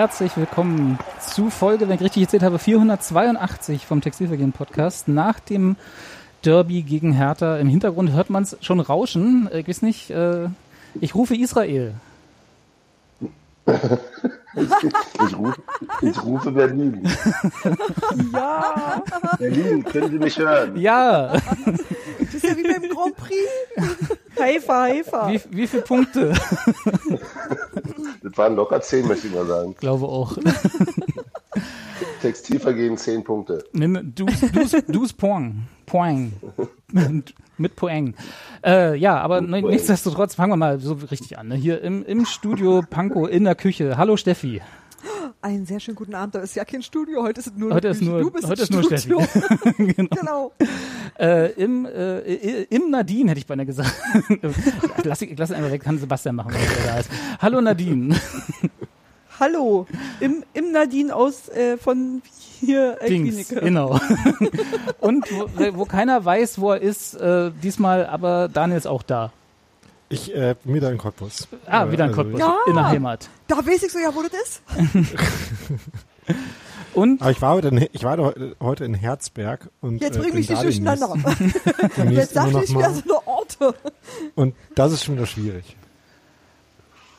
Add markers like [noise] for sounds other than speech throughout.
Herzlich willkommen zu Folge, wenn ich richtig gezählt habe, 482 vom Textilvergehen Podcast. Nach dem Derby gegen Hertha. Im Hintergrund hört man es schon rauschen. Ich weiß nicht, äh, ich rufe Israel. [laughs] Ich rufe, ich rufe Berlin. [laughs] Ja, Berlin, können Sie mich hören? Ja, das ist ja wie beim Grand Prix. Haifa, Haifa. wie, wie viele Punkte? [laughs] Das waren locker zehn, möchte ich mal sagen. Glaube auch. [laughs] Textilvergehen zehn Punkte. Nimm Dus, Dus, Dus Poing. Poing. Mit Poeng. Äh, ja, aber ne, Poeng. nichtsdestotrotz fangen wir mal so richtig an. Ne? Hier im, im Studio Pankow in der Küche. Hallo Steffi. Einen sehr schönen guten Abend. Da ist ja kein Studio. Heute ist es nur Heute ist nur, du bist heute ist nur. Studio. [laughs] genau. genau. Äh, im, äh, Im Nadine hätte ich beinahe gesagt. [laughs] lass, ich, lass ihn einfach weg, kann Sebastian machen, wenn er da ist. Hallo Nadine. [laughs] Hallo. Im, im Nadine aus äh, von hier äh, Dings, Klinike. genau. Und wo, wo keiner weiß, wo er ist, äh, diesmal aber Daniel ist auch da. Ich äh, bin wieder in Cottbus. Ah, Äh, wieder in also Cottbus, Ja. in der Heimat. Da weiß ich so ja, wo das ist. [laughs] Und Aber ich war heute in, ich war heute- in Herzberg und Jetzt äh, bring bin mich nicht da durcheinander. [laughs] Jetzt sag mehr mal. so eine Orte. Und das ist schon wieder schwierig.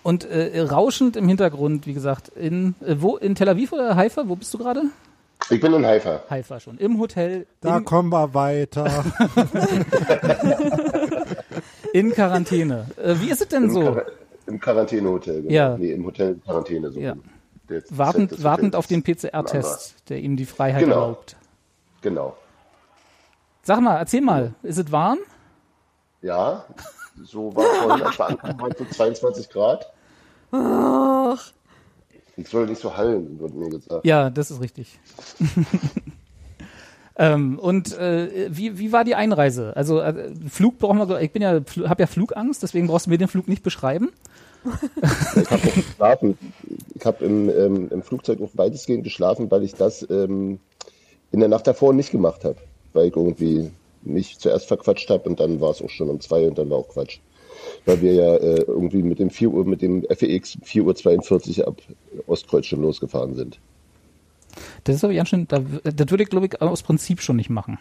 Und äh, rauschend im Hintergrund, wie gesagt, in äh, wo in Tel Aviv oder Haifa? Wo bist du gerade? Ich bin in Haifa. Haifa schon. Im Hotel Da kommen wir weiter. [laughs] in Quarantäne. Äh, wie ist es denn Im, so? Quar im Quarantänehotel. Genau. Ja. Nee, im Hotel in Quarantäne. So Ja. Wartend, wartend auf den PCR-Test, der ihm die Freiheit Genau. erlaubt. Genau. Sag mal, erzähl mal, ist es warm? Ja, so war vorhin, als wir ankamen, waren so 22 Grad. Ach, Ich soll nicht so hallen, wurde mir gesagt. Ja, das ist richtig. [laughs] ähm, und äh, wie, wie war die Einreise? Also äh, Flug brauchen wir, ich bin ja, habe ja Flugangst, deswegen brauchst du mir den Flug nicht beschreiben. Ich habe geschlafen. Ich habe im, ähm, im Flugzeug auch weitestgehend geschlafen, weil ich das ähm, in der Nacht davor nicht gemacht habe. Weil ich irgendwie mich zuerst verquatscht habe und dann war es auch schon um zwei und dann war auch Quatsch. Weil wir ja äh, irgendwie mit dem 4 Uhr, mit dem FEX 4.42 Uhr ab Ostkreuz schon losgefahren sind. Das ist aber ganz schön, da, das würde ich glaube ich aus Prinzip schon nicht machen.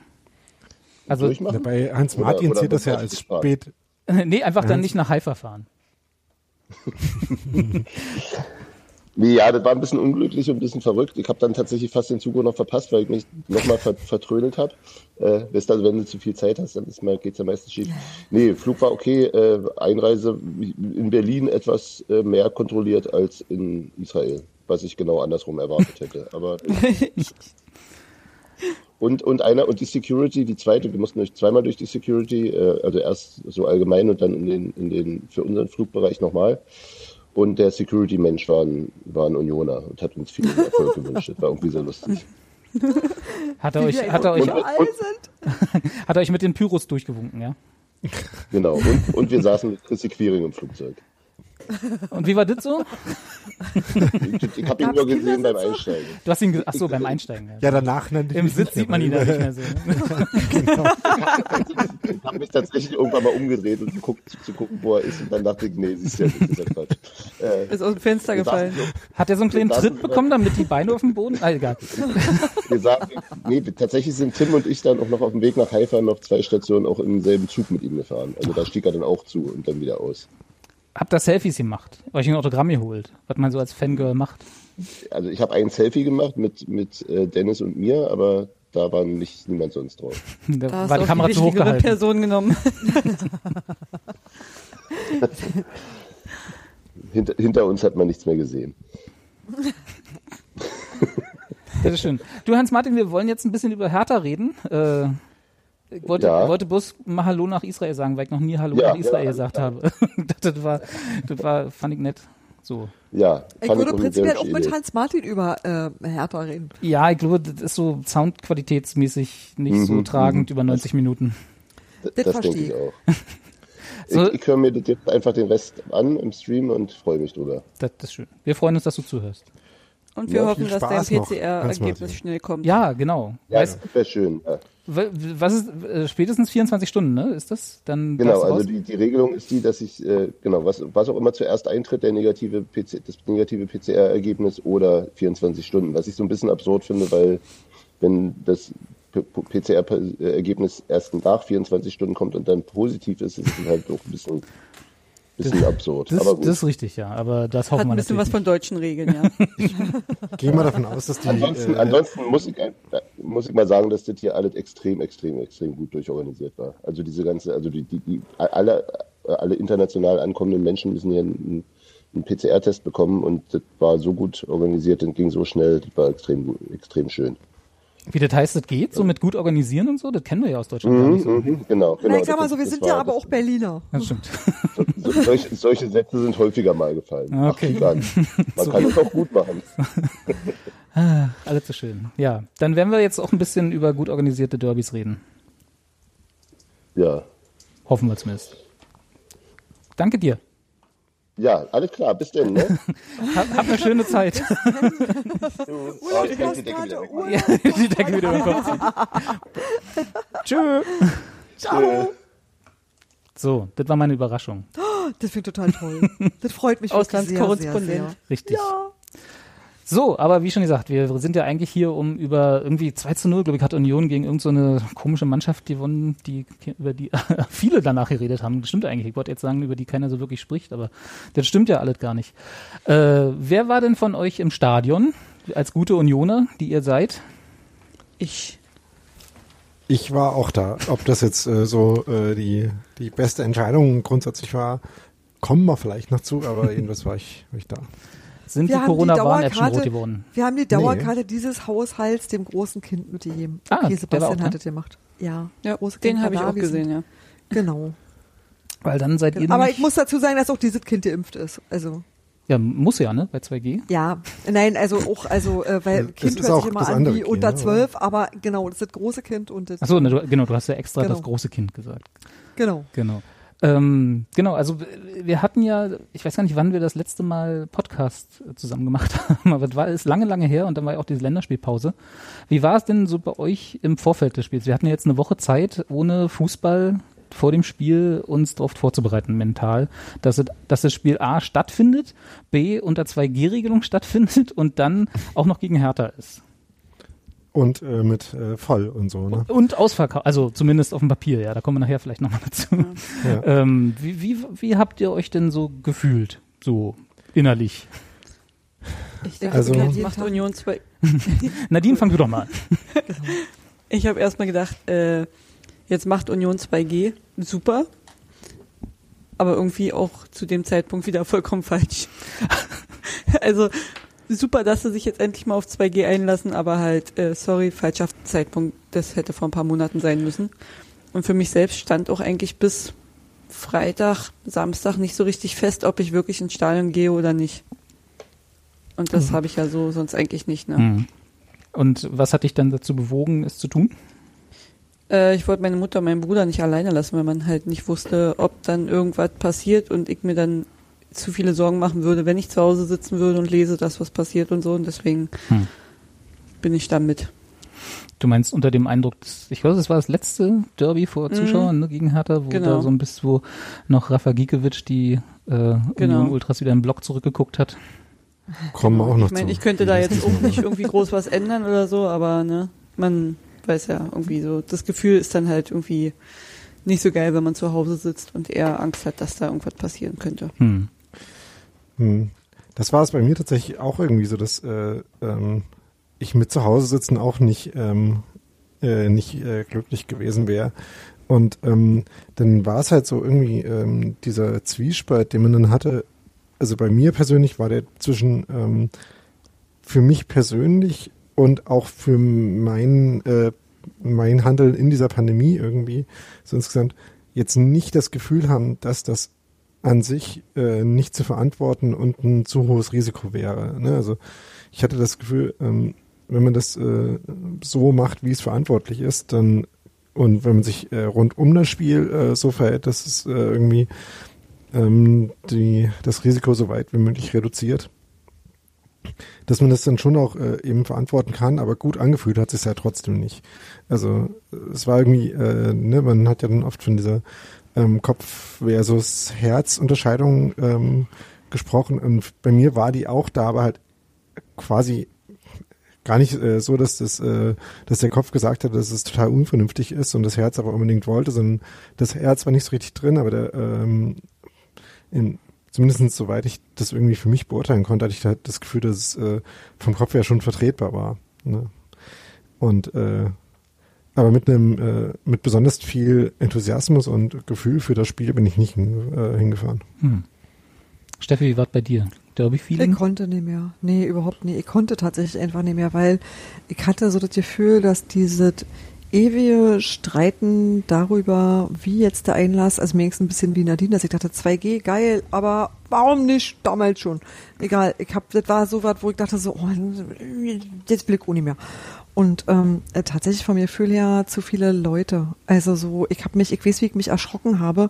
Also Durchmachen? Bei Hans Oder- Martin oder zählt das ja als spät. [laughs] nee, einfach dann nicht nach Haifa fahren. [laughs] Nee, ja, das war ein bisschen unglücklich und ein bisschen verrückt. Ich habe dann tatsächlich fast den Zug noch verpasst, weil ich mich nochmal ver vertrödelt habe. Äh, weißt du, wenn du zu viel Zeit hast, dann ist mal, geht's ja meistens schief. Nee, Flug war okay. Äh, Einreise in Berlin etwas äh, mehr kontrolliert als in Israel, was ich genau andersrum erwartet hätte. Aber [laughs] und und einer und die Security, die zweite, wir mussten durch zweimal durch die Security, äh, also erst so allgemein und dann in den in den für unseren Flugbereich nochmal. Und der Security-Mensch war ein, war ein Unioner und hat uns viel Erfolg [laughs] gewünscht. Das war irgendwie sehr lustig. Hat er euch, hat er euch, überall sind. [laughs] hat er euch mit den Pyros durchgewunken, ja? Genau. Und, und wir saßen mit Chrissy Quiring im Flugzeug. Und wie war das so? Ich, ich habe ihn nur gesehen beim? Einsteigen. Du hast ihn, ach so, beim Einsteigen. Ja. Ja, danach nannte ich Im Sitz nicht sieht man ihn ja nicht mehr so. [laughs] Ich habe mich tatsächlich irgendwann mal umgedreht und geguckt, zu gucken, wo er ist. Und dann dachte ich, nee, das ist ja, das ist ja Quatsch. Äh, Ist aus dem Fenster gefallen. saßen, Hat er so einen kleinen Tritt bekommen, damit die Beine auf dem Boden? Ah, egal. wir saßen, nee, tatsächlich sind Tim und ich dann auch noch auf dem Weg nach Haifa noch zwei Stationen auch im selben Zug mit ihm gefahren. Also da stieg er dann auch zu und dann wieder aus. Habt ihr Selfies gemacht? Euch ein Autogramm geholt? Was man so als Fangirl macht? Also ich habe ein Selfie gemacht mit, mit äh, Dennis und mir, aber da war nicht niemand sonst drauf. [laughs] Da Da war die Kamera die zu hoch gehalten. Person genommen. [laughs] Hinter, hinter uns hat man nichts mehr gesehen. [laughs] Das ist schön. Du, Hans-Martin, wir wollen jetzt ein bisschen über Hertha reden. Äh, ich wollte, Ja. wollte bloß mal Hallo nach Israel sagen, weil ich noch nie Hallo Ja, nach Israel ja, gesagt ja. habe. [laughs] das, das, war, das war, fand ich nett. So. Ja, Ich würde prinzipiell auch mit. Hans Martin über äh, Hertha reden. Ja, ich glaube, das ist so soundqualitätsmäßig nicht so Mhm, tragend mhm. über 90 Minuten. Das Das denke verstehe ich ich. auch. [laughs] So. Ich, ich höre mir das jetzt einfach den Rest an im Stream und freue mich drüber. Das, das ist schön. Wir freuen uns, dass du zuhörst. Und wir Ja, hoffen, dass dein PCR-Ergebnis schnell kommt. Ja, genau. Ja, Weißt, das wäre schön. Ja. was ist, äh, spätestens 24 Stunden, ne? Ist das? Dann Genau, also die, die Regelung ist die, dass ich, äh, genau, was, was auch immer zuerst eintritt, der negative PC, das negative PCR-Ergebnis oder 24 Stunden. Was ich so ein bisschen absurd finde, weil wenn das PCR-Ergebnis erst nach 24 Stunden kommt und dann positiv ist, ist es halt doch ein bisschen, bisschen absurd. das, Aber gut. das ist richtig, ja. Aber das hoffen Hat wir ein bisschen was natürlich von deutschen Regeln, ja. [laughs] Gehen wir davon aus, dass die. Ansonsten, äh, ansonsten muss, ich, äh, muss ich mal sagen, dass das hier alles extrem, extrem, extrem gut durchorganisiert war. Also diese ganze, also die, die, die alle, alle international ankommenden Menschen müssen hier einen, einen PCR-Test bekommen und das war so gut organisiert und ging so schnell, das war extrem, gut- extrem schön. Wie das heißt, das geht, so mit gut organisieren und so, das kennen wir ja aus Deutschland gar nicht so. Mhm, genau, genau. Na, ich sag mal so, wir sind ja aber auch Berliner. Das stimmt. So, [laughs] solche, solche Sätze sind häufiger mal gefallen. Ach, Okay. an. Man [laughs] kann es auch gut machen. [laughs] Alles so schön. Ja, dann werden wir jetzt auch ein bisschen über gut organisierte Derbys reden. Ja. Hoffen wir zumindest. Danke dir. Ja, alles klar, bis denn, ne? [laughs] Hab, hab eine schöne Zeit. Oh, ich kann die Decke wieder weg. ja, die Decke wieder über den Kopf ziehen. Tschö. Tschö. So, das war meine Überraschung. Das finde ich total toll. Das freut mich [laughs] wirklich sehr, sehr, Auslandskorrespondent. sehr. Richtig. Ja. So, aber wie schon gesagt, wir sind ja eigentlich hier, um über irgendwie 2 zu 0, glaube ich, hat Union gegen irgendeine so eine komische Mannschaft gewonnen, die, über die [laughs] viele danach geredet haben. Das stimmt eigentlich. Ich wollte jetzt sagen, über die keiner so wirklich spricht, aber das stimmt ja alles gar nicht. Äh, wer war denn von euch im Stadion als gute Unioner, die ihr seid? Ich. Ich war auch da. Ob das jetzt äh, so äh, die, die beste Entscheidung grundsätzlich war, kommen wir vielleicht noch zu, aber jedenfalls war ich, war ich da. Sind Wir die haben die Corona-Warn-App schon rot Dauerkarte- geworden? Wir haben die Dauerkarte dieses Haushalts dem großen Kind mitgegeben. Ah, okay, Sebastian auch hat es gemacht. Ja, Ja, große den habe ich auch gesehen, sind- ja. Genau. Weil dann seid ihr Aber ich muss dazu sagen, dass auch dieses Kind geimpft ist. Also ja, muss ja, ne, bei 2G. ja, nein, also auch, also äh, weil Das Kind ist hört auch sich immer das an wie Kind, unter ne? zwölf, aber genau, das ist das große Kind und das, Achso, ne, du, genau, du hast ja extra Genau. das große Kind gesagt. genau. Genau. Ähm, genau, also wir hatten ja, ich weiß gar nicht, wann wir das letzte Mal Podcast äh, zusammen gemacht [laughs] haben, aber das war ist lange, lange her und dann war ja auch diese Länderspielpause. Wie war es denn so bei euch im Vorfeld des Spiels? Wir hatten ja jetzt eine Woche Zeit, ohne Fußball vor dem Spiel uns darauf vorzubereiten, mental, dass, es, dass das Spiel A stattfindet, B unter 2G-Regelung stattfindet und dann auch noch gegen Hertha ist. Und äh, mit äh, voll und so, ne? Und Ausverkauf, also zumindest auf dem Papier, ja, da kommen wir nachher vielleicht nochmal dazu. Ja. Ähm, wie, wie, wie habt ihr euch denn so gefühlt, so innerlich? Ich denke, Also- Jeden macht. Union zwei. [laughs] Nadine, fang du doch mal an. [laughs] Ich habe erstmal gedacht, äh, jetzt macht Union 2G, super. Aber irgendwie auch zu dem Zeitpunkt wieder vollkommen falsch. [laughs] also super, dass sie sich jetzt endlich mal auf 2G einlassen, aber halt, äh, sorry, falscher Zeitpunkt. Das hätte vor ein paar Monaten sein müssen. Und für mich selbst stand auch eigentlich bis Freitag, Samstag nicht so richtig fest, ob ich wirklich ins Stadion gehe oder nicht. Und das habe ich ja so sonst eigentlich nicht. Ne? Mhm. Und was hat dich dann dazu bewogen, es zu tun? Äh, ich wollte meine Mutter und meinen Bruder nicht alleine lassen, weil man halt nicht wusste, ob dann irgendwas passiert und ich mir dann zu viele Sorgen machen würde, wenn ich zu Hause sitzen würde und lese, dass was passiert und so. Und deswegen Hm. bin ich da mit. Du meinst unter dem Eindruck, ich glaube, das war das letzte Derby vor Mhm. Zuschauern ne, gegen Hertha, wo Genau. da so ein bisschen, wo noch Rafa Gikiewicz die äh, Genau. Union Ultras wieder im Block zurückgeguckt hat. Kommen wir auch noch ich meine, zu. ich könnte da jetzt auch nicht irgendwie groß was ändern oder so, aber ne, man weiß ja irgendwie so, das Gefühl ist dann halt irgendwie nicht so geil, wenn man zu Hause sitzt und eher Angst hat, dass da irgendwas passieren könnte. Hm. Hm. Das war es bei mir tatsächlich auch irgendwie so, dass äh, ähm, ich mit zu Hause sitzen auch nicht, ähm, äh, nicht äh, glücklich gewesen wäre. Und ähm, dann war es halt so irgendwie ähm, dieser Zwiespalt, den man dann hatte. Also bei mir persönlich war der zwischen ähm, für mich persönlich und auch für mein, äh, mein Handeln in dieser Pandemie irgendwie so insgesamt jetzt nicht das Gefühl haben, dass das an sich äh, nicht zu verantworten und ein zu hohes Risiko wäre. Ne? Also ich hatte das Gefühl, ähm, wenn man das äh, so macht, wie es verantwortlich ist, dann und wenn man sich äh, rund um das Spiel äh, so verhält, dass es äh, irgendwie ähm, die, das Risiko so weit wie möglich reduziert, dass man das dann schon auch äh, eben verantworten kann, aber gut angefühlt hat sich ja trotzdem nicht. Also es war irgendwie, äh, ne, man hat ja dann oft von dieser ähm, Kopf versus Herz Unterscheidung ähm, gesprochen und bei mir war die auch da, aber halt quasi gar nicht äh, so, dass das, äh, dass der Kopf gesagt hat, dass es total unvernünftig ist und das Herz aber unbedingt wollte, sondern das Herz war nicht so richtig drin, aber der, ähm, in, zumindest soweit ich das irgendwie für mich beurteilen konnte, hatte ich halt das Gefühl, dass es äh, vom Kopf her schon vertretbar war. Ne? Und äh, aber mit einem, äh, mit besonders viel Enthusiasmus und Gefühl für das Spiel bin ich nicht hin, äh, hingefahren. Hm. Steffi, wie war bei dir? Derby-Feeling? Ich konnte nicht mehr. Nee, überhaupt nicht. Ich konnte tatsächlich einfach nicht mehr, weil ich hatte so das Gefühl, dass dieses ewige Streiten darüber, wie jetzt der Einlass, also mir ging es ein bisschen wie Nadine, dass ich dachte, 2G, geil, aber warum nicht damals schon? Egal, ich hab, das war so was, wo ich dachte so, oh, jetzt auch nicht mehr. Und ähm, äh, tatsächlich von mir fühlen ja zu viele Leute. Also so, ich habe mich, ich weiß, wie ich mich erschrocken habe,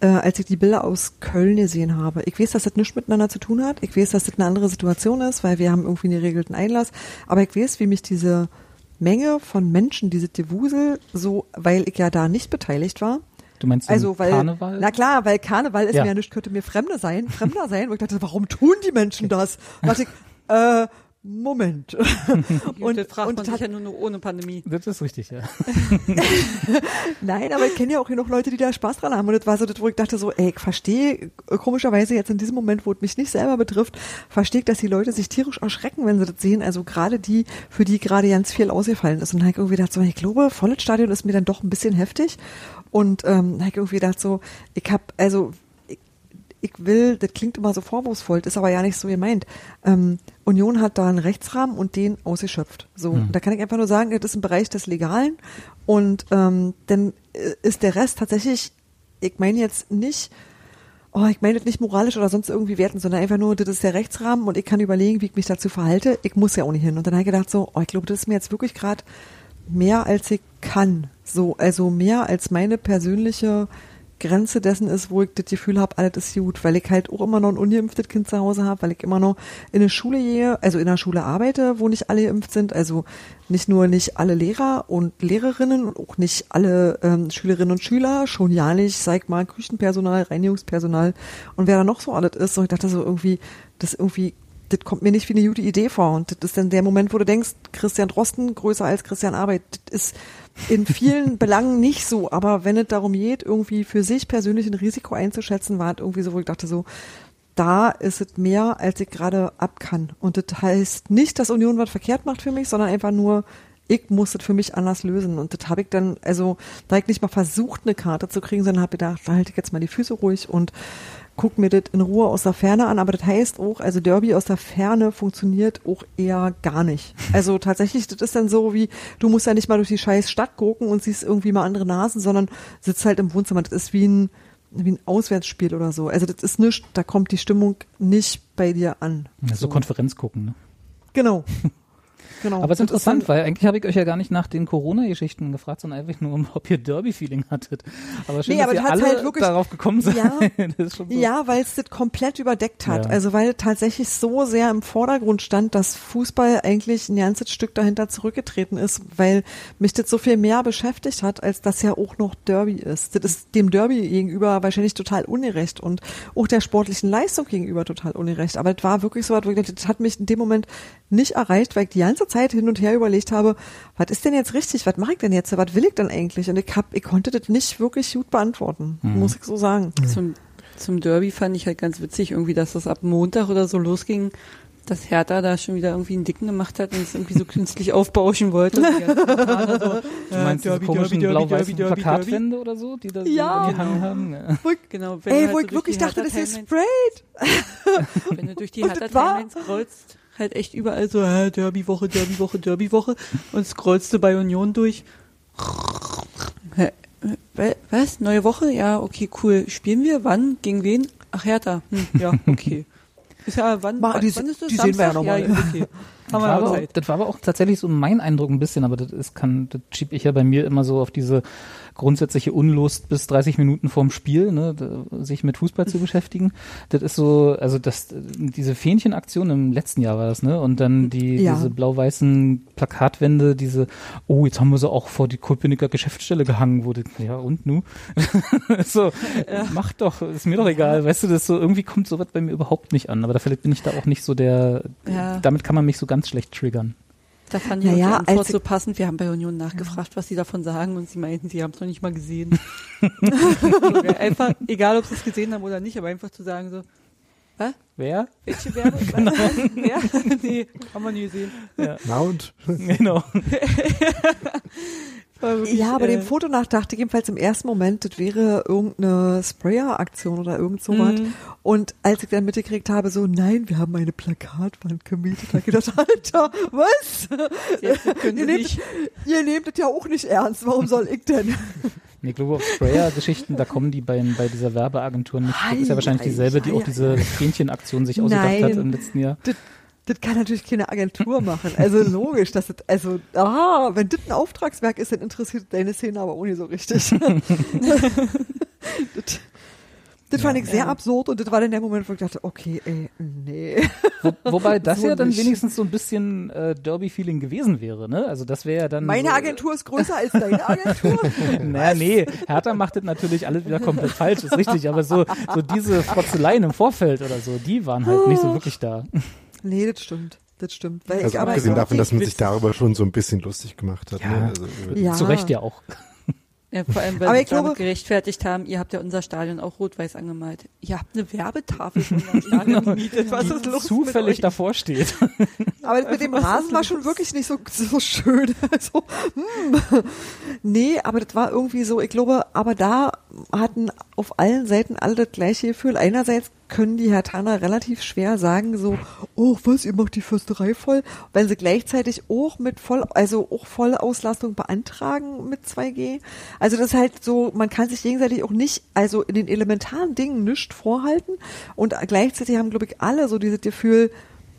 äh, als ich die Bilder aus Köln gesehen habe. Ich weiß, dass das nichts miteinander zu tun hat. Ich weiß, dass das eine andere Situation ist, weil wir haben irgendwie einen geregelten Einlass. Aber ich weiß, wie mich diese Menge von Menschen, diese Gewusel, so, weil ich ja da nicht beteiligt war. Du meinst Also weil, Karneval? na klar, weil Karneval ist Ja. mir ja nicht, könnte mir Fremde sein, Fremder sein. Und ich dachte, warum tun die Menschen das? Was ich, äh, Moment. [laughs] Und, das fragt man und sich hat- ja nur noch ohne Pandemie. das ist richtig, ja. [laughs] Nein, aber ich kenne ja auch genug Leute, die da Spaß dran haben. Und das war so, das, wo ich dachte so, ey, ich verstehe äh, komischerweise jetzt in diesem Moment, wo es mich nicht selber betrifft, verstehe ich, dass die Leute sich tierisch erschrecken, wenn sie das sehen. Also gerade die, für die gerade ganz viel ausgefallen ist. Und dann habe ich irgendwie gedacht so, ich glaube, volles Stadion ist mir dann doch ein bisschen heftig. Und ähm, dann habe ich irgendwie gedacht so, ich habe, also ich, ich will, das klingt immer so vorwurfsvoll, das ist aber ja nicht so gemeint. Ähm, Union hat da einen Rechtsrahmen und den ausgeschöpft. So, Hm. da kann ich einfach nur sagen, das ist ein Bereich des Legalen und ähm, dann äh, ist der Rest tatsächlich, ich meine jetzt nicht, oh, ich meine das nicht moralisch oder sonst irgendwie werten, sondern einfach nur, das ist der Rechtsrahmen und ich kann überlegen, wie ich mich dazu verhalte. Ich muss ja auch nicht hin. Und dann habe ich gedacht so, oh, ich glaube, das ist mir jetzt wirklich gerade mehr als ich kann. So, also mehr als meine persönliche Grenze dessen ist, wo ich das Gefühl habe, alles ist gut, weil ich halt auch immer noch ein ungeimpftes Kind zu Hause habe, weil ich immer noch in eine Schule gehe, also in einer Schule arbeite, wo nicht alle geimpft sind, also nicht nur nicht alle Lehrer und Lehrerinnen und auch nicht alle ähm, Schülerinnen und Schüler, schon ja nicht, sag mal, Küchenpersonal, Reinigungspersonal. Und wer da noch so alles ist. Und ich dachte so irgendwie, das irgendwie das kommt mir nicht wie eine gute Idee vor. Und das ist dann der Moment, wo du denkst, Christian Drosten größer als Christian Arbeit. Das ist in vielen [laughs] Belangen nicht so. Aber wenn es darum geht, irgendwie für sich persönlich ein Risiko einzuschätzen, war es irgendwie so, wo ich dachte so, da ist es mehr, als ich gerade ab kann. Und das heißt nicht, dass Union was verkehrt macht für mich, sondern einfach nur, ich muss das für mich anders lösen. Und das habe ich dann, also da ich nicht mal versucht, eine Karte zu kriegen, sondern habe gedacht, da halte ich jetzt mal die Füße ruhig und guck mir das in Ruhe aus der Ferne an. Aber das heißt auch, also Derby aus der Ferne funktioniert auch eher gar nicht. Also tatsächlich, das ist dann so wie, du musst ja nicht mal durch die scheiß Stadt gucken und siehst irgendwie mal andere Nasen, sondern sitzt halt im Wohnzimmer. Das ist wie ein, wie ein Auswärtsspiel oder so. Also das ist nichts, da kommt die Stimmung nicht bei dir an. Ja, so Konferenz gucken, ne? Genau. [laughs] Genau. Aber es ist interessant, weil eigentlich habe ich euch ja gar nicht nach den Corona-Geschichten gefragt, sondern einfach nur, ob ihr Derby-Feeling hattet. Aber schön, Nee, aber dass ihr alle halt wirklich- darauf gekommen seid. Ja. [laughs] so. Ja, weil es das komplett überdeckt hat. Ja. Also weil tatsächlich so sehr im Vordergrund stand, dass Fußball eigentlich ein ganzes Stück dahinter zurückgetreten ist, weil mich das so viel mehr beschäftigt hat, als das ja auch noch Derby ist. Das ist dem Derby gegenüber wahrscheinlich total ungerecht und auch der sportlichen Leistung gegenüber total ungerecht. Aber das war wirklich so, das hat mich in dem Moment nicht erreicht, weil ich die ganze Zeit hin und her überlegt habe, was ist denn jetzt richtig, was mache ich denn jetzt, was will ich denn eigentlich? Und ich hab, ich konnte das nicht wirklich gut beantworten, Mhm. muss ich so sagen. Zum, zum Derby fand ich halt ganz witzig, irgendwie, dass das ab Montag oder so losging, dass Hertha da schon wieder irgendwie einen Dicken gemacht hat und es irgendwie so [laughs] künstlich aufbauschen wollte. [laughs] So, Du meinst diese komischen blau-weißen Plakatwände oder so, die da Ja. gehangen haben? Ja. [laughs] Genau, wenn Ey, wo halt ich so durch wirklich dachte, das ist sprayed. Wenn du durch die Und Hertha das war- Timelines scrollst, halt echt überall so, äh, Derby-Woche, Derby-Woche, Derby-Woche und scrollst du bei Union durch. Was? Neue Woche? Ja, okay, cool. Spielen wir? Wann? Gegen wen? Ach, Hertha. Hm, ja, okay. Ist ja, wann, Ma- wann, die- wann ist das? die sehen wir ja Samstag? noch mal. Ja, okay. Das war, aber auch, das war aber auch tatsächlich so mein Eindruck ein bisschen, aber das ist, kann, das schieb ich ja bei mir immer so auf diese grundsätzliche Unlust bis 30 Minuten vorm Spiel, ne, sich mit Fußball zu [laughs] beschäftigen. Das ist so, also das, diese Fähnchenaktion im letzten Jahr war das, ne? Und dann die, ja. diese blau-weißen Plakatwände, diese, oh, jetzt haben wir sie auch vor die Köpenicker Geschäftsstelle gehangen, wurde, ja, und nu? [laughs] so, ja. mach doch, ist mir doch egal, weißt du, das so, irgendwie kommt sowas bei mir überhaupt nicht an, aber da vielleicht bin ich da auch nicht so der, ja. damit kann man mich so ganz schlecht triggern. Da fand ich naja, die Antwort so passend. Wir haben bei Union nachgefragt, was sie davon sagen und sie meinten, sie haben es noch nicht mal gesehen. [laughs] einfach, egal ob sie es gesehen haben oder nicht, aber einfach zu sagen so, Hä? Wer? Welche Werbung? genau. Wer? [laughs] nee, haben wir nie gesehen. Ja. Na und? genau. [laughs] Wirklich, ja, aber äh, dem Foto nach dachte ich jedenfalls im ersten Moment, das wäre irgendeine Sprayer-Aktion oder irgend sowas. Mm. Und als ich dann mitgekriegt habe, so, nein, wir haben eine Plakatwand gemietet, da gedacht, [laughs] Alter, was? ihr, nehmt, ihr nehmt das ja auch nicht ernst, warum soll ich denn? [laughs] Nee, ich glaube, auf Sprayer-Geschichten, da kommen die bei, bei dieser Werbeagentur nicht. Das ist ja wahrscheinlich dieselbe, die auch diese Fähnchenaktion sich ausgedacht Nein, hat im letzten Jahr. Das, kann natürlich keine Agentur machen. Also logisch, dass das, also, ah, wenn das ein Auftragswerk ist, dann interessiert deine Szene aber nicht so richtig. [laughs] das, das ja, fand ich sehr ja. absurd und das war dann der Moment, wo ich dachte, okay, ey, nee. Wo, wobei [laughs] das so ja dann nicht. wenigstens so ein bisschen äh, Derby-Feeling gewesen wäre, ne? Also das wäre ja dann. Meine so, Agentur ist größer als deine Agentur. [laughs] naja, nee, Hertha macht das natürlich alles wieder komplett falsch, ist richtig, aber so, so diese Frotzeleien im Vorfeld oder so, die waren halt nicht so wirklich da. Nee, das stimmt. Das stimmt. Weil also abgesehen davon, dass man sich darüber schon so ein bisschen lustig gemacht hat. Ja, ne? also, ja. Zu Recht ja auch. [laughs] Ja, vor allem, weil Aber wir glaube, gerechtfertigt haben, ihr habt ja unser Stadion auch rot-weiß angemalt. Ihr habt eine Werbetafel von unserem Stadion gemietet. Was ist los zufällig davor steht. [laughs] Aber mit dem Rasen war schon wirklich nicht so, so schön. [laughs] Also, hm. Nee, aber das war irgendwie so, ich glaube, aber da hatten auf allen Seiten alle das gleiche Gefühl. Einerseits können die Herr Tanner relativ schwer sagen, so, oh, was, ihr macht die Försterei voll, wenn sie gleichzeitig auch mit voll, also auch volle Auslastung beantragen mit 2G. Also das ist halt so, man kann sich gegenseitig auch nicht, also in den elementaren Dingen nichts vorhalten und gleichzeitig haben, glaube ich, alle so dieses Gefühl,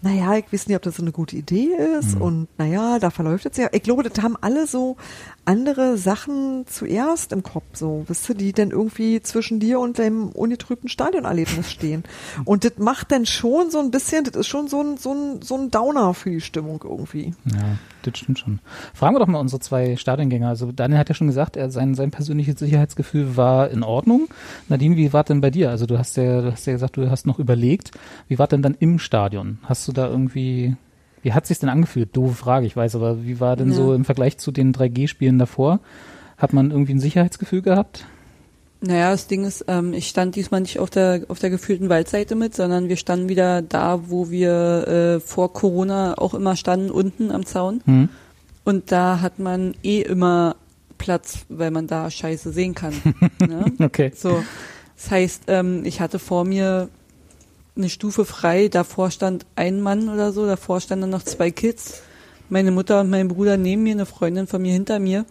naja, ich weiß nicht, ob das so eine gute Idee ist mhm. und naja, da verläuft es ja. Ich glaube, das haben alle so andere Sachen zuerst im Kopf, so, wisst ihr, die dann irgendwie zwischen dir und deinem ungetrübten Stadionerlebnis [laughs] stehen. Und das macht dann schon so ein bisschen, das ist schon so ein, so ein, so ein Downer für die Stimmung irgendwie. Ja, das stimmt schon. Fragen wir doch mal unsere zwei Stadiongänger. Also Daniel hat ja schon gesagt, er, sein, sein persönliches Sicherheitsgefühl war in Ordnung. Nadine, wie war denn bei dir? Also du hast ja, du hast ja gesagt, du hast noch überlegt. Wie war denn dann im Stadion? Hast du da irgendwie wie hat sich denn angefühlt? Doofe Frage, ich weiß, aber wie war denn ja. so im Vergleich zu den 3G-Spielen davor? Hat man irgendwie ein Sicherheitsgefühl gehabt? Naja, das Ding ist, ähm, ich stand diesmal nicht auf der auf der gefühlten Waldseite mit, sondern wir standen wieder da, wo wir äh, vor Corona auch immer standen, unten am Zaun. Hm. Und da hat man eh immer Platz, weil man da Scheiße sehen kann. [laughs] ne? Okay. So, das heißt, ähm, ich hatte vor mir eine Stufe frei, davor stand ein Mann oder so, davor standen noch zwei Kids, meine Mutter und mein Bruder neben mir, eine Freundin von mir hinter mir,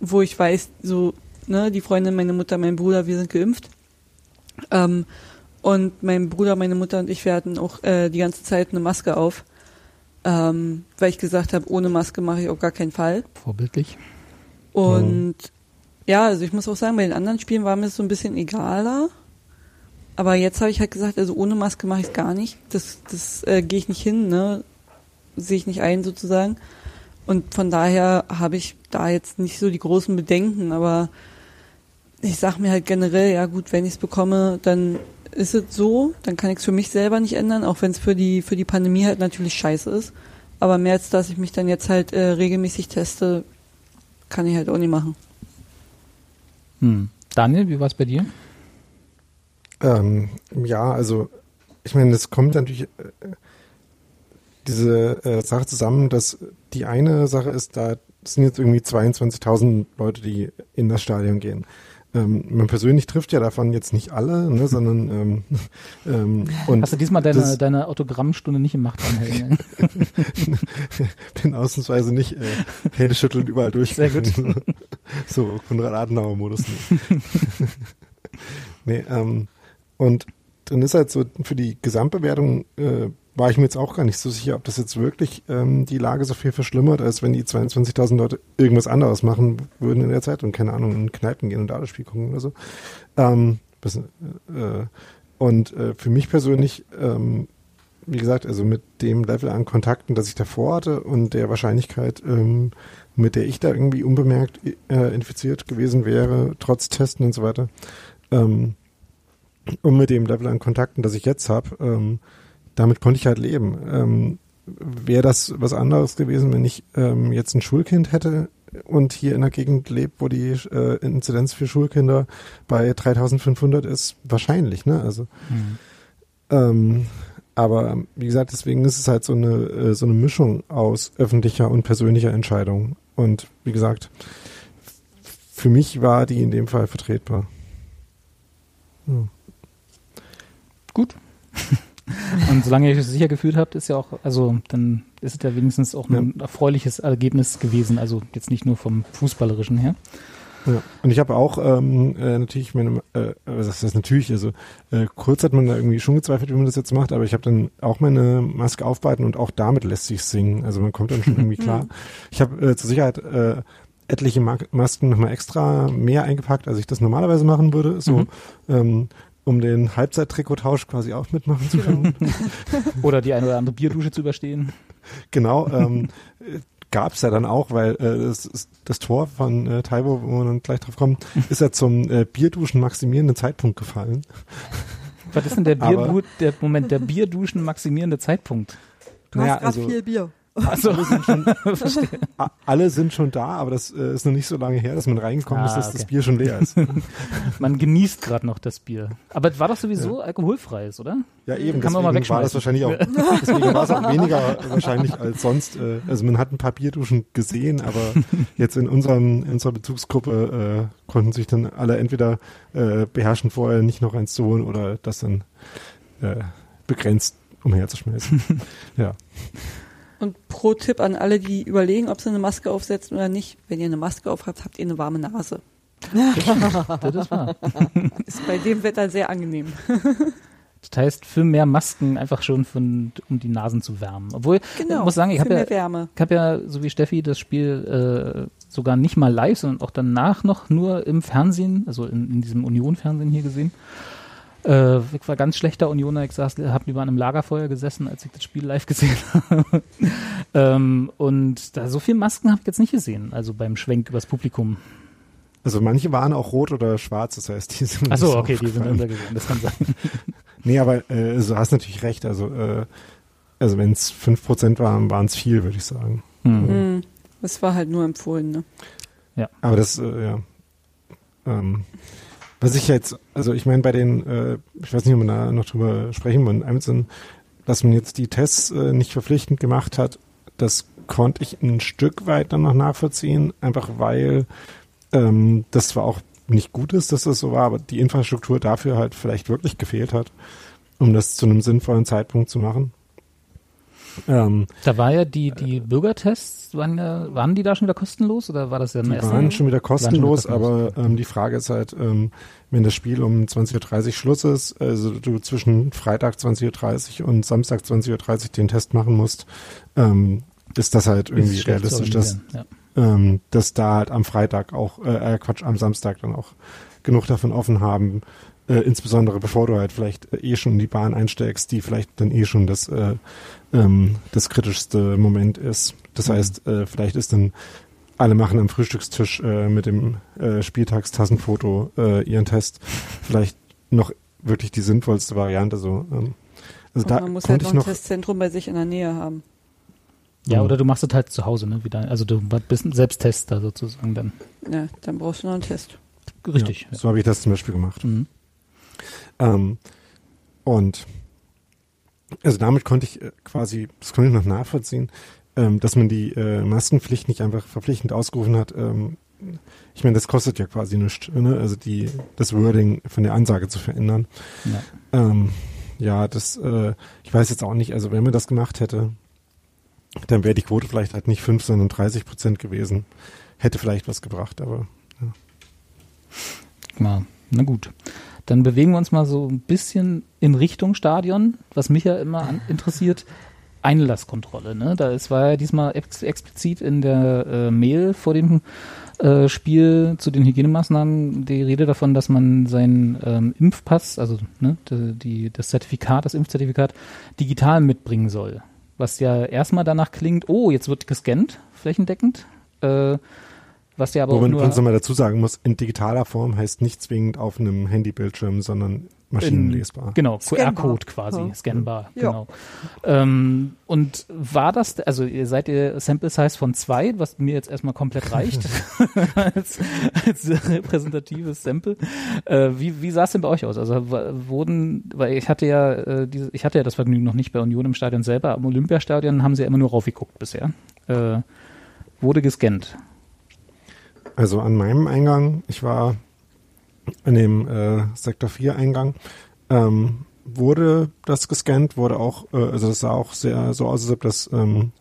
wo ich weiß, so, ne, die Freundin, meine Mutter, mein Bruder, wir sind geimpft. Ähm, und mein Bruder, meine Mutter und ich, wir hatten auch äh, die ganze Zeit eine Maske auf, ähm, weil ich gesagt habe, ohne Maske mache ich auf gar keinen Fall. Vorbildlich. Und mhm. ja, also ich muss auch sagen, bei den anderen Spielen war mir es so ein bisschen egaler. Aber jetzt habe ich halt gesagt, also ohne Maske mache ich es gar nicht. Das, das äh, gehe ich nicht hin, ne? Sehe ich nicht ein sozusagen. Und von daher habe ich da jetzt nicht so die großen Bedenken, aber ich sag mir halt generell, ja gut, wenn ich es bekomme, dann ist es so, dann kann ich es für mich selber nicht ändern, auch wenn es für die, für die Pandemie halt natürlich scheiße ist. Aber mehr als dass ich mich dann jetzt halt äh, regelmäßig teste, kann ich halt auch nicht machen. Hm. Daniel, wie war es bei dir? Ähm, ja, also ich meine, es kommt natürlich äh, diese äh, Sache zusammen, dass die eine Sache ist, da sind jetzt irgendwie 22.000 Leute, die in das Stadion gehen. Ähm, man persönlich trifft ja davon jetzt nicht alle, ne, [laughs] sondern ähm, ähm, und Hast du diesmal deine, das, deine Autogrammstunde nicht im Machtanhängen? [laughs] Bin ausnahmsweise nicht äh, Hände schütteln überall durch. Sehr gut. [laughs] so, Konrad Adenauer-Modus. nee, ähm, und dann ist halt so für die Gesamtbewertung äh, war ich mir jetzt auch gar nicht so sicher, ob das jetzt wirklich ähm, die Lage so viel verschlimmert, als wenn die 22.000 Leute irgendwas anderes machen würden in der Zeit und keine Ahnung, in Kneipen gehen und da das Spiel gucken oder so. Ähm, das, äh, und äh, für mich persönlich, ähm, wie gesagt, also mit dem Level an Kontakten, das ich davor hatte und der Wahrscheinlichkeit, ähm, mit der ich da irgendwie unbemerkt äh, infiziert gewesen wäre, trotz Testen und so weiter, ähm, und mit dem Level an Kontakten, das ich jetzt habe, ähm, damit konnte ich halt leben. Ähm, Wäre das was anderes gewesen, wenn ich ähm, jetzt ein Schulkind hätte und hier in der Gegend lebt, wo die äh, Inzidenz für Schulkinder bei 3500 ist? Wahrscheinlich, ne? Also, mhm. ähm, aber wie gesagt, deswegen ist es halt so eine, äh, so eine Mischung aus öffentlicher und persönlicher Entscheidung. Und wie gesagt, für mich war die in dem Fall vertretbar. Ja. Gut. [laughs] Und solange ihr euch sicher gefühlt habt, ist ja auch, also dann ist es ja wenigstens auch ein ja. erfreuliches Ergebnis gewesen. Also jetzt nicht nur vom Fußballerischen her. Ja. Und ich habe auch ähm, äh, natürlich meine, äh, was heißt natürlich, also äh, kurz hat man da irgendwie schon gezweifelt, wie man das jetzt macht, aber ich habe dann auch meine Maske aufbehalten und auch damit lässt sich singen. Also man kommt dann schon irgendwie [laughs] klar. Ich habe äh, zur Sicherheit äh, etliche Masken nochmal extra mehr eingepackt, als ich das normalerweise machen würde. So mhm. ähm, um den Halbzeit-Trikottausch quasi auch mitmachen zu können. [laughs] oder die eine oder andere Bierdusche zu überstehen. Genau, ähm, gab es ja dann auch, weil äh, das, das Tor von äh, Taibo, wo wir dann gleich drauf kommen, [laughs] ist ja zum äh, Bierduschen maximierenden Zeitpunkt gefallen. Was ist denn der Bierdu der Moment, der Bierduschen maximierende Zeitpunkt? Du naja, hast gerade also, viel Bier. Also, alle, sind schon, [laughs] alle sind schon da, aber das äh, ist noch nicht so lange her, dass man reingekommen ah, ist, dass okay. das Bier schon leer ist. [laughs] man genießt gerade noch das Bier. Aber es war doch sowieso ja. alkoholfreies, oder? Ja, eben. Kann man mal war das wahrscheinlich auch, deswegen war es auch weniger wahrscheinlich als sonst. Äh, also man hat ein paar Bierduschen gesehen, aber [laughs] jetzt in, unserem, in unserer Bezugsgruppe äh, konnten sich dann alle entweder äh, beherrschen, vorher nicht noch eins zu holen oder das dann äh, begrenzt umherzuschmeißen. ja. Und pro Tipp an alle, die überlegen, ob sie eine Maske aufsetzen oder nicht. Wenn ihr eine Maske aufhabt, habt ihr eine warme Nase. das ist wahr. [laughs] Ist bei dem Wetter sehr angenehm. [laughs] Das heißt, für mehr Masken einfach schon von, um die Nasen zu wärmen. Obwohl, genau, ich muss sagen, ich habe ja, hab ja, so wie Steffi, das Spiel äh, sogar nicht mal live, sondern auch danach noch nur im Fernsehen, also in, in diesem Union-Fernsehen hier gesehen. Äh, ich war ganz schlechter Unioner. Ich saß, hab lieber an einem Lagerfeuer gesessen, als ich das Spiel live [laughs] gesehen habe. ähm, und da so viele Masken habe ich jetzt nicht gesehen, also beim Schwenk übers Publikum. Also manche waren auch rot oder schwarz, das heißt, die sind. Achso, okay, die sind untergegangen, das kann sein. [laughs] nee, aber äh, du hast natürlich recht. Also, äh, also wenn es 5% waren, waren es viel, würde ich sagen. Hm. Mhm. Das war halt nur empfohlen, ne? Ja. Aber das, äh, ja. Ähm, was ich jetzt, also ich meine bei den, äh, ich weiß nicht, ob man da noch drüber sprechen wollen, Amazon, dass man jetzt die Tests äh, nicht verpflichtend gemacht hat, das konnte ich ein Stück weit dann noch nachvollziehen, einfach weil ähm, das zwar auch nicht gut ist, dass das so war, aber die Infrastruktur dafür halt vielleicht wirklich gefehlt hat, um das zu einem sinnvollen Zeitpunkt zu machen. Ähm, da war ja die, die Bürgertests, waren, ja, waren die da schon wieder kostenlos oder war das ja im Die waren schon wieder kostenlos, schon wieder kostenlos. aber ähm, die Frage ist halt, ähm, wenn das Spiel um 20.30 Uhr Schluss ist, also du zwischen Freitag 20.30 Uhr und Samstag 20.30 Uhr den Test machen musst, ähm, ist das halt irgendwie ist realistisch, dass, ja. ähm, dass da halt am Freitag auch, äh, äh, Quatsch, am Samstag dann auch genug davon offen haben, äh, insbesondere bevor du halt vielleicht äh, eh schon in die Bahn einsteigst, die vielleicht dann eh schon das, äh, ähm, das kritischste Moment ist. Das mhm. heißt, äh, vielleicht ist dann alle machen am Frühstückstisch äh, mit dem äh, Spieltagstassenfoto äh, ihren Test vielleicht noch wirklich die sinnvollste Variante. So, ähm, also da man muss halt noch ein noch Testzentrum bei sich in der Nähe haben. Ja, oder du machst es halt zu Hause, ne? Wieder, also du bist ein Selbsttester sozusagen dann. Ja, dann brauchst du noch einen Test. Richtig. Ja, so habe ich das zum Beispiel gemacht. Mhm. Ähm, und also damit konnte ich äh, quasi, das konnte ich noch nachvollziehen, ähm, dass man die äh, Maskenpflicht nicht einfach verpflichtend ausgerufen hat. Ähm, ich meine, das kostet ja quasi nichts, ne? also die, das Wording von der Ansage zu verändern. Ja, ähm, ja das, äh, ich weiß jetzt auch nicht, also wenn man das gemacht hätte, dann wäre die Quote vielleicht halt nicht 5, sondern 30 Prozent gewesen. Hätte vielleicht was gebracht, aber ja. ja na gut. Dann bewegen wir uns mal so ein bisschen in Richtung Stadion, was mich ja immer interessiert. Einlasskontrolle. Ne? Da ist, war ja diesmal ex explizit in der äh, Mail vor dem äh, Spiel zu den Hygienemaßnahmen die Rede davon, dass man seinen ähm, Impfpass, also ne, die, das Zertifikat, das Impfzertifikat, digital mitbringen soll. Was ja erstmal danach klingt, oh, jetzt wird gescannt, flächendeckend. Äh, was ja aber Wo auch man nur uns nochmal dazu sagen muss, in digitaler Form heißt nicht zwingend auf einem Handybildschirm, sondern maschinenlesbar. In, genau. QR-Code quasi, Ja. scannbar, Ja. genau. Ähm, und war das, also ihr seid ihr Sample Size von zwei, was mir jetzt erstmal komplett reicht, [laughs] als, als repräsentatives Sample. Äh, wie, wie sah es denn bei euch aus? Also wurden, weil ich hatte ja äh, diese, ich hatte ja das Vergnügen noch nicht bei Union im Stadion selber, am Olympiastadion haben sie ja immer nur raufgeguckt bisher. Äh, wurde gescannt. Also an meinem Eingang, ich war an dem äh, Sektor 4 Eingang, ähm, wurde das gescannt, wurde auch, äh, also das sah auch sehr so aus, als ob das, ähm,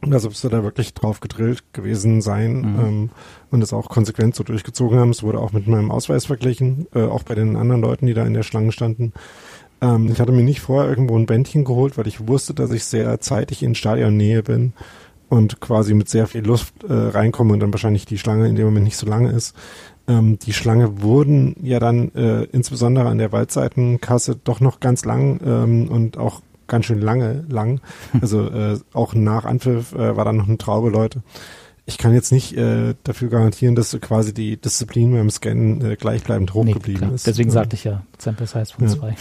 als ob sie da wirklich drauf gedrillt gewesen sein Mhm. ähm, und das auch konsequent so durchgezogen haben. Es wurde auch mit meinem Ausweis verglichen, äh, auch bei den anderen Leuten, die da in der Schlange standen. Ähm, ich hatte mir nicht vorher irgendwo ein Bändchen geholt, weil ich wusste, dass ich sehr zeitig in Stadionnähe bin und quasi mit sehr viel Luft äh, reinkomme und dann wahrscheinlich die Schlange in dem Moment nicht so lange ist. Ähm, die Schlange wurden ja dann äh, insbesondere an der Waldseitenkasse doch noch ganz lang ähm, und auch ganz schön lange lang. Also äh, auch nach Anpfiff äh, war dann noch eine Traube Leute. Ich kann jetzt nicht äh, dafür garantieren, dass quasi die Disziplin beim Scannen äh, gleichbleibend hoch Nee, geblieben klar. ist. Deswegen Ja. sagte ich ja Sample Size von Ja. zwei.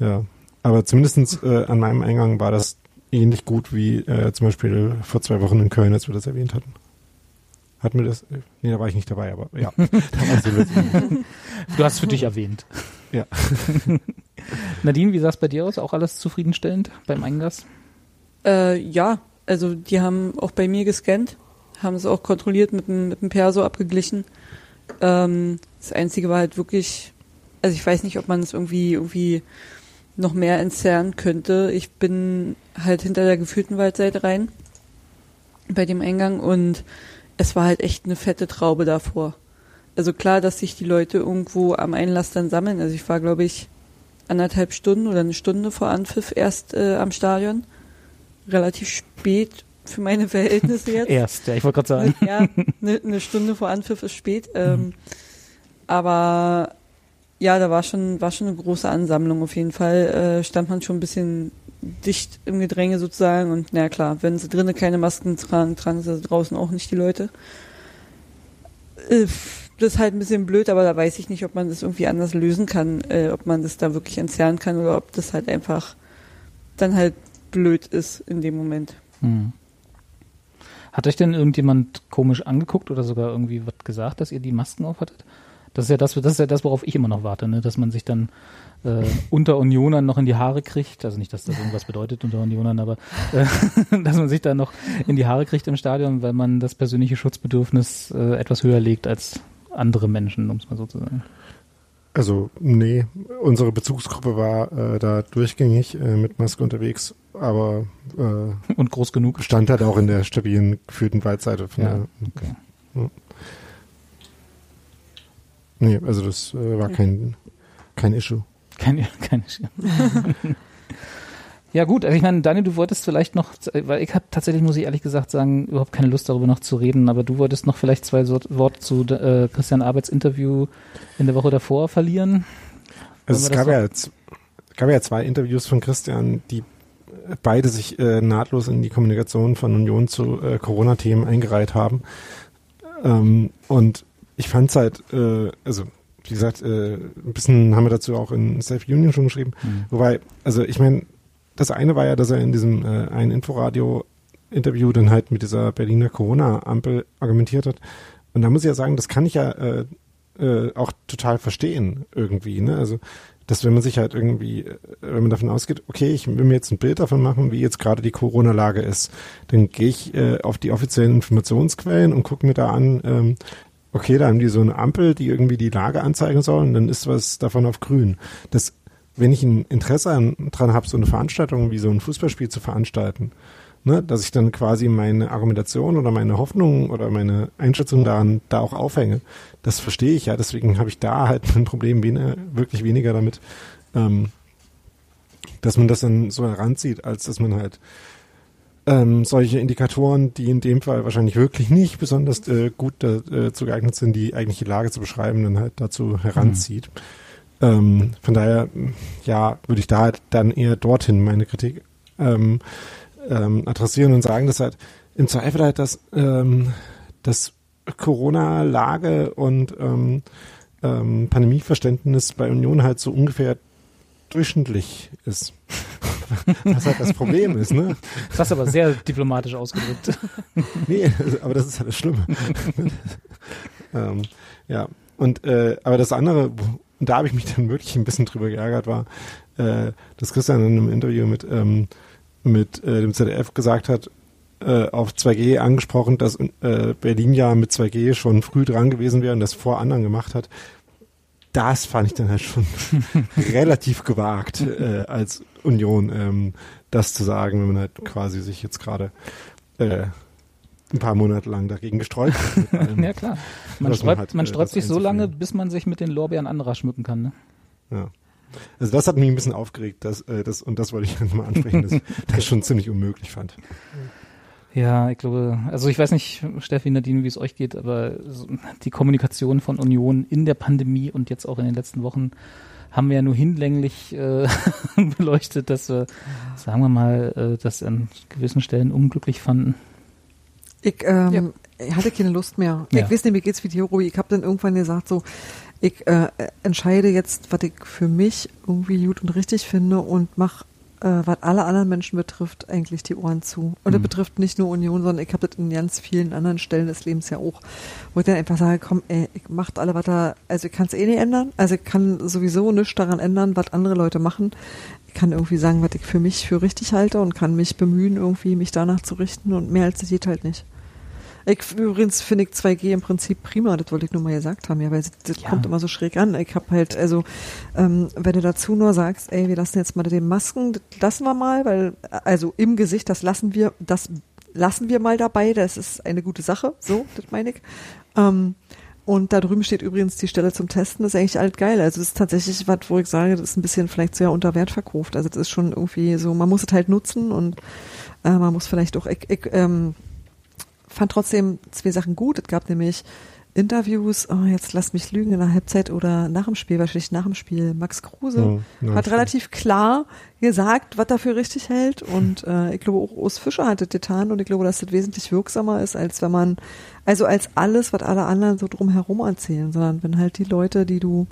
Ja, aber zumindestens äh, an meinem Eingang war das ähnlich gut wie äh, zum Beispiel vor zwei Wochen in Köln, als wir das erwähnt hatten. Hatten wir das? Nee, da war ich nicht dabei, aber ja. [laughs] Du hast es für dich erwähnt. Ja. [laughs] Nadine, wie sah es bei dir aus? Auch alles zufriedenstellend beim Eingas? Äh, ja, also die haben auch bei mir gescannt, haben es auch kontrolliert mit dem, mit dem Perso abgeglichen. Ähm, das Einzige war halt wirklich, also ich weiß nicht, ob man es irgendwie, irgendwie noch mehr entzerren könnte. Ich bin halt hinter der geführten Waldseite rein bei dem Eingang und es war halt echt eine fette Traube davor. Also klar, dass sich die Leute irgendwo am Einlass dann sammeln. Also ich war, glaube ich, anderthalb Stunden oder eine Stunde vor Anpfiff erst äh, am Stadion. Relativ spät für meine [laughs] Verhältnisse jetzt. Erst, ja, ich wollte gerade sagen. Ja, eine ne Stunde vor Anpfiff ist spät. Ähm, aber ja, da war schon, war schon eine große Ansammlung auf jeden Fall. Äh, stand man schon ein bisschen dicht im Gedränge sozusagen. Und na klar, wenn sie drinnen keine Masken tragen, tragen sie draußen auch nicht die Leute. Äh, das ist halt ein bisschen blöd, aber da weiß ich nicht, ob man das irgendwie anders lösen kann, äh, ob man das da wirklich entzerren kann oder ob das halt einfach dann halt blöd ist in dem Moment. Hm. Hat euch denn irgendjemand komisch angeguckt oder sogar irgendwie was gesagt, dass ihr die Masken aufhattet? Das ist ja das, das ist ja das, worauf ich immer noch warte, ne? dass man sich dann äh, unter Unionern noch in die Haare kriegt. Also nicht, dass das irgendwas bedeutet unter Unionern, aber äh, [laughs] dass man sich dann noch in die Haare kriegt im Stadion, weil man das persönliche Schutzbedürfnis äh, etwas höher legt als andere Menschen, um es mal so zu sagen. Also, nee, unsere Bezugsgruppe war äh, da durchgängig äh, mit Maske unterwegs, aber äh, Und groß genug. stand halt auch in der stabilen geführten Waldseite. Von Ja, der, okay. Nee, also das äh, war kein, kein Issue. Keine, [laughs] keine Schirm. Ja gut, also ich meine, Daniel, du wolltest vielleicht noch, weil ich habe tatsächlich, muss ich ehrlich gesagt sagen, überhaupt keine Lust darüber noch zu reden, aber du wolltest noch vielleicht zwei Worte zu äh, Christian Arbeits Interview in der Woche davor verlieren. Also es gab ja, gab ja zwei Interviews von Christian, die beide sich äh, nahtlos in die Kommunikation von Union zu äh, Corona-Themen eingereiht haben. Ähm, und ich fand es halt, äh, also wie gesagt, äh, ein bisschen haben wir dazu auch in Safe Union schon geschrieben. Mhm. Wobei, also ich meine, das eine war ja, dass er in diesem äh, einen Inforadio-Interview dann halt mit dieser Berliner Corona-Ampel argumentiert hat. Und da muss ich ja sagen, das kann ich ja äh, äh, auch total verstehen irgendwie. Ne? Also, dass wenn man sich halt irgendwie, äh, wenn man davon ausgeht, okay, ich will mir jetzt ein Bild davon machen, wie jetzt gerade die Corona-Lage ist, dann gehe ich äh, auf die offiziellen Informationsquellen und gucke mir da an, ähm, okay, da haben die so eine Ampel, die irgendwie die Lage anzeigen soll und dann ist was davon auf grün. Das, wenn ich ein Interesse an, dran habe, so eine Veranstaltung wie so ein Fußballspiel zu veranstalten, ne, dass ich dann quasi meine Argumentation oder meine Hoffnung oder meine Einschätzung daran da auch aufhänge. Das verstehe ich ja, deswegen habe ich da halt [laughs] ein Problem weniger, wirklich weniger damit, ähm, dass man das dann so heranzieht, als dass man halt ähm, solche Indikatoren, die in dem Fall wahrscheinlich wirklich nicht besonders äh, gut äh, zu geeignet sind, die eigentliche Lage zu beschreiben, dann halt dazu heranzieht. Mhm. Ähm, von daher, ja, würde ich da halt dann eher dorthin meine Kritik ähm, ähm, adressieren und sagen, dass halt im Zweifel halt das, ähm, das Corona-Lage und ähm, Pandemieverständnis bei Union halt so ungefähr durchschnittlich ist. [laughs] Was halt das Problem ist, ne? Das hast du aber sehr diplomatisch ausgedrückt. [laughs] nee, aber das ist halt das Schlimme. [laughs] ähm, ja, und äh, aber das andere, und da habe ich mich dann wirklich ein bisschen drüber geärgert, war, äh, dass Christian in einem Interview mit, ähm, mit äh, dem ZDF gesagt hat, äh, auf 2G angesprochen, dass äh, Berlin ja mit 2G schon früh dran gewesen wäre und das vor anderen gemacht hat das fand ich dann halt schon [laughs] relativ gewagt äh, als Union, ähm, das zu sagen, wenn man halt quasi sich jetzt gerade äh, ein paar Monate lang dagegen gesträubt hat. [laughs] ja klar. Man sträubt, man, halt, man sträubt sich so lange, bis man sich mit den Lorbeeren anderer schmücken kann. Ne? Ja. Also das hat mich ein bisschen aufgeregt, das, äh, das, und das wollte ich [laughs] mal ansprechen, dass ich das schon ziemlich unmöglich fand. Ja, ich glaube, also ich weiß nicht, Steffi, Nadine, wie es euch geht, aber die Kommunikation von Union in der Pandemie und jetzt auch in den letzten Wochen haben wir ja nur hinlänglich äh, [laughs] beleuchtet, dass wir, sagen wir mal, äh, das an gewissen Stellen unglücklich fanden. Ich, ähm, ja. ich hatte keine Lust mehr. Ja. Ich weiß nicht, mir geht's wie Theorie. Ich habe dann irgendwann gesagt, so, ich äh, entscheide jetzt, was ich für mich irgendwie gut und richtig finde und mache äh, was alle anderen Menschen betrifft, eigentlich die Ohren zu. Und das mhm. betrifft nicht nur Union, sondern ich habe das in ganz vielen anderen Stellen des Lebens ja auch, wo ich dann einfach sage, komm, ey, ich macht alle was da, also ich kann es eh nicht ändern, also ich kann sowieso nichts daran ändern, was andere Leute machen. Ich kann irgendwie sagen, was ich für mich für richtig halte und kann mich bemühen, irgendwie mich danach zu richten und mehr als das geht halt nicht. Ich, übrigens finde ich 2G im Prinzip prima, das wollte ich nur mal gesagt haben, ja, weil das ja. kommt immer so schräg an. Ich habe halt, also, ähm, wenn du dazu nur sagst, ey, wir lassen jetzt mal den Masken, das lassen wir mal, weil, also im Gesicht, das lassen wir, das lassen wir mal dabei, das ist eine gute Sache, so, das meine ich. Ähm, und da drüben steht übrigens die Stelle zum Testen, das ist eigentlich alt geil. Also das ist tatsächlich was, wo ich sage, das ist ein bisschen vielleicht sehr unter Wert verkauft. Also das ist schon irgendwie so, man muss es halt nutzen und äh, man muss vielleicht auch, ich, ich, ähm, fand trotzdem zwei Sachen gut. Es gab nämlich Interviews, oh, jetzt lass mich lügen, in der Halbzeit oder nach dem Spiel, wahrscheinlich nach dem Spiel. Max Kruse ja, hat relativ klar gesagt, was er für richtig hält. Und äh, ich glaube, auch Urs Fischer hat das getan und ich glaube, dass das wesentlich wirksamer ist, als wenn man, also als alles, was alle anderen so drumherum erzählen, sondern wenn halt die Leute, die du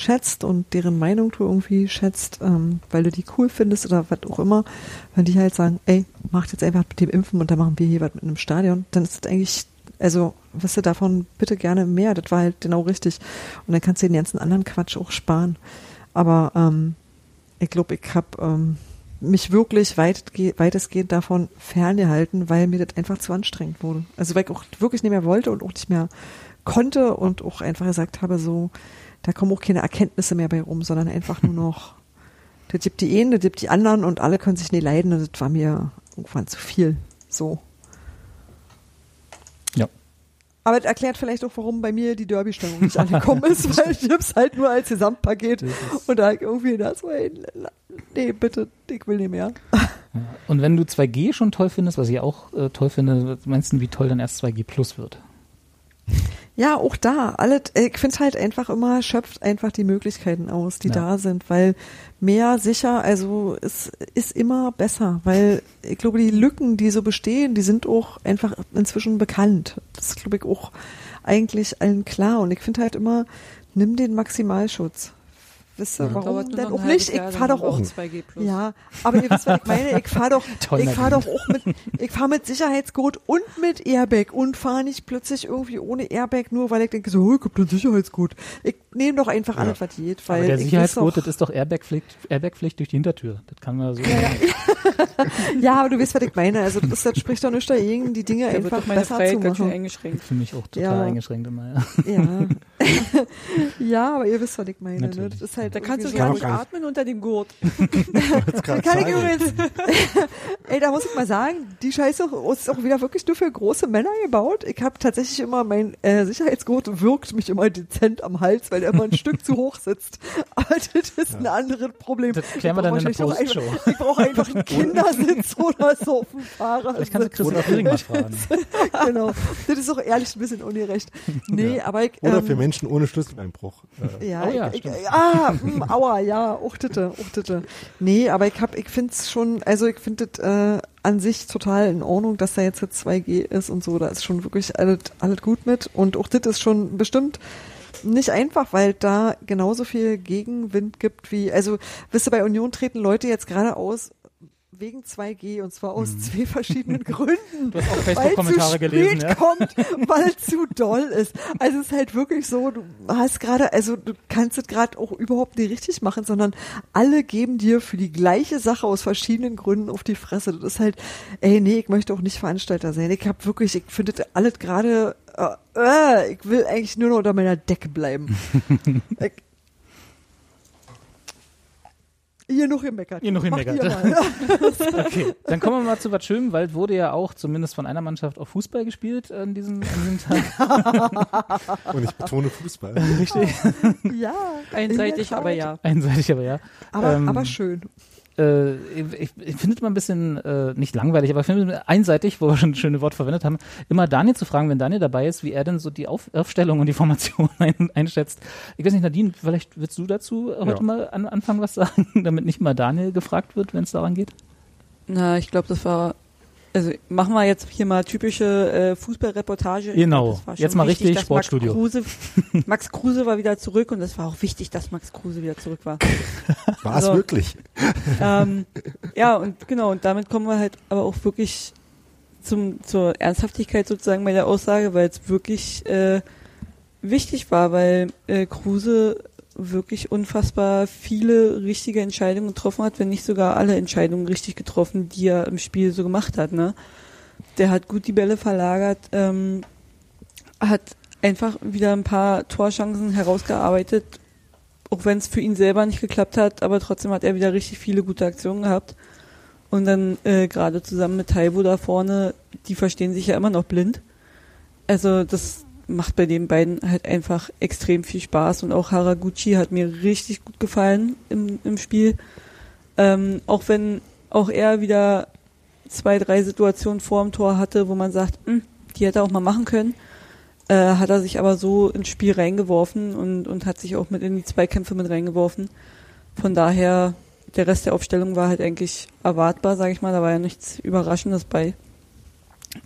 schätzt und deren Meinung du irgendwie schätzt, ähm, weil du die cool findest oder was auch immer, wenn die halt sagen, ey, macht jetzt einfach mit dem Impfen und dann machen wir hier was mit einem Stadion, dann ist das eigentlich, also, wisst ihr, davon bitte gerne mehr, das war halt genau richtig. Und dann kannst du den ganzen anderen Quatsch auch sparen. Aber ähm, ich glaube, ich habe ähm, mich wirklich weit, weitestgehend davon ferngehalten, weil mir das einfach zu anstrengend wurde. Also weil ich auch wirklich nicht mehr wollte und auch nicht mehr konnte und auch einfach gesagt habe, so, da kommen auch keine Erkenntnisse mehr bei rum, sondern einfach nur [laughs] noch, das gibt die einen, das gibt die anderen und alle können sich nicht leiden und das war mir irgendwann zu viel. So. Ja. Aber das erklärt vielleicht auch, warum bei mir die Derby-Stimmung nicht [laughs] angekommen ist, weil ich es halt nur als Gesamtpaket und da irgendwie das, nee, bitte, ich will nicht mehr. Und wenn du 2G schon toll findest, was ich auch äh, toll finde, meinst du, wie toll dann erst 2G Plus wird? Ja, auch da. Alle, ich finde halt einfach immer, schöpft einfach die Möglichkeiten aus, die ja. da sind, weil mehr sicher, also es ist immer besser, weil ich glaube, die Lücken, die so bestehen, die sind auch einfach inzwischen bekannt. Das ist, glaube ich, auch eigentlich allen klar. Und ich finde halt immer, nimm den Maximalschutz. Wisst ihr, warum denn auch nicht? Ich fahre doch auch. 2G plus. Ja, aber ihr wisst, was ich meine. Ich fahre doch, Toll, [laughs] ich fahre doch auch mit, ich fahre mit Sicherheitsgurt und mit Airbag und fahre nicht plötzlich irgendwie ohne Airbag, nur weil ich denke, so, oh, ich hab den Sicherheitsgurt. Ich nehme doch einfach ja. alles, was geht. Weil aber der Sicherheitsgurt, das ist doch Airbag-Pflicht Airbag durch die Hintertür. Das kann man so. Ja, ja. [laughs] Ja, aber du weißt, was ich meine. Also das, das spricht doch nicht dagegen, die Dinge Da wird einfach doch meine besser Freiheit zu machen. eingeschränkt. Für mich auch total Ja. eingeschränkt immer, ja. Ja. [laughs] ja, aber ihr wisst, was ich meine. Ne? Natürlich. Das ist halt Da kannst du gar nicht gar nicht. atmen unter dem Gurt. [laughs] Da kann ich übrigens, [laughs] ey, da muss ich mal sagen, die Scheiße ist auch wieder wirklich nur für große Männer gebaut. Ich habe tatsächlich immer, mein äh, Sicherheitsgurt wirkt mich immer dezent am Hals, weil er immer ein Stück zu hoch sitzt. [laughs] Aber das ist ein anderes Problem. Das klären wir dann in der Ich Postshow. auch einfach- Ich brauche einfach einen Kindersitz oder so auf dem Fahrer. Vielleicht kannst du Christoph Riering mal fragen. genau. Das ist auch ehrlich ein bisschen ungerecht. Nee, aber ich, Oder ähm, für Menschen ohne Schlüsselbeinbruch. Äh, ja, Oh ja, ich, ich, ah, mh, aua, ja, uchtete, uchtete. Nee, aber ich hab, ich find's schon, also ich finde äh, an sich total in Ordnung, dass da jetzt 2G ist und so, da ist schon wirklich alles, alles gut mit und auch das ist schon bestimmt nicht einfach, weil da genauso viel Gegenwind gibt wie, also, wisst ihr, bei Union treten Leute jetzt gerade aus wegen 2G und zwar aus zwei verschiedenen [laughs] Gründen. Du hast auch Facebook-Kommentare gelesen, ja? kommt, weil es zu doll ist. Also es ist halt wirklich so, du hast gerade, also du kannst es gerade auch überhaupt nicht richtig machen, sondern alle geben dir für die gleiche Sache aus verschiedenen Gründen auf die Fresse. Das ist halt, ey, nee, ich möchte auch nicht Veranstalter sein. Ich habe wirklich, ich finde alles gerade, äh, äh, ich will eigentlich nur noch unter meiner Decke bleiben. [laughs] ich, hier noch gemeckert. Hier noch ihr mal. [laughs] Okay, dann kommen wir mal zu was Schönem, weil es wurde ja auch zumindest von einer Mannschaft auch Fußball gespielt an diesem, an diesem Tag. [laughs] Und ich betone Fußball. Richtig. ja. Einseitig, aber ja. Einseitig, aber ja. Aber, Ähm, aber schön. Äh, ich ich finde es immer ein bisschen, äh, nicht langweilig, aber ich finde es einseitig, wo wir schon ein schönes Wort verwendet haben, immer Daniel zu fragen, wenn Daniel dabei ist, wie er denn so die Auf Aufstellung und die Formation [laughs] ein, einschätzt. Ich weiß nicht, Nadine, vielleicht willst du dazu heute Ja. mal an, anfangen was sagen, [laughs] damit nicht mal Daniel gefragt wird, wenn es daran geht? Na, ich glaube, das war. Also machen wir jetzt hier mal typische äh, Fußballreportage. Genau. Jetzt mal wichtig, richtig Sportstudio. Max Kruse, [laughs] Max Kruse war wieder zurück und es war auch wichtig, dass Max Kruse wieder zurück war. [laughs] War es Also- wirklich? ähm, ja, und genau, und damit kommen wir halt aber auch wirklich zum, zur Ernsthaftigkeit sozusagen bei der Aussage, weil es wirklich äh, wichtig war, weil äh, Kruse wirklich unfassbar viele richtige Entscheidungen getroffen hat, wenn nicht sogar alle Entscheidungen richtig getroffen, die er im Spiel so gemacht hat. Ne? Der hat gut die Bälle verlagert, ähm, hat einfach wieder ein paar Torchancen herausgearbeitet, auch wenn es für ihn selber nicht geklappt hat, aber trotzdem hat er wieder richtig viele gute Aktionen gehabt. Und dann äh, gerade zusammen mit Taibo da vorne, die verstehen sich ja immer noch blind. Also das macht bei den beiden halt einfach extrem viel Spaß und auch Haraguchi hat mir richtig gut gefallen im, im Spiel. Ähm, auch wenn auch er wieder zwei, drei Situationen vor dem Tor hatte, wo man sagt, "Hm, die hätte er auch mal machen können, äh, hat er sich aber so ins Spiel reingeworfen und, und hat sich auch mit in die Zweikämpfe mit reingeworfen. Von daher, der Rest der Aufstellung war halt eigentlich erwartbar, sage ich mal, da war ja nichts Überraschendes bei.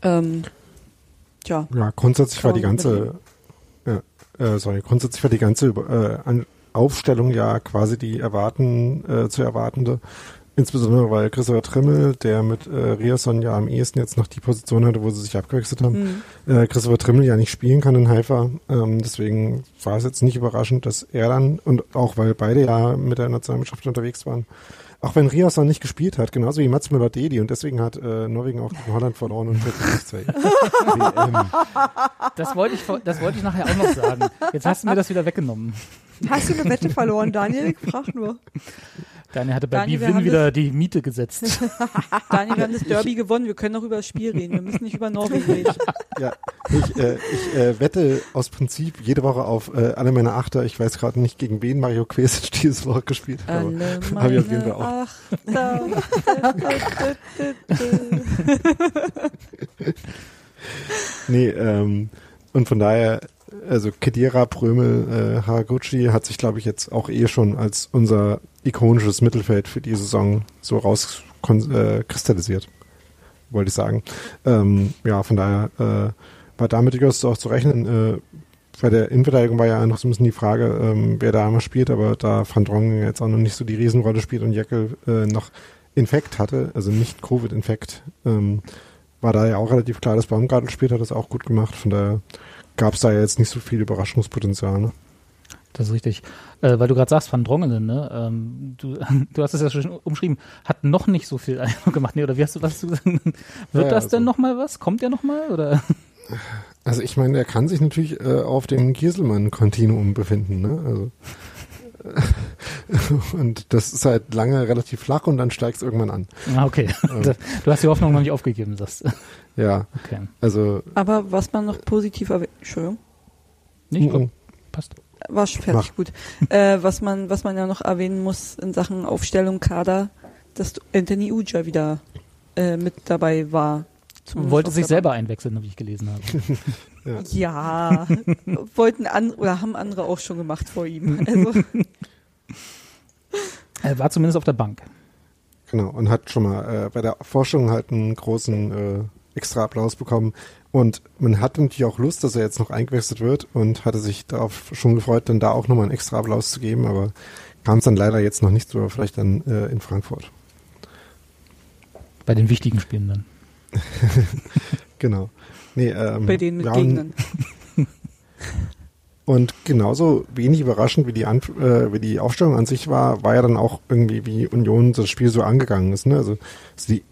Ähm, tja, Ja, grundsätzlich war die ganze, ja, äh, sorry, grundsätzlich war die ganze äh, Aufstellung ja quasi die erwarten, äh, zu erwartende. Insbesondere weil Christopher Trimmel, der mit äh, Riasson ja am ehesten jetzt noch die Position hatte, wo sie sich abgewechselt haben, hm. äh, Christopher Trimmel ja nicht spielen kann in Haifa. Ähm, deswegen war es jetzt nicht überraschend, dass er dann, und auch weil beide ja mit der Nationalmannschaft unterwegs waren, auch wenn Riasson nicht gespielt hat, genauso wie Mats Müller-Deli und deswegen hat äh, Norwegen auch gegen Holland verloren und wird nicht zur WM. Das wollte ich, das wollte ich nachher auch noch sagen. Jetzt hast du mir das wieder weggenommen. Hast du eine Wette verloren, Daniel? Ich frag nur. Daniel hatte bei Daniel, Bivin wieder die Miete gesetzt. [laughs] Daniel, wir haben das Derby gewonnen, wir können auch über das Spiel reden, wir müssen nicht über Norwegen reden. [laughs] Ja, ich, äh, ich äh, wette aus Prinzip jede Woche auf äh, alle meine Achter. Ich weiß gerade nicht, gegen wen Mario Quesic [laughs] dieses Woche gespielt hat. aber Alle Hab ich auf jeden meine Fall auch. Achter. Nee, ähm, und von daher, also Kedira, Prömel, äh, Haraguchi hat sich, glaube ich, jetzt auch eh schon als unser ikonisches Mittelfeld für die Saison so rauskristallisiert, wollte ich sagen. Ähm, ja, von daher äh, war damit durchaus auch zu rechnen. Äh, bei der Innenverteidigung war ja noch so ein bisschen die Frage, ähm, wer da einmal spielt, aber da Van Drong jetzt auch noch nicht so die Riesenrolle spielt und Jeckel äh, noch Infekt hatte, also nicht Covid-Infekt, ähm, war da ja auch relativ klar, dass Baumgartel spielt, hat das auch gut gemacht. Von daher gab es da jetzt nicht so viel Überraschungspotenzial. Ne? Das ist richtig. Äh, weil du gerade sagst, Van Drongelen, ne? Ähm, du, [laughs] du hast es ja schon umschrieben, hat noch nicht so viel [laughs] Eindruck gemacht. Nee, oder wie hast du was du gesagt? Wird Ja, ja, das also- denn noch mal was? Kommt der noch mal? Oder? [laughs] Also ich meine, er kann sich natürlich äh, auf dem Gieselmann-Kontinuum befinden, ne? Also und das ist halt lange relativ flach und dann steigt es irgendwann an. Ah, okay. Du hast die Hoffnung noch nicht aufgegeben, sagst du. Ja, Okay. also Aber was man noch positiv erwähnt, Entschuldigung, Nee, ich glaub, Mhm. passt. war schon fertig, Mach. gut. Äh, was man, was man ja noch erwähnen muss in Sachen Aufstellung, Kader, dass Anthony Uja wieder äh, mit dabei war. Zumindest Wollte sich selber einwechseln, wie ich gelesen habe. [laughs] Ja, [laughs] wollten an oder haben andere auch schon gemacht vor ihm. Also, [laughs] Er war zumindest auf der Bank. Genau, und hat schon mal äh, bei der Forschung halt einen großen äh, extra Applaus bekommen. Und man hat natürlich auch Lust, dass er jetzt noch eingewechselt wird und hatte sich darauf schon gefreut, dann da auch nochmal einen extra Applaus zu geben, aber kam es dann leider jetzt noch nicht so, aber vielleicht dann äh, in Frankfurt. Bei den wichtigen Spielen dann. [laughs] Genau. Nee, ähm, bei denen mit ja, und- Gegnern. [laughs] Und genauso wenig überraschend wie die, An äh, wie die Aufstellung an sich war, war ja dann auch irgendwie, wie Union das Spiel so angegangen ist. Ne? Also, also die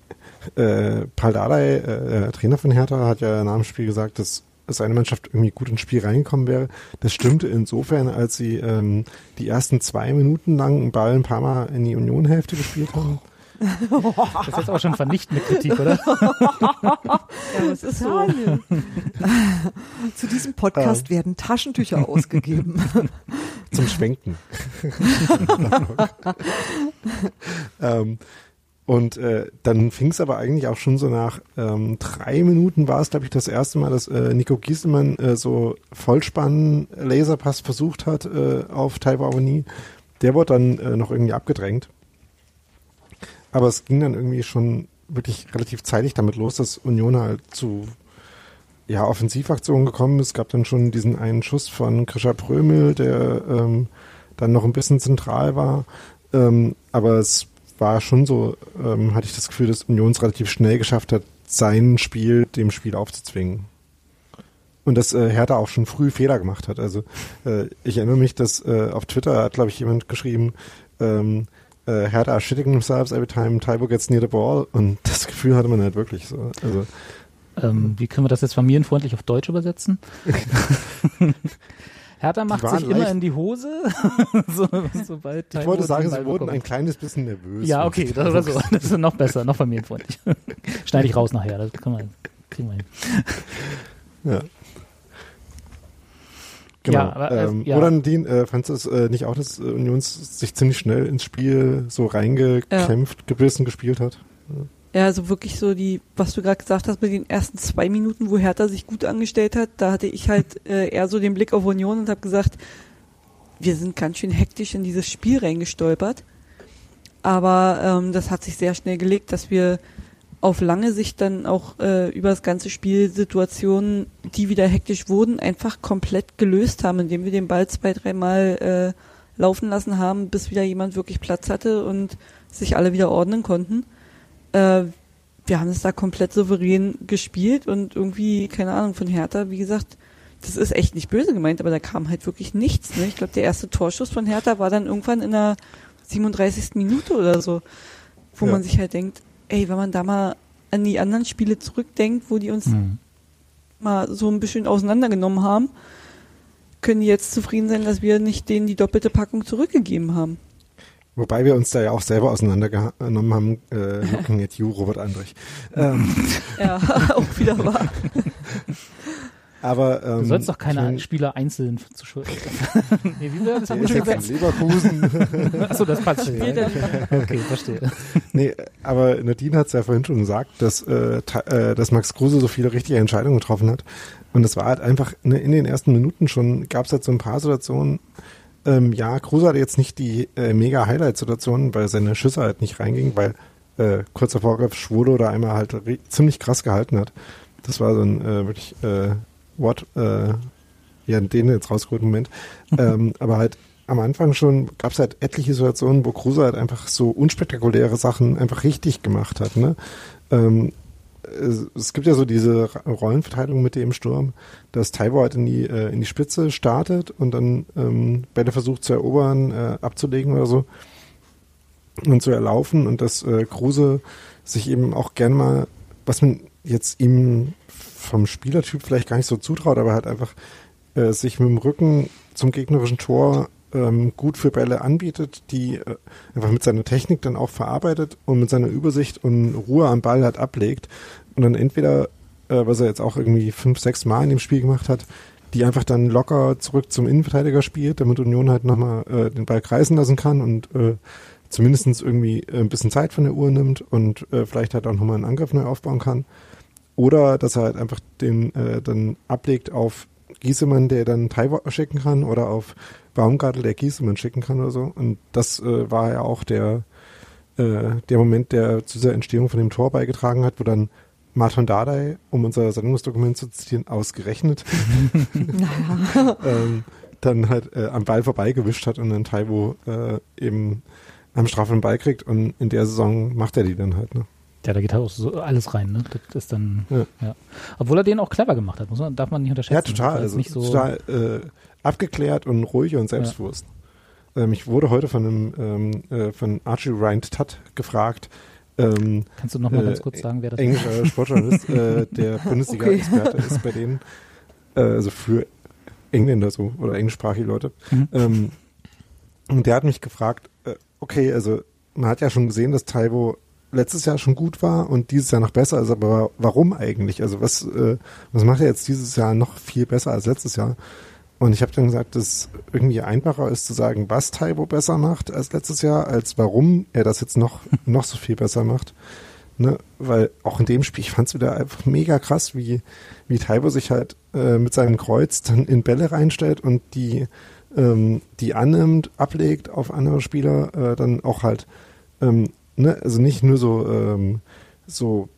äh, Paul Dardai, äh, Trainer von Hertha, hat ja nach dem Spiel gesagt, dass seine Mannschaft irgendwie gut ins Spiel reingekommen wäre. Das stimmte insofern, als sie ähm, die ersten zwei Minuten lang einen Ball ein paar Mal in die Union-Hälfte gespielt haben. [laughs] Das ist jetzt aber schon vernichtende Kritik, oder? [laughs] Ja, das ist so. [laughs] Zu diesem Podcast werden Taschentücher ausgegeben. zum Schwenken. ähm, und äh, dann fing es aber eigentlich auch schon so nach ähm, drei Minuten war es, glaube ich, das erste Mal, dass äh, Nico Gieselmann äh, so Vollspann-Laserpass versucht hat äh, auf Taiwo Awani. Der wurde dann äh, noch irgendwie abgedrängt. Aber es ging dann irgendwie schon wirklich relativ zeitig damit los, dass Union halt zu ja, Offensivaktionen gekommen ist. Es gab dann schon diesen einen Schuss von Krischer Prömel, der ähm, dann noch ein bisschen zentral war. Ähm, aber es war schon so, ähm, hatte ich das Gefühl, dass Union es relativ schnell geschafft hat, sein Spiel dem Spiel aufzuzwingen. Und dass äh, Hertha auch schon früh Fehler gemacht hat. Also äh, ich erinnere mich, dass äh, auf Twitter hat, glaube ich, jemand geschrieben, ähm, äh, Hertha are shitting themselves every time Taibo gets near the ball. Und [laughs] das Gefühl hatte man halt wirklich so. Also Ähm, wie können wir das jetzt familienfreundlich auf Deutsch übersetzen? [laughs] [laughs] Hertha macht sich immer in die Hose, [laughs] so, sobald ich wollte sagen, sie wurden bekommt. ein kleines bisschen nervös. Ja, okay, [laughs] das oder so. Das ist noch besser, noch familienfreundlich. [laughs] Schneide ich raus nachher, das kann man, kriegen wir hin. Ja. Genau. Ja, aber, äh, ähm, ja. Oder Nadine, äh, fandst du es äh, nicht auch, dass äh, Union sich ziemlich schnell ins Spiel so reingekämpft, gebissen gespielt hat? Ja, also wirklich so die, was du gerade gesagt hast, mit den ersten zwei Minuten, wo Hertha sich gut angestellt hat, da hatte ich halt [laughs] äh, eher so den Blick auf Union und habe gesagt, wir sind ganz schön hektisch in dieses Spiel reingestolpert. Aber ähm, das hat sich sehr schnell gelegt, dass wir auf lange Sicht dann auch äh, über das ganze Spiel Situationen, die wieder hektisch wurden, einfach komplett gelöst haben, indem wir den Ball zwei, dreimal äh, laufen lassen haben, bis wieder jemand wirklich Platz hatte und sich alle wieder ordnen konnten. Äh, wir haben es da komplett souverän gespielt und irgendwie, keine Ahnung, von Hertha, wie gesagt, das ist echt nicht böse gemeint, aber da kam halt wirklich nichts. Ne? Ich glaube, der erste Torschuss von Hertha war dann irgendwann in der 37. Minute oder so, wo Ja. man sich halt denkt, ey, wenn man da mal an die anderen Spiele zurückdenkt, wo die uns Hm. mal so ein bisschen auseinandergenommen haben, können die jetzt zufrieden sein, dass wir nicht denen die doppelte Packung zurückgegeben haben. Wobei wir uns da ja auch selber auseinandergenommen haben, äh, looking at you, Robert Andrich. Ähm, Ja, [laughs] auch wieder wahr. aber ähm, Du sollst doch keine ich mein, Spieler einzeln zu schuld. [laughs] nee, wie war das? jetzt Achso, in Leverkusen. [laughs] das passt. Spiel Ja. Okay, verstehe. nee, aber Nadine hat es ja vorhin schon gesagt, dass, äh, äh, dass Max Kruse so viele richtige Entscheidungen getroffen hat. Und es war halt einfach ne, in den ersten Minuten schon, gab es halt so ein paar Situationen, ähm, ja, Kruse hatte jetzt nicht die äh, mega Highlight-Situationen, weil seine Schüsse halt nicht reingingen, weil äh, kurzer Vorgriff Schwolo da einmal halt ziemlich krass gehalten hat. Das war so ein äh, wirklich äh, What, äh, ja, den jetzt rausgeholt Moment. [laughs] ähm, aber halt am Anfang schon gab es halt etliche Situationen, wo Kruse halt einfach so unspektakuläre Sachen einfach richtig gemacht hat. Ne? Ähm, es, gibt ja so diese Rollenverteilung mit dem Sturm, dass Taiwo halt in die, äh, in die Spitze startet und dann ähm, Bälle versucht zu erobern, äh, abzulegen oder so und zu erlaufen und dass äh, Kruse sich eben auch gern mal, was man jetzt ihm vom Spielertyp vielleicht gar nicht so zutraut, aber halt einfach äh, sich mit dem Rücken zum gegnerischen Tor ähm, gut für Bälle anbietet, die äh, einfach mit seiner Technik dann auch verarbeitet und mit seiner Übersicht und Ruhe am Ball halt ablegt und dann entweder, äh, was er jetzt auch irgendwie fünf, sechs Mal in dem Spiel gemacht hat, die einfach dann locker zurück zum Innenverteidiger spielt, damit Union halt nochmal äh, den Ball kreisen lassen kann und äh, zumindestens irgendwie äh, ein bisschen Zeit von der Uhr nimmt und äh, vielleicht halt auch nochmal einen Angriff neu aufbauen kann. Oder dass er halt einfach den äh, dann ablegt auf Giesemann, der dann Taiwan schicken kann, oder auf Baumgartel, der Giesemann schicken kann oder so. Und das äh, war ja auch der, äh, der Moment, der zu dieser Entstehung von dem Tor beigetragen hat, wo dann Martin Dardai, um unser Sendungsdokument zu zitieren, ausgerechnet, [laughs] [laughs] ähm, dann halt äh, am Ball vorbeigewischt hat und dann Taiwo äh, eben am straffen Ball kriegt und in der Saison macht er die dann halt, ne? Ja, da geht halt auch so alles rein, ne? Das ist dann, Ja. ja. Obwohl er den auch clever gemacht hat, muss man, darf man nicht unterschätzen. Ja, total. Also nicht so, total äh, abgeklärt und ruhig und selbstbewusst. Ähm, ich wurde heute von einem ähm, äh, von Archie Rind Tutt gefragt, ähm, Kannst du noch mal äh, ganz kurz sagen, wer das ist? englischer Sportjournalist, äh, [laughs] der Bundesliga-Experte ist bei denen, äh, also für Engländer so oder englischsprachige Leute. Mhm. Ähm, und der hat mich gefragt, äh, okay, also man hat ja schon gesehen, dass Taiwo letztes Jahr schon gut war und dieses Jahr noch besser ist, aber warum eigentlich? Also was, äh, was macht er jetzt dieses Jahr noch viel besser als letztes Jahr? Und ich habe dann gesagt, dass irgendwie einfacher ist zu sagen, was Taibo besser macht als letztes Jahr, als warum er das jetzt noch, [laughs] noch so viel besser macht. Ne? Weil auch in dem Spiel, ich fand es wieder einfach mega krass, wie, wie Taibo sich halt äh, mit seinem Kreuz dann in Bälle reinstellt und die, ähm, die annimmt, ablegt auf andere Spieler, äh, dann auch halt, ähm, ne? also nicht nur so, ähm, so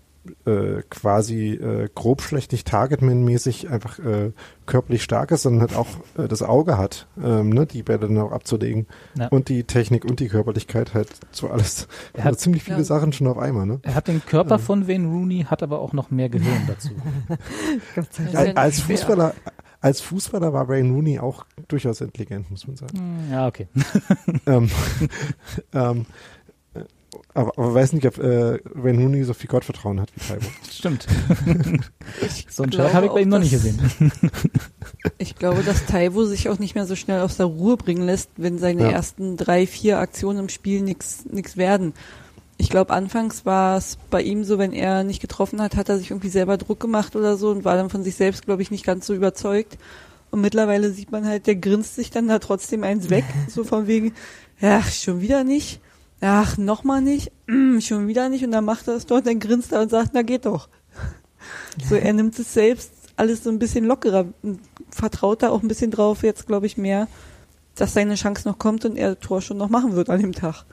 äh, quasi äh, grobschlächtig Targetman-mäßig einfach äh, körperlich stark ist, sondern halt auch äh, das Auge hat, ähm, ne, die Bälle dann auch abzulegen Ja. und die Technik und die Körperlichkeit halt so alles. Er Also hat- ziemlich viele ja. Sachen schon auf einmal, ne? Er hat den Körper von Wayne Rooney, hat aber auch noch mehr Gehirn [laughs] dazu. Als, als. Fußballer, als Fußballer war Wayne Rooney auch durchaus intelligent, muss man sagen. Hm, ja, okay. ähm, [laughs] [laughs] ähm, äh, aber, aber weiß nicht, ob äh, Wayne Rooney so viel Gottvertrauen hat wie Taibo. [laughs] Stimmt. Ich So einen glaube Schlag habe ich bei ihm noch nicht dass- gesehen. [laughs] Ich glaube, dass Taiwo sich auch nicht mehr so schnell aus der Ruhe bringen lässt, wenn seine Ja. ersten drei, vier Aktionen im Spiel nichts werden. Ich glaube, anfangs war es bei ihm so, wenn er nicht getroffen hat, hat er sich irgendwie selber Druck gemacht oder so und war dann von sich selbst, glaube ich, nicht ganz so überzeugt. Und mittlerweile sieht man halt, der grinst sich dann da trotzdem eins weg, [laughs] so von wegen, ja, schon wieder nicht. Ach, nochmal nicht, mm, schon wieder nicht. Und dann macht er es dort, dann grinst er und sagt, na geht doch. So, er nimmt es selbst alles so ein bisschen lockerer und vertraut da auch ein bisschen drauf, jetzt glaube ich mehr, dass seine Chance noch kommt und er Tor schon noch machen wird an dem Tag.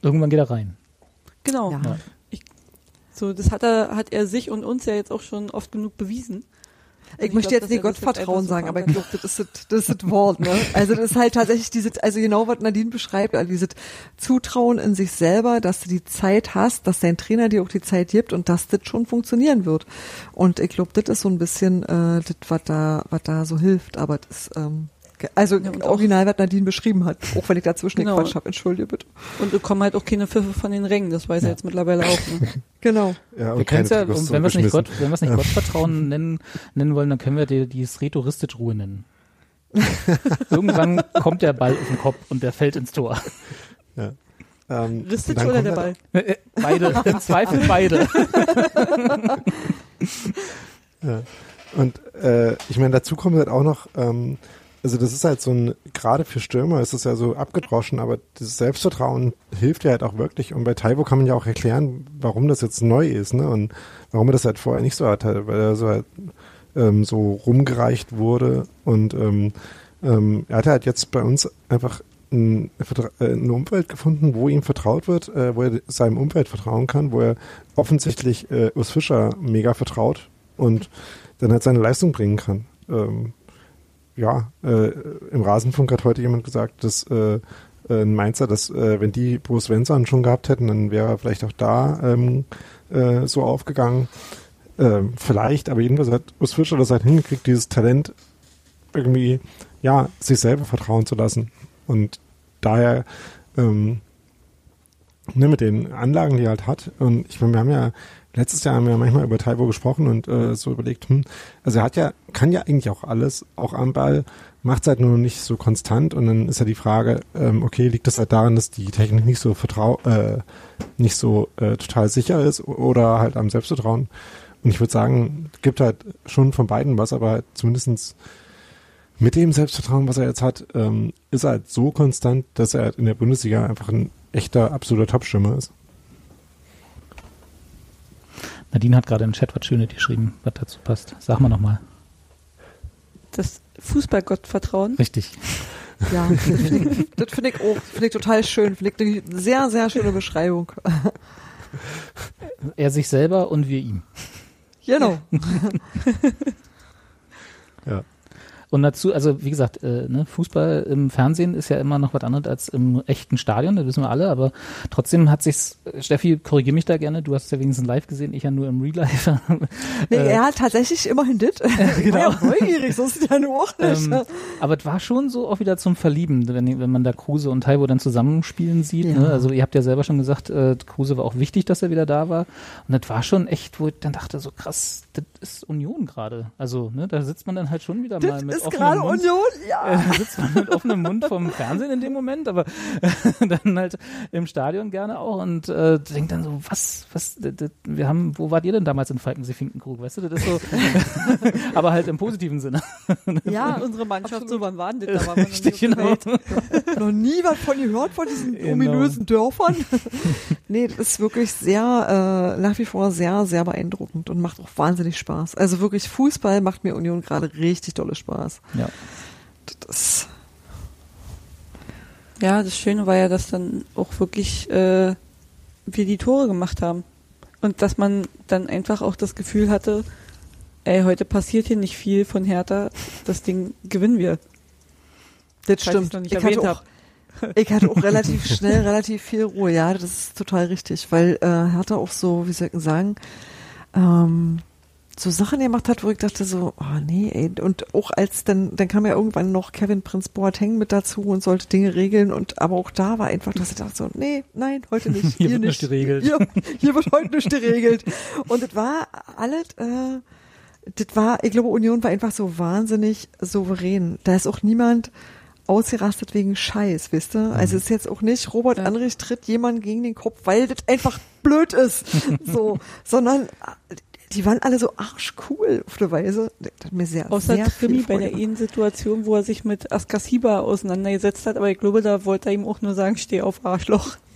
Irgendwann geht er rein. Genau. Ja. Ja. So, das hat er, hat er sich und uns ja jetzt auch schon oft genug bewiesen. Ich Ich möchte jetzt nicht einfach so sagen, aber ich glaube, das ist das, ist Wort, ne? [laughs] Also das ist halt tatsächlich diese, also genau was Nadine beschreibt, also dieses Zutrauen in sich selber, dass du die Zeit hast, dass dein Trainer dir auch die Zeit gibt und dass das schon funktionieren wird. Und ich glaube, das ist so ein bisschen äh, das, was da, was da so hilft, aber das ähm, also Ja, und auch- original, was Nadine beschrieben hat, auch wenn ich dazwischen Genau. Quatsch habe, entschuldige bitte. Und es kommen halt auch keine Pfiffe von den Rängen, das weiß er Ja. jetzt mittlerweile auch. Ne? [laughs] Genau. Ja, Wir können ja, Trikots wenn wir es nicht, Gott, wenn wir es nicht Gottvertrauen nennen, nennen wollen, dann können wir die, die Sreto-Ristic-Ruhe nennen. [laughs] Irgendwann kommt der Ball auf den Kopf und der fällt ins Tor. Ja. Ähm, Ristic und oder der Ball? Äh, Beide, [laughs] im Zweifel beide. Ja. Und äh, ich meine, dazu kommt halt auch noch, ähm, also das ist halt so ein, gerade für Stürmer ist es ja so abgedroschen, aber das Selbstvertrauen hilft ja halt auch wirklich. Und bei Taiwo kann man ja auch erklären, warum das jetzt neu ist, ne? Und warum er das halt vorher nicht so hatte, weil er so halt ähm, so rumgereicht wurde. Und ähm, ähm, er hat halt jetzt bei uns einfach ein, äh, eine Umwelt gefunden, wo ihm vertraut wird, äh, wo er seinem Umfeld vertrauen kann, wo er offensichtlich äh, Urs Fischer mega vertraut und dann halt seine Leistung bringen kann. Ähm, ja, äh, im Rasenfunk hat heute jemand gesagt, dass äh, äh, ein Mainzer, dass äh, wenn die Bo Svensson schon gehabt hätten, dann wäre er vielleicht auch da ähm, äh, so aufgegangen. Ähm, vielleicht, aber jedenfalls hat Urs Fischer das halt hingekriegt, dieses Talent irgendwie, ja, sich selber vertrauen zu lassen. Und daher, ähm, ne, mit den Anlagen, die er halt hat. Und ich meine, wir haben ja letztes Jahr haben wir ja manchmal über Taiwo gesprochen und äh, so überlegt, hm, also er hat ja, kann ja eigentlich auch alles, auch am Ball, macht es halt nur nicht so konstant und dann ist ja die Frage, ähm, okay, liegt das halt daran, dass die Technik nicht so vertrau, äh, nicht so äh, total sicher ist oder halt am Selbstvertrauen. Und ich würde sagen, gibt halt schon von beiden was, aber halt zumindestens mit dem Selbstvertrauen, was er jetzt hat, ähm, ist er halt so konstant, dass er halt in der Bundesliga einfach ein echter, absoluter Top-Stürmer ist. Nadine hat gerade im Chat was Schönes geschrieben, was dazu passt. Sag mal nochmal. Das Fußballgottvertrauen. Richtig. Ja, [laughs] das finde ich, das find ich auch, finde ich total schön. Finde ich eine sehr, sehr schöne Beschreibung. [laughs] Er sich selber und wir ihm. Genau. [laughs] Ja. Und dazu, also wie gesagt, äh, ne, Fußball im Fernsehen ist ja immer noch was anderes als im echten Stadion, das wissen wir alle, aber trotzdem hat sich's, Steffi, korrigier mich da gerne, du hast es ja wenigstens live gesehen, ich ja nur im Real Life. [laughs] Nee, Äh, er hat tatsächlich immerhin das. Ich genau. [laughs] war ja neugierig, so ist ja nur auch nicht. ähm, aber es war schon so auch wieder zum Verlieben, wenn, wenn man da Kruse und Taibo dann zusammenspielen sieht. Ja. Ne? Also ihr habt ja selber schon gesagt, äh, Kruse war auch wichtig, dass er wieder da war. Und das war schon echt, wo ich dann dachte, so krass, das ist Union gerade. Also ne, da sitzt man dann halt schon wieder mal das mit ist gerade Mund. Union, ja. [laughs] äh, sitzt man mit offenem Mund vom Fernsehen in dem Moment, aber [laughs] dann halt im Stadion gerne auch und äh, denkt dann so, was, was, wir haben, wo wart ihr denn damals in Falkensee-Finkenkrug, weißt du, das ist so, [laughs] aber halt im positiven Sinne. Ja, unsere Mannschaft, so wann waren das? Da war man noch nie Richtig, genau. Noch nie was von gehört, von diesen Genau. ominösen Dörfern. nee, das ist wirklich sehr, äh, nach wie vor sehr, sehr beeindruckend und macht auch wahnsinnig Spaß. Also wirklich, Fußball macht mir Union gerade richtig dolle Spaß. Ja. Das, Ja, das Schöne war ja, dass dann auch wirklich äh, wir die Tore gemacht haben. Und dass man dann einfach auch das Gefühl hatte, ey, heute passiert hier nicht viel von Hertha, das Ding gewinnen wir. das Falls stimmt. noch nicht Ich hatte, auch, [laughs] ich hatte auch relativ [laughs] schnell relativ viel Ruhe. Ja, das ist total richtig, weil äh, Hertha auch so, wie soll ich sagen, ähm, so Sachen gemacht hat, wo ich dachte so, oh nee, ey. Und auch als dann, dann kam ja irgendwann noch Kevin Prinz Boateng mit dazu und sollte Dinge regeln und aber auch da war einfach, dass ich dachte so, nee, nein, heute nicht. [laughs] Hier wird nicht nicht geregelt. Hier, hier wird heute nicht geregelt. Und es war alles, äh, das war, ich glaube, Union war einfach so wahnsinnig souverän. Da ist auch niemand ausgerastet wegen Scheiß, wisst ihr? Also es ist jetzt auch nicht, Robert Ja. Andrich tritt jemand gegen den Kopf, weil das einfach blöd ist. [laughs] so, sondern die waren alle so arschcool auf der Weise. Das hat mir sehr, Außer sehr Trimi bei der gemacht. einen Situation, wo er sich mit Askasiba auseinandergesetzt hat, aber ich glaube, da wollte er ihm auch nur sagen, steh auf Arschloch. [laughs]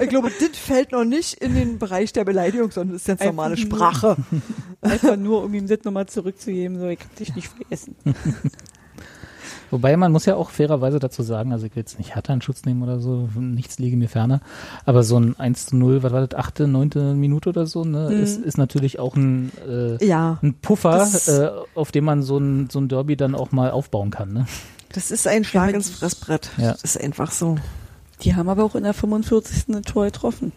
Ich glaube, das fällt noch nicht in den Bereich der Beleidigung, sondern ist jetzt normale Sprache. [laughs] Einfach nur, um ihm das nochmal zurückzugeben, so, ich hab dich nicht vergessen. [laughs] Wobei man muss ja auch fairerweise dazu sagen, also ich will jetzt nicht Hertha in Schutz nehmen oder so, nichts liege mir ferner, aber so ein 1 zu 0, was war das, achte, neunte Minute oder so, ne, Mhm. ist, ist natürlich auch ein, äh, Ja, ein Puffer, äh, auf dem man so ein, so ein Derby dann auch mal aufbauen kann, ne? das ist ein Schlag ins Fressbrett. Ja. Das ist einfach so. Die haben aber auch in der 45. ein Tor getroffen.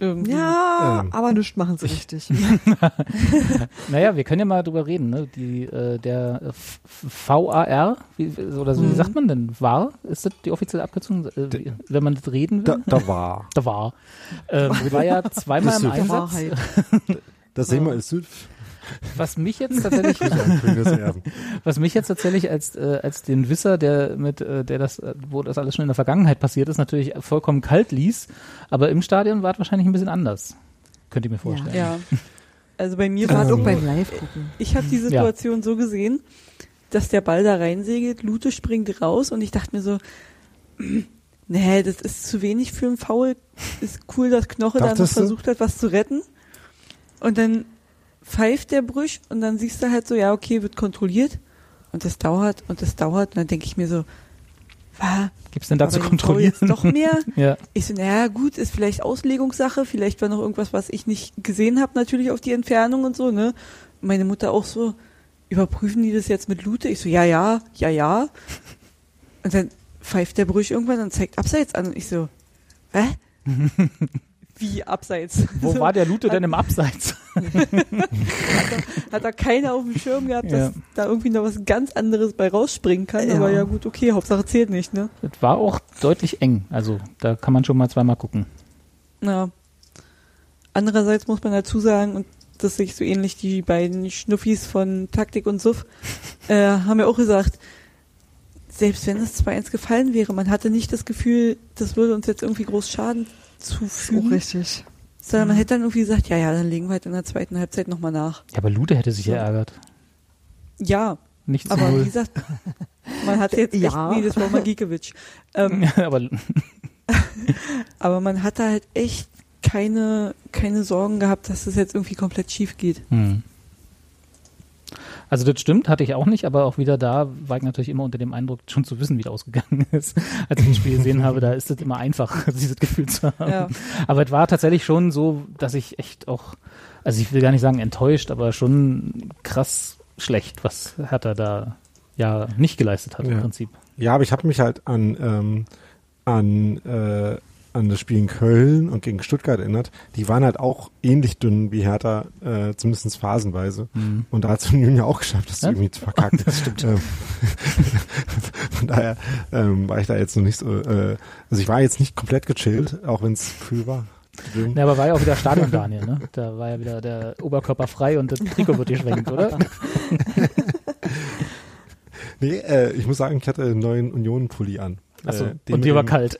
Irgendwie. Ja, Ähm. aber nichts machen sie richtig. [laughs] Naja, wir können ja mal drüber reden, ne? Die, äh, der F- VAR, wie, oder so, wie Mhm. sagt man denn? VAR? Ist das die offizielle Abkürzung? Äh, wie, wenn man das reden will? Da, da war. Da war. Ähm, [laughs] war ja zweimal im ist Einsatz. Wahrheit. [laughs] Das sehen wir als Süd. Was mich jetzt tatsächlich, was mich jetzt tatsächlich als äh, als den Wisser, der mit äh, der das, äh, wo das alles schon in der Vergangenheit passiert ist, natürlich vollkommen kalt ließ. Aber im Stadion war es wahrscheinlich ein bisschen anders. Könnt ihr mir vorstellen. Ja. [laughs] Also bei mir War doch Ähm. beim Live-Gucken. Ich habe die Situation so gesehen, dass der Ball da reinsegelt, Lute springt raus und ich dachte mir so, [clears throat] nee, das ist zu wenig für einen Foul. Ist cool, dass Knoche da noch du? versucht hat, was zu retten. Und dann pfeift der Brüch und dann siehst du halt so, ja, okay, wird kontrolliert. Und das dauert und das dauert. Und dann denke ich mir so, was? Gibt's denn da zu War kontrollieren? jetzt noch mehr? [laughs] Ja. Ich so, naja, gut, ist vielleicht Auslegungssache, vielleicht war noch irgendwas, was ich nicht gesehen habe, natürlich auf die Entfernung und so, ne? Meine Mutter auch so, überprüfen die das jetzt mit Lute? Ich so, ja, ja, ja, ja. Und dann pfeift der Brüch irgendwann und zeigt abseits an. Und ich so, hä? [laughs] Wie abseits? Wo war der Lute [laughs] denn im Abseits? [laughs] Hat da keiner auf dem Schirm gehabt, Ja. dass da irgendwie noch was ganz anderes bei rausspringen kann. Ja. Aber ja gut, okay, Hauptsache zählt nicht, ne? Es war auch deutlich eng. Also da kann man schon mal zweimal gucken. Ja. Andererseits muss man dazu sagen, und das sehe ich so ähnlich, die beiden Schnuffis von Taktik und Suff [laughs] äh, haben ja auch gesagt, selbst wenn es 2-1 gefallen wäre, man hatte nicht das Gefühl, das würde uns jetzt irgendwie groß Schaden Auch zufügen, richtig. sondern man hätte dann irgendwie gesagt, ja, ja, dann legen wir halt in der zweiten Halbzeit nochmal nach. Ja, aber Lute hätte sich So. geärgert. Ja, Nicht zu aber wie null. gesagt, man hat jetzt [laughs] Ja. echt, nee, das war Magikiewicz. Ähm, [laughs] aber [laughs] aber man hatte halt echt keine, keine Sorgen gehabt, dass es jetzt irgendwie komplett schief geht. Hm. Also das stimmt, hatte ich auch nicht, aber auch wieder da war ich natürlich immer unter dem Eindruck, schon zu wissen, wie das ausgegangen [laughs] ist. Als ich das Spiel gesehen habe, da ist es immer einfach, [laughs] dieses Gefühl zu haben. Ja. Aber es war tatsächlich schon so, dass ich echt auch, also ich will gar nicht sagen enttäuscht, aber schon krass schlecht, was Hertha da ja nicht geleistet hat im Ja. Prinzip. Ja, aber ich habe mich halt an, ähm, an, äh, an das Spiel in Köln und gegen Stuttgart erinnert. Die waren halt auch ähnlich dünn wie Hertha, äh, zumindest phasenweise. Mhm. Und da hat es [laughs] Union ja auch geschafft, das Ja? irgendwie zu verkacken. [laughs] Das stimmt. Ähm, [laughs] Von daher ähm, war ich da jetzt noch nicht so, äh, also ich war jetzt nicht komplett gechillt, auch wenn es kühl war. Ja, aber war ja auch wieder Stadion Daniel, ne? Da war ja wieder der Oberkörper frei und das Trikot wird geschwenkt, oder? Nee, äh, ich muss sagen, ich hatte einen neuen Union-Pulli an. Achso, Äh, und dir war kalt.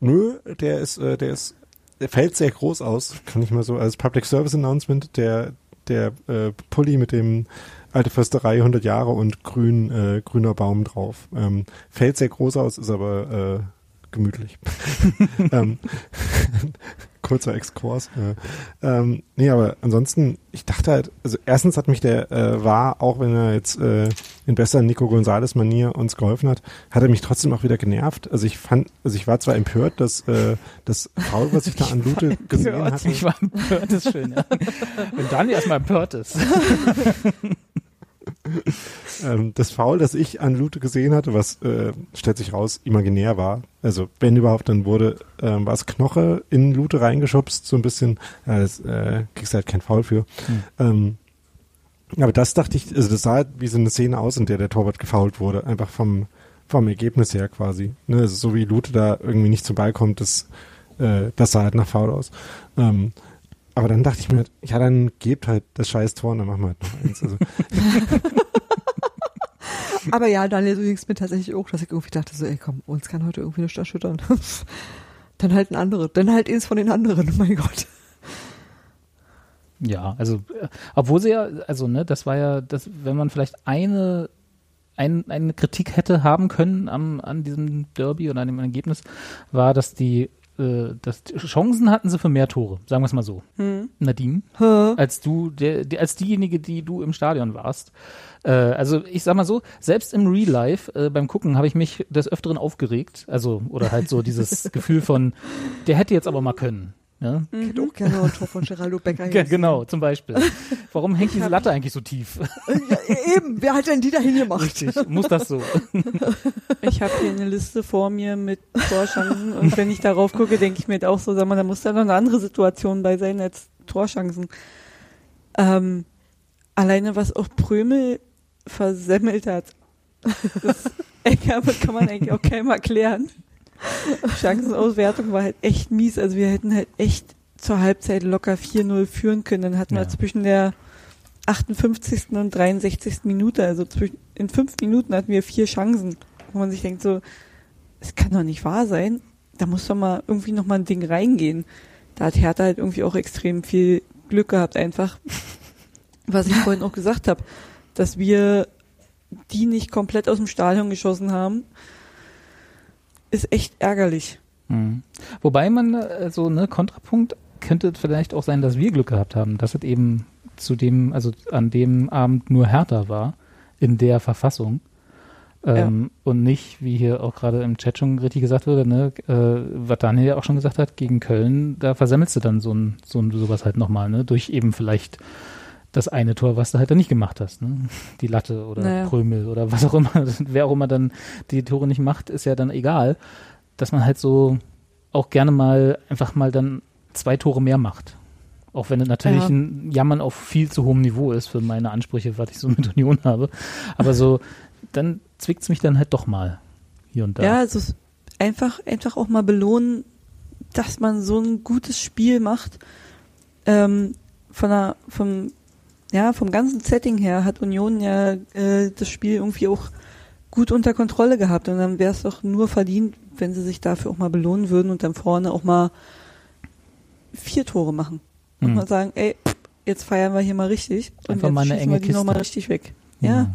Nö, der ist, äh, der ist, der fällt sehr groß aus, kann ich mal so als Public Service Announcement, der, der äh, Pulli mit dem alte Försterei 100 Jahre und grün, äh, grüner Baum drauf. Ähm, fällt sehr groß aus, ist aber äh, gemütlich. [laughs] ähm, kurzer Exkurs. Äh, ähm, nee, aber ansonsten, ich dachte halt, also erstens hat mich der äh, war, auch wenn er jetzt äh, in besser Nico Gonzales Manier uns geholfen hat, hat er mich trotzdem auch wieder genervt. Also ich fand, also ich war zwar empört, dass äh, das Foul, was ich da an Lute gesehen hatte, Ich war empört, ist schön, ja. Wenn Daniel erstmal empört ist. [laughs] ähm, das Foul, das ich an Lute gesehen hatte, was äh, stellt sich raus, imaginär war. Also wenn überhaupt, dann wurde ähm, war es Knoche in Lute reingeschubst, so ein bisschen. Ja, das äh, kriegst du halt kein Foul für. Hm. Ähm, aber das dachte ich, also das sah halt wie so eine Szene aus, in der der Torwart gefoult wurde, einfach vom vom Ergebnis her quasi. Ne? Also so wie Lute da irgendwie nicht zum Ball kommt, das äh, das sah halt nach Foul aus. Ähm, aber dann dachte ich mir, ja, dann gebt halt das scheiß Tor und dann machen wir halt noch eins. Also, [laughs] Aber ja, Daniel, so ging es mir tatsächlich auch, dass ich irgendwie dachte so, ey komm, uns kann heute irgendwie nicht erschüttern. [laughs] dann halt ein anderer, dann halt eins von den anderen, mein Gott. Ja, also, äh, obwohl sie ja, also, ne, das war ja, das, wenn man vielleicht eine, ein, eine Kritik hätte haben können am, an diesem Derby oder an dem Ergebnis, war, dass die, äh, die Chancen hatten sie für mehr Tore, sagen wir es mal so. Hm. Nadine, Hä? als du, der, der, als diejenige, die du im Stadion warst. Äh, also ich sag mal so, selbst im Real Life äh, beim Gucken habe ich mich des Öfteren aufgeregt. Also, oder halt so dieses [laughs] Gefühl von, der hätte jetzt aber mal können. Ja? Ich hätte auch gerne ein Tor von Geraldo [laughs] Becker Ge- gesehen. Genau, zum Beispiel. [laughs] Warum hängt diese Latte eigentlich so tief? Ja, eben, wer hat denn die da hingemacht? Richtig, muss das so? [laughs] Ich habe hier eine Liste vor mir mit Torchancen und wenn ich darauf gucke, denke ich mir halt auch so, sag mal, da muss da noch eine andere Situation bei sein als Torchancen. Ähm, alleine was auch Prömel versemmelt hat. Das kann man eigentlich auch keinem erklären. [laughs] Chancenauswertung war halt echt mies. Also wir hätten halt echt zur Halbzeit locker 4-0 führen können. Dann hatten Ja. wir zwischen der 58. und 63. Minute, also zwischen, in fünf Minuten hatten wir vier Chancen, wo man sich denkt so, es kann doch nicht wahr sein. Da muss doch mal irgendwie noch mal ein Ding reingehen. Da hat Hertha halt irgendwie auch extrem viel Glück gehabt einfach. [laughs] Was ich vorhin auch gesagt habe, dass wir die nicht komplett aus dem Stadion geschossen haben, ist echt ärgerlich. Mhm. Wobei man, äh, so, ne, Kontrapunkt könnte vielleicht auch sein, dass wir Glück gehabt haben, dass es eben zu dem, also an dem Abend nur härter war, in der Verfassung. Ähm, Und nicht, wie hier auch gerade im Chat schon richtig gesagt wurde, ne, äh, was Daniel ja auch schon gesagt hat, gegen Köln, da versemmelst du dann so ein, so ein sowas halt nochmal, ne, durch eben vielleicht das eine Tor, was du halt dann nicht gemacht hast. Ne? Die Latte oder Naja. Prömel oder was auch immer. [laughs] Wer auch immer dann die Tore nicht macht, ist ja dann egal. Dass man halt so auch gerne mal einfach mal dann zwei Tore mehr macht. Auch wenn es natürlich Ja. ein Jammern auf viel zu hohem Niveau ist für meine Ansprüche, was ich so [laughs] mit Union habe. Aber so, dann zwickt's mich dann halt doch mal hier und da. Ja, also es- einfach, einfach auch mal belohnen, dass man so ein gutes Spiel macht. Ähm, von der, vom, ja, vom ganzen Setting her hat Union ja äh, das Spiel irgendwie auch gut unter Kontrolle gehabt und dann wäre es doch nur verdient, wenn sie sich dafür auch mal belohnen würden und dann vorne auch mal vier Tore machen. Und Hm. mal sagen, ey, jetzt feiern wir hier mal richtig und Einfach jetzt mal schießen wir die Kiste. nochmal richtig weg. Ja.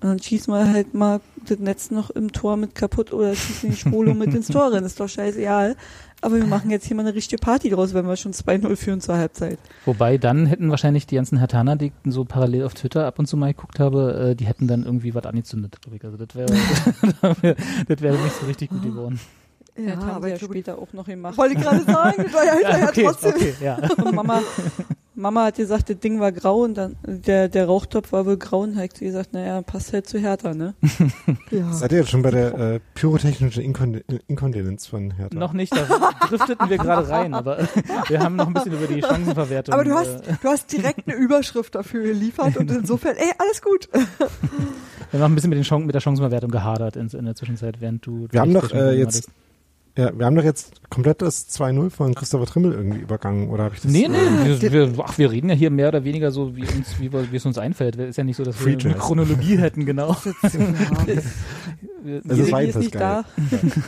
Und dann schießen wir halt mal das Netz noch im Tor mit kaputt oder schießen die Spolo mit ins Tor rein. Ist doch scheißegal. Aber wir machen jetzt hier mal eine richtige Party draus, wenn wir schon 2-0 führen zur Halbzeit. Wobei dann hätten wahrscheinlich die ganzen Hertaner, die ich so parallel auf Twitter ab und zu mal geguckt habe, äh, die hätten dann irgendwie was angezündet, glaube ich. Also das wäre [laughs] das wäre nicht so richtig gut geworden. Ja, das haben aber sie ja später auch noch gemacht. wollte ich gerade sagen, das war ja [laughs] hinterher okay, trotzdem. okay, ja. [laughs] Mama, Mama hat gesagt, das Ding war grau und dann der, der Rauchtopf war wohl grau und hat sie gesagt, naja, passt halt zu Hertha, ne? [laughs] Ja. Seid ihr jetzt schon bei der äh, pyrotechnischen Inkon Inkontinenz von Hertha? Noch nicht, da drifteten wir gerade rein, aber [laughs] wir haben noch ein bisschen über die Chancenverwertung. Aber du hast, äh, du hast direkt eine Überschrift dafür geliefert und insofern, ey, alles gut. wir haben noch ein bisschen mit, den Chancen, mit der Chancenverwertung gehadert in, in der Zwischenzeit, während du. Wir haben doch Technik äh, hattest. jetzt, ja, wir haben doch jetzt komplett das 2-0 von Christopher Trimmel irgendwie übergangen, oder habe ich das? Nee, nee, äh, wir, wir, ach, wir reden ja hier mehr oder weniger so, wie, uns, wie, wir- wie es uns einfällt. Ist ja nicht so, dass wir Free eine Jazz. Chronologie hätten, genau. [laughs] Also es Jede war ist nicht jedenfalls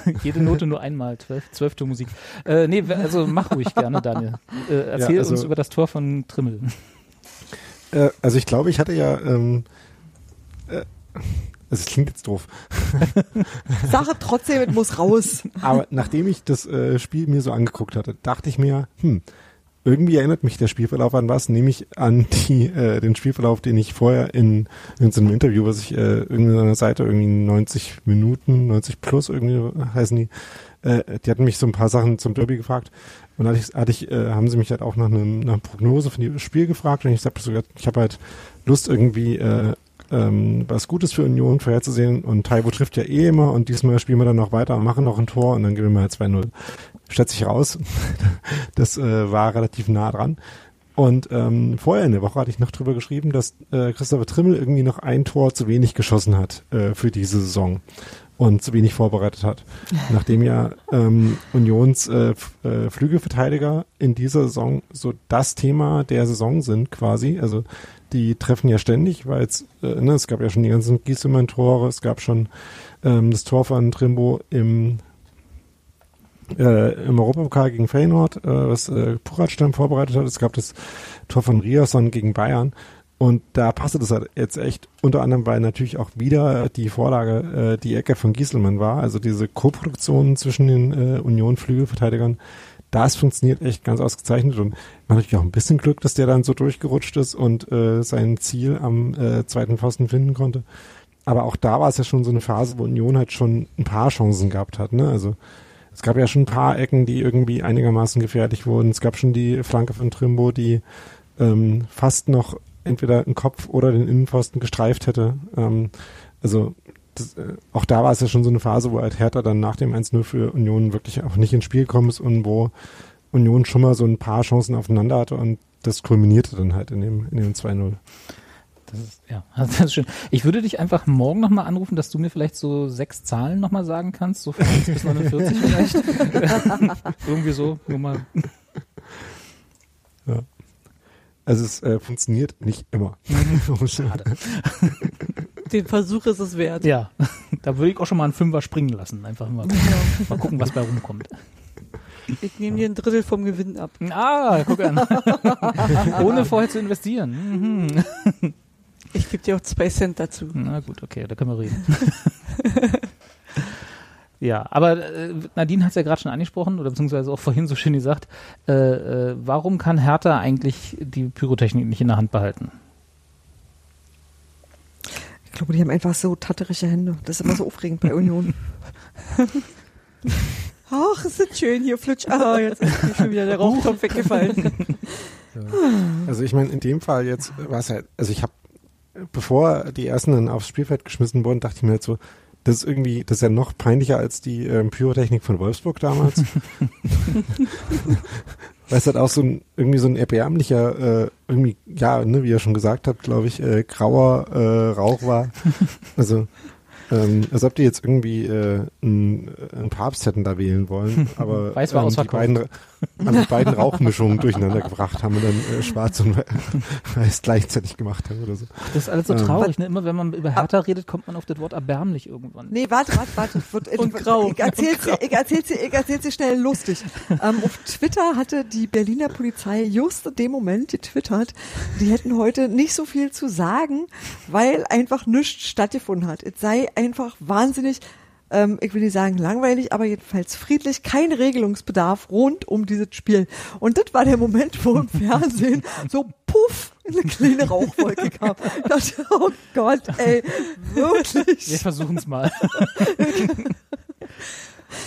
da. [laughs] Jede Note nur einmal, zwölf, zwölfte Musik. Äh, nee, also mach ruhig gerne, Daniel. Äh, erzähl Ja, also- uns über das Tor von Trimmel. Äh, also ich glaube, ich hatte ja, ähm, äh, also es klingt jetzt doof, [laughs] Sache trotzdem, es muss raus. aber nachdem ich das äh, Spiel mir so angeguckt hatte, dachte ich mir, hm, irgendwie erinnert mich der Spielverlauf an was, nämlich an die, äh, den Spielverlauf, den ich vorher in, in so einem Interview, was ich äh, irgendwie der Seite irgendwie 90 Minuten, 90 plus irgendwie heißen die, äh, die hatten mich so ein paar Sachen zum Derby gefragt. Und hatte ich, hatte ich äh, haben sie mich halt auch nach einem nach einer Prognose von dem Spiel gefragt. Und ich habe sogar, ich habe halt Lust irgendwie äh, ähm, was Gutes für Union vorherzusehen und Taiwo trifft ja eh immer und diesmal spielen wir dann noch weiter und machen noch ein Tor und dann gewinnen wir halt 2-0. Stellt sich raus, [laughs] das äh, war relativ nah dran. Und ähm, vorher in der Woche hatte ich noch drüber geschrieben, dass äh, Christopher Trimmel irgendwie noch ein Tor zu wenig geschossen hat äh, für diese Saison und zu wenig vorbereitet hat. [laughs] Nachdem ja ähm, Unions äh, äh, Flügelverteidiger in dieser Saison so das Thema der Saison sind quasi. Also die treffen ja ständig, weil es, äh, ne, es gab ja schon die ganzen Gieselmann-Tore, es gab schon ähm, das Tor von Trimbo im äh, im Europapokal gegen Feyenoord, äh, was äh, Puratsch dann vorbereitet hat. Es gab das Tor von Riasson gegen Bayern. Und da passte das halt jetzt echt, unter anderem, weil natürlich auch wieder die Vorlage äh, die Ecke von Gieselmann war, also diese Koproduktion zwischen den äh, Union-Flügelverteidigern, das funktioniert echt ganz ausgezeichnet und man hat natürlich auch ein bisschen Glück, dass der dann so durchgerutscht ist und äh, sein Ziel am äh, zweiten Pfosten finden konnte. Aber auch da war es ja schon so eine Phase, wo Union halt schon ein paar Chancen gehabt hat. Ne? Also es gab ja schon ein paar Ecken, die irgendwie einigermaßen gefährlich wurden. Es gab schon die Flanke von Trimbo, die ähm, fast noch entweder den Kopf oder den Innenpfosten gestreift hätte. Ähm, also das, äh, auch da war es ja schon so eine Phase, wo halt Hertha dann nach dem 1-0 für Union wirklich auch nicht ins Spiel gekommen ist und wo Union schon mal so ein paar Chancen aufeinander hatte und das kulminierte dann halt in dem, in dem 2-0. Das ist, ja, [laughs] das ist schön. Ich würde dich einfach morgen nochmal anrufen, dass du mir vielleicht so sechs Zahlen nochmal sagen kannst, so von 1 bis 49 vielleicht. [laughs] Irgendwie so, nur mal. Also es äh, funktioniert nicht immer. [laughs] Schade. Den Versuch ist es wert. Ja, [laughs] da würde ich auch schon mal einen Fünfer springen lassen. Einfach mal, [laughs] mal gucken, was bei rumkommt. Ich nehme dir ein Drittel vom Gewinn ab. Ah, guck an. [laughs] Ohne vorher zu investieren. Mhm. Ich gebe dir auch zwei Cent dazu. Na gut, okay, da können wir reden. ja, aber äh, Nadine hat es ja gerade schon angesprochen, oder beziehungsweise auch vorhin so schön gesagt, äh, äh, warum kann Hertha eigentlich die Pyrotechnik nicht in der Hand behalten? Ich glaube, die haben einfach so tatterische Hände. Das ist immer so aufregend bei Union. Ach, es ist schön hier, flutsch. Ah, jetzt ist mir schon wieder der Rauchtopf weggefallen. also ich meine, in dem Fall jetzt war es halt, also ich habe, bevor die ersten dann aufs Spielfeld geschmissen wurden, dachte ich mir halt so, das ist irgendwie, das ist ja noch peinlicher als die ähm, Pyrotechnik von Wolfsburg damals. [laughs] Weil es halt auch so ein, irgendwie so ein erbärmlicher, äh, irgendwie, ja, ne, wie ihr schon gesagt habt, glaube ich, äh, grauer äh, Rauch war. [laughs] Also ähm, als ob die jetzt irgendwie äh, einen, einen Papst hätten da wählen wollen, aber [laughs] Weiß war ähm, die, beiden, also die beiden Rauchmischungen durcheinander gebracht haben und dann äh, schwarz und [laughs] weiß gleichzeitig gemacht haben oder so. Das ist alles so Ähm. traurig, ne? Immer wenn man über Hertha redet, kommt man auf das Wort erbärmlich irgendwann. Nee, warte, warte, warte. [laughs] Wird, Und ich, grau. Ich erzähl's dir, ich erzähl's ich erzähl's dir schnell lustig. Ähm, auf Twitter hatte die Berliner Polizei just in dem Moment getwittert, die hätten heute nicht so viel zu sagen, weil einfach nichts stattgefunden hat. Es sei einfach wahnsinnig, ähm, ich will nicht sagen langweilig, aber jedenfalls friedlich, kein Regelungsbedarf rund um dieses Spiel. Und das war der Moment, wo im Fernsehen [laughs] so puff eine kleine Rauchwolke kam. Ich dachte, oh Gott, ey, wirklich. Wir versuchen es mal. [laughs]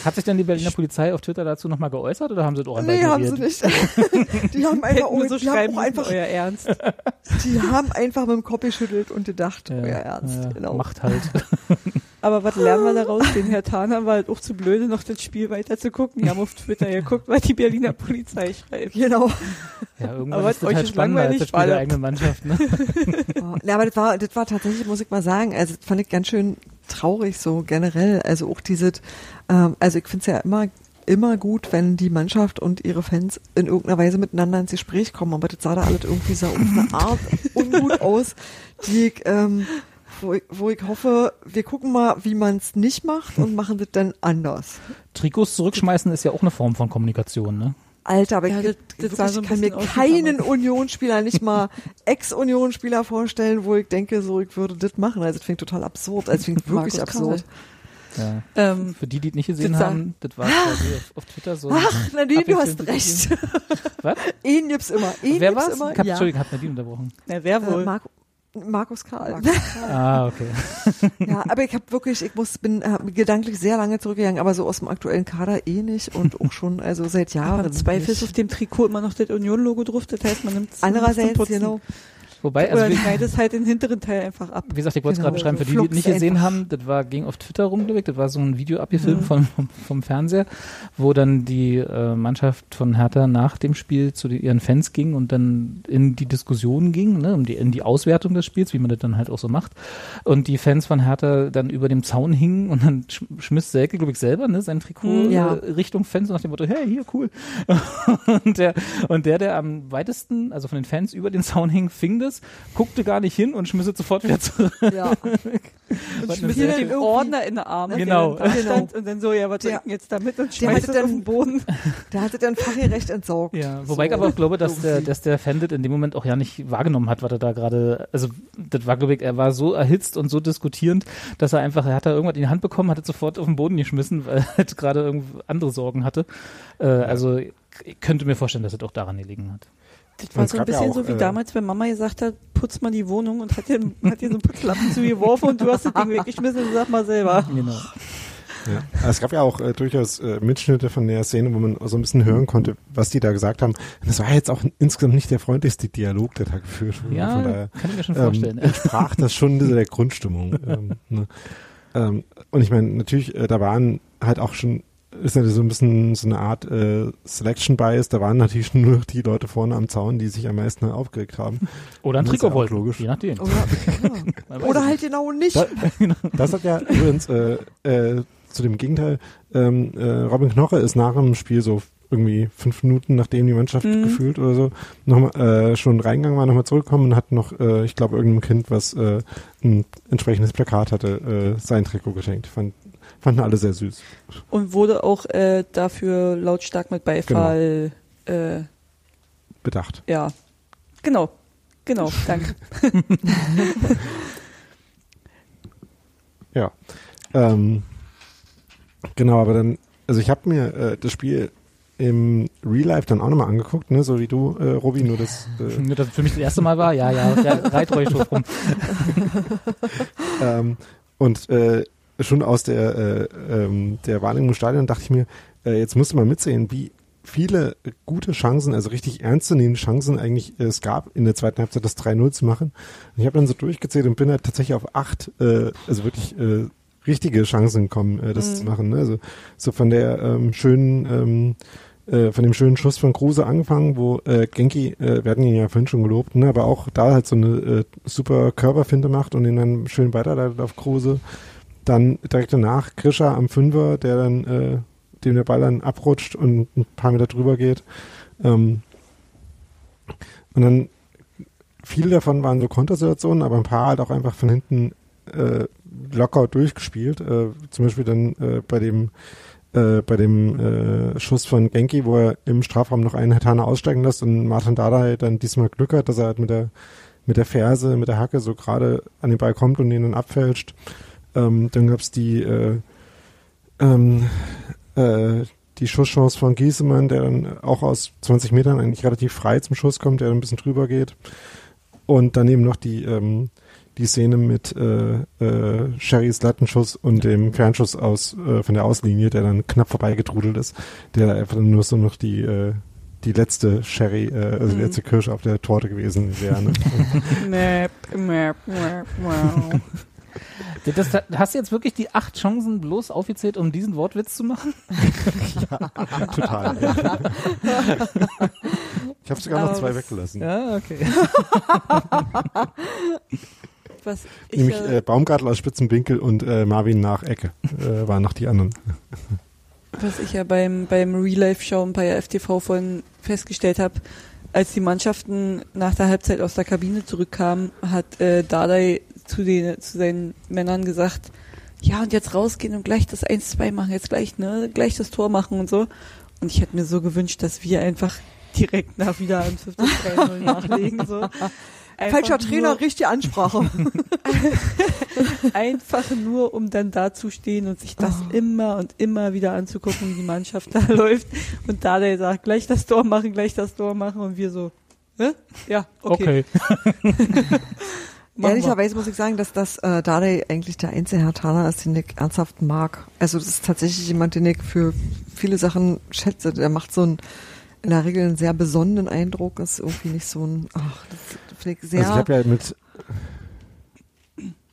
Hat sich denn die Berliner Polizei auf Twitter dazu nochmal geäußert oder haben sie doch Nee, haben sie nicht. [laughs] Die haben einfach, wir so die haben einfach, euer Ernst. [laughs] die haben einfach mit dem Kopf geschüttelt und gedacht, euer Ernst, ja, genau. Macht halt. [laughs] Aber was lernen wir daraus? Den Herr Thaner war halt auch zu blöde, noch das Spiel weiter zu gucken. Die haben auf Twitter geguckt, was die Berliner Polizei schreibt. Genau. Ja, irgendwann Aber ist das euch halt spannender als langweilig, das Spiel der eigenen Mannschaft. Ne? [laughs] Oh, Ja, aber das war, das war tatsächlich, muss ich mal sagen, also das fand ich ganz schön traurig so generell. Also auch dieses, ähm, also ich finde es ja immer immer gut, wenn die Mannschaft und ihre Fans in irgendeiner Weise miteinander ins Gespräch kommen, aber das sah da alles irgendwie so auf eine Art [laughs] ungut aus, die ich, ähm, wo ich, wo ich hoffe, wir gucken mal, wie man es nicht macht und [laughs] machen das dann anders. Trikots zurückschmeißen ist ja auch eine Form von Kommunikation, ne? Alter, aber Ja, ich, das- das so ein kann mir keinen. Unionsspieler, nicht mal [laughs] Ex-Unionsspieler vorstellen, wo ich denke, so, ich würde das machen. Also, das klingt total absurd. Also, das klingt wirklich absurd. Ja. Ähm, Für die, die es nicht gesehen Das haben, das war quasi auf, Twitter so. Ach, Nadine, du hast recht. Was? [laughs] Ihn gibt's immer. Ihn Wer gibt's war's? immer. Ich hab, ja. Entschuldigung, hab Nadine unterbrochen. na, wer Äh, wohl? Marco, Markus Karl. [laughs] Ah, okay. ja, aber ich habe wirklich, ich muss, bin äh, gedanklich sehr lange zurückgegangen, aber so aus dem aktuellen Kader eh nicht und auch schon, also seit Jahren. Aber im Zweifel ist nicht. auf dem Trikot immer noch das Union-Logo drauf. Das heißt, man nimmt es Andererseits, genau. Wobei, also Oder wie, schneidet halt den hinteren Teil einfach ab. wie gesagt, ich wollte es Genau, gerade beschreiben, so für die, die es nicht gesehen einfach. haben, das war, ging auf Twitter rum, glaub ich, das war so ein Video abgefilmt Mhm. vom, vom, Fernseher, wo dann die äh, Mannschaft von Hertha nach dem Spiel zu den, ihren Fans ging und dann in die Diskussion ging, ne, um die, in die Auswertung des Spiels, wie man das dann halt auch so macht. Und die Fans von Hertha dann über dem Zaun hingen und dann sch schmiss Selke, glaube ich, selber, ne, sein Trikot Mhm. Ja. äh, Richtung Fans nach dem Motto, hey, hier, cool. [laughs] und der, und der, der am weitesten, also von den Fans über den Zaun hing, fing das, guckte gar nicht hin und schmiss es sofort wieder zurück. Ja. [laughs] Und Schmiss sehr- den Ordner in der Arme, Genau. der dann da Genau. stand und dann so, ja, was denn jetzt damit und der schmeißt hatte es auf den Boden. [laughs] Der hatte dann fachgerecht entsorgt. Ja, wobei So ich aber auch glaube, dass der, dass der Fan das in dem Moment auch ja nicht wahrgenommen hat, was er da gerade, also das war, glaube ich, er war so erhitzt und so diskutierend, dass er einfach, er hat da irgendwas in die Hand bekommen, hat es sofort auf den Boden geschmissen, weil er halt gerade irgendwie andere Sorgen hatte. Äh, also ich könnte mir vorstellen, dass es auch daran gelegen hat. Das war so ein gab ja bisschen auch, so wie äh, damals, wenn Mama gesagt hat, putz mal die Wohnung und hat dir, hat dir so einen Putzlappen zugeworfen und du hast das Ding weggeschmissen und sag mal selber. Genau. Ja. Also Es gab ja auch äh, durchaus äh, Mitschnitte von der Szene, wo man so ein bisschen hören konnte, was die da gesagt haben. Das war jetzt auch insgesamt nicht der freundlichste Dialog, der da geführt wurde. Ja, Von daher kann ich mir schon ähm, vorstellen. entsprach das schon der Grundstimmung. ähm, ne? ähm, und ich meine, natürlich, äh, da waren halt auch schon, ist ja so ein bisschen so eine Art äh, Selection Bias, da waren natürlich [laughs] nur die Leute vorne am Zaun, die sich am meisten aufgeregt haben. Oder ein Trikot ja wollten, logisch. je nachdem. Oder, ja. [laughs] Man weiß Oder halt genau nicht. Da, [laughs] das hat ja übrigens äh, äh, zu dem Gegenteil, ähm, äh, Robin Knoche ist nach dem Spiel so irgendwie fünf Minuten, nachdem die Mannschaft Mhm. gefühlt oder so, nochmal äh, schon reingegangen war, nochmal zurückgekommen und hat noch, äh, ich glaube, irgendeinem Kind, was äh, ein entsprechendes Plakat hatte, äh, sein Trikot geschenkt. Fand, fanden alle sehr süß. Und wurde auch äh, dafür lautstark mit Beifall, äh, Bedacht. ja. Genau. Genau, danke. [laughs] Ja. Ähm, genau, aber dann, also ich habe mir äh, das Spiel im Real Life dann auch nochmal angeguckt, ne, so wie du, äh, Robi, nur das äh, [laughs] Nur, dass es für mich das erste Mal war, ja, ja, ja reit ruhig drauf rum. [laughs] ähm, und äh, schon aus der, äh, ähm, der Wahrnehmung im Stadion dachte ich mir, äh, jetzt musst du mal mitsehen, wie viele gute Chancen, also richtig ernstzunehmende Chancen eigentlich äh, es gab, in der zweiten Halbzeit das 3-0 zu machen. Und ich habe dann so durchgezählt und bin halt tatsächlich auf acht, äh, also wirklich äh, richtige Chancen gekommen, äh, das Mhm. zu machen. Ne? Also so von der ähm, schönen, ähm, äh, von dem schönen Schuss von Kruse angefangen, wo äh, Genki, äh, wir hatten ihn ja vorhin schon gelobt, ne? aber auch da halt so eine äh, super Körperfinte macht und ihn dann schön weiterleitet auf Kruse. Dann direkt danach Grisha am Fünfer, der dann, äh, dem der Ball dann abrutscht und ein paar Meter drüber geht. Ähm, und dann viele davon waren so Kontersituationen, aber ein paar halt auch einfach von hinten äh, locker durchgespielt. Äh, zum Beispiel dann äh, bei dem äh, bei dem äh, Schuss von Genki, wo er im Strafraum noch einen Hatana aussteigen lässt und Martin Dardai dann diesmal Glück hat, dass er halt mit der mit der Ferse, mit der Hacke so gerade an den Ball kommt und den dann abfälscht. Ähm, dann gab's die äh, ähm, äh, die Schusschance von Giesemann, der dann auch aus 20 Metern eigentlich relativ frei zum Schuss kommt, der dann ein bisschen drüber geht. Und dann eben noch die, ähm, die Szene mit äh, äh, Sherrys Lattenschuss und dem Fernschuss aus äh, von der Auslinie, der dann knapp vorbeigetrudelt ist, der einfach nur so noch die äh, die letzte Sherry, äh, also die Mhm. letzte Kirsche auf der Torte gewesen wäre. Ne? [laughs] [laughs] Das, das, hast du jetzt wirklich die acht Chancen bloß aufgezählt, um diesen Wortwitz zu machen? Total. Ja. Ich habe sogar noch zwei weggelassen. Ja, okay. Was ich Nämlich ja, äh, Baumgartel aus Spitzenwinkel und äh, Marvin nach Ecke äh, waren noch die anderen. was ich ja beim, beim Real-Life-Schauen bei der FTV von festgestellt habe, als die Mannschaften nach der Halbzeit aus der Kabine zurückkamen, hat äh, Dardai zu, den, zu seinen Männern gesagt, ja, und jetzt rausgehen und gleich das 1-2 machen, jetzt gleich, ne, gleich das Tor machen und so. Und ich hätte mir so gewünscht, dass wir einfach [laughs] direkt nach wieder an 5-3-0 nachlegen, so. [laughs] Einfach Falscher nur- Trainer, richtige Ansprache. [laughs] Einfach nur, um dann da zu stehen und sich das immer und immer wieder anzugucken, wie die Mannschaft da läuft. Und da der sagt, gleich das Tor machen, gleich das Tor machen und wir so, Hä? Ja, okay. Okay. Machen wir. Ehrlicherweise muss ich sagen, dass das äh, Dardai eigentlich der einzige Herr Tana ist, den ich ernsthaft mag. Also das ist tatsächlich jemand, den ich für viele Sachen schätze. Der macht so einen, in der Regel einen sehr besonnenen Eindruck. Ist irgendwie nicht so ein, ach, das finde ich sehr... Also ich habe ja mit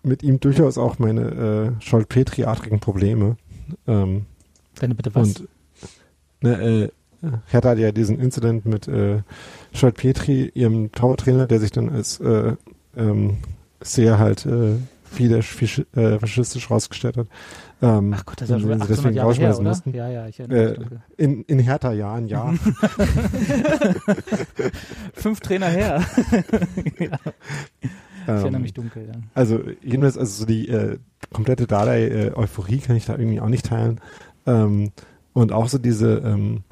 mit ihm durchaus auch meine äh, Scholt-Petri-artigen Probleme. Ähm, Wenn du bitte was. und ne, äh, Hertha hat ja diesen Incident mit äh, Scholt-Petri, ihrem Torwarttrainer, der sich dann als äh, ähm, sehr halt äh, wieder fisch- äh, faschistisch rausgestellt hat. Ähm, Ach Gott, das ist ja schon den sie 800 deswegen Jahre her, oder? mussten. Ja, ja, ich erinnere mich Äh, in, in Hertha-Jahren, ja. [laughs] Fünf Trainer her. [laughs] ja, ich erinnere mich dunkel, ja. Also jedenfalls, also so die äh, komplette Dardai-Euphorie kann ich da irgendwie auch nicht teilen. Ähm, und auch so diese ähm,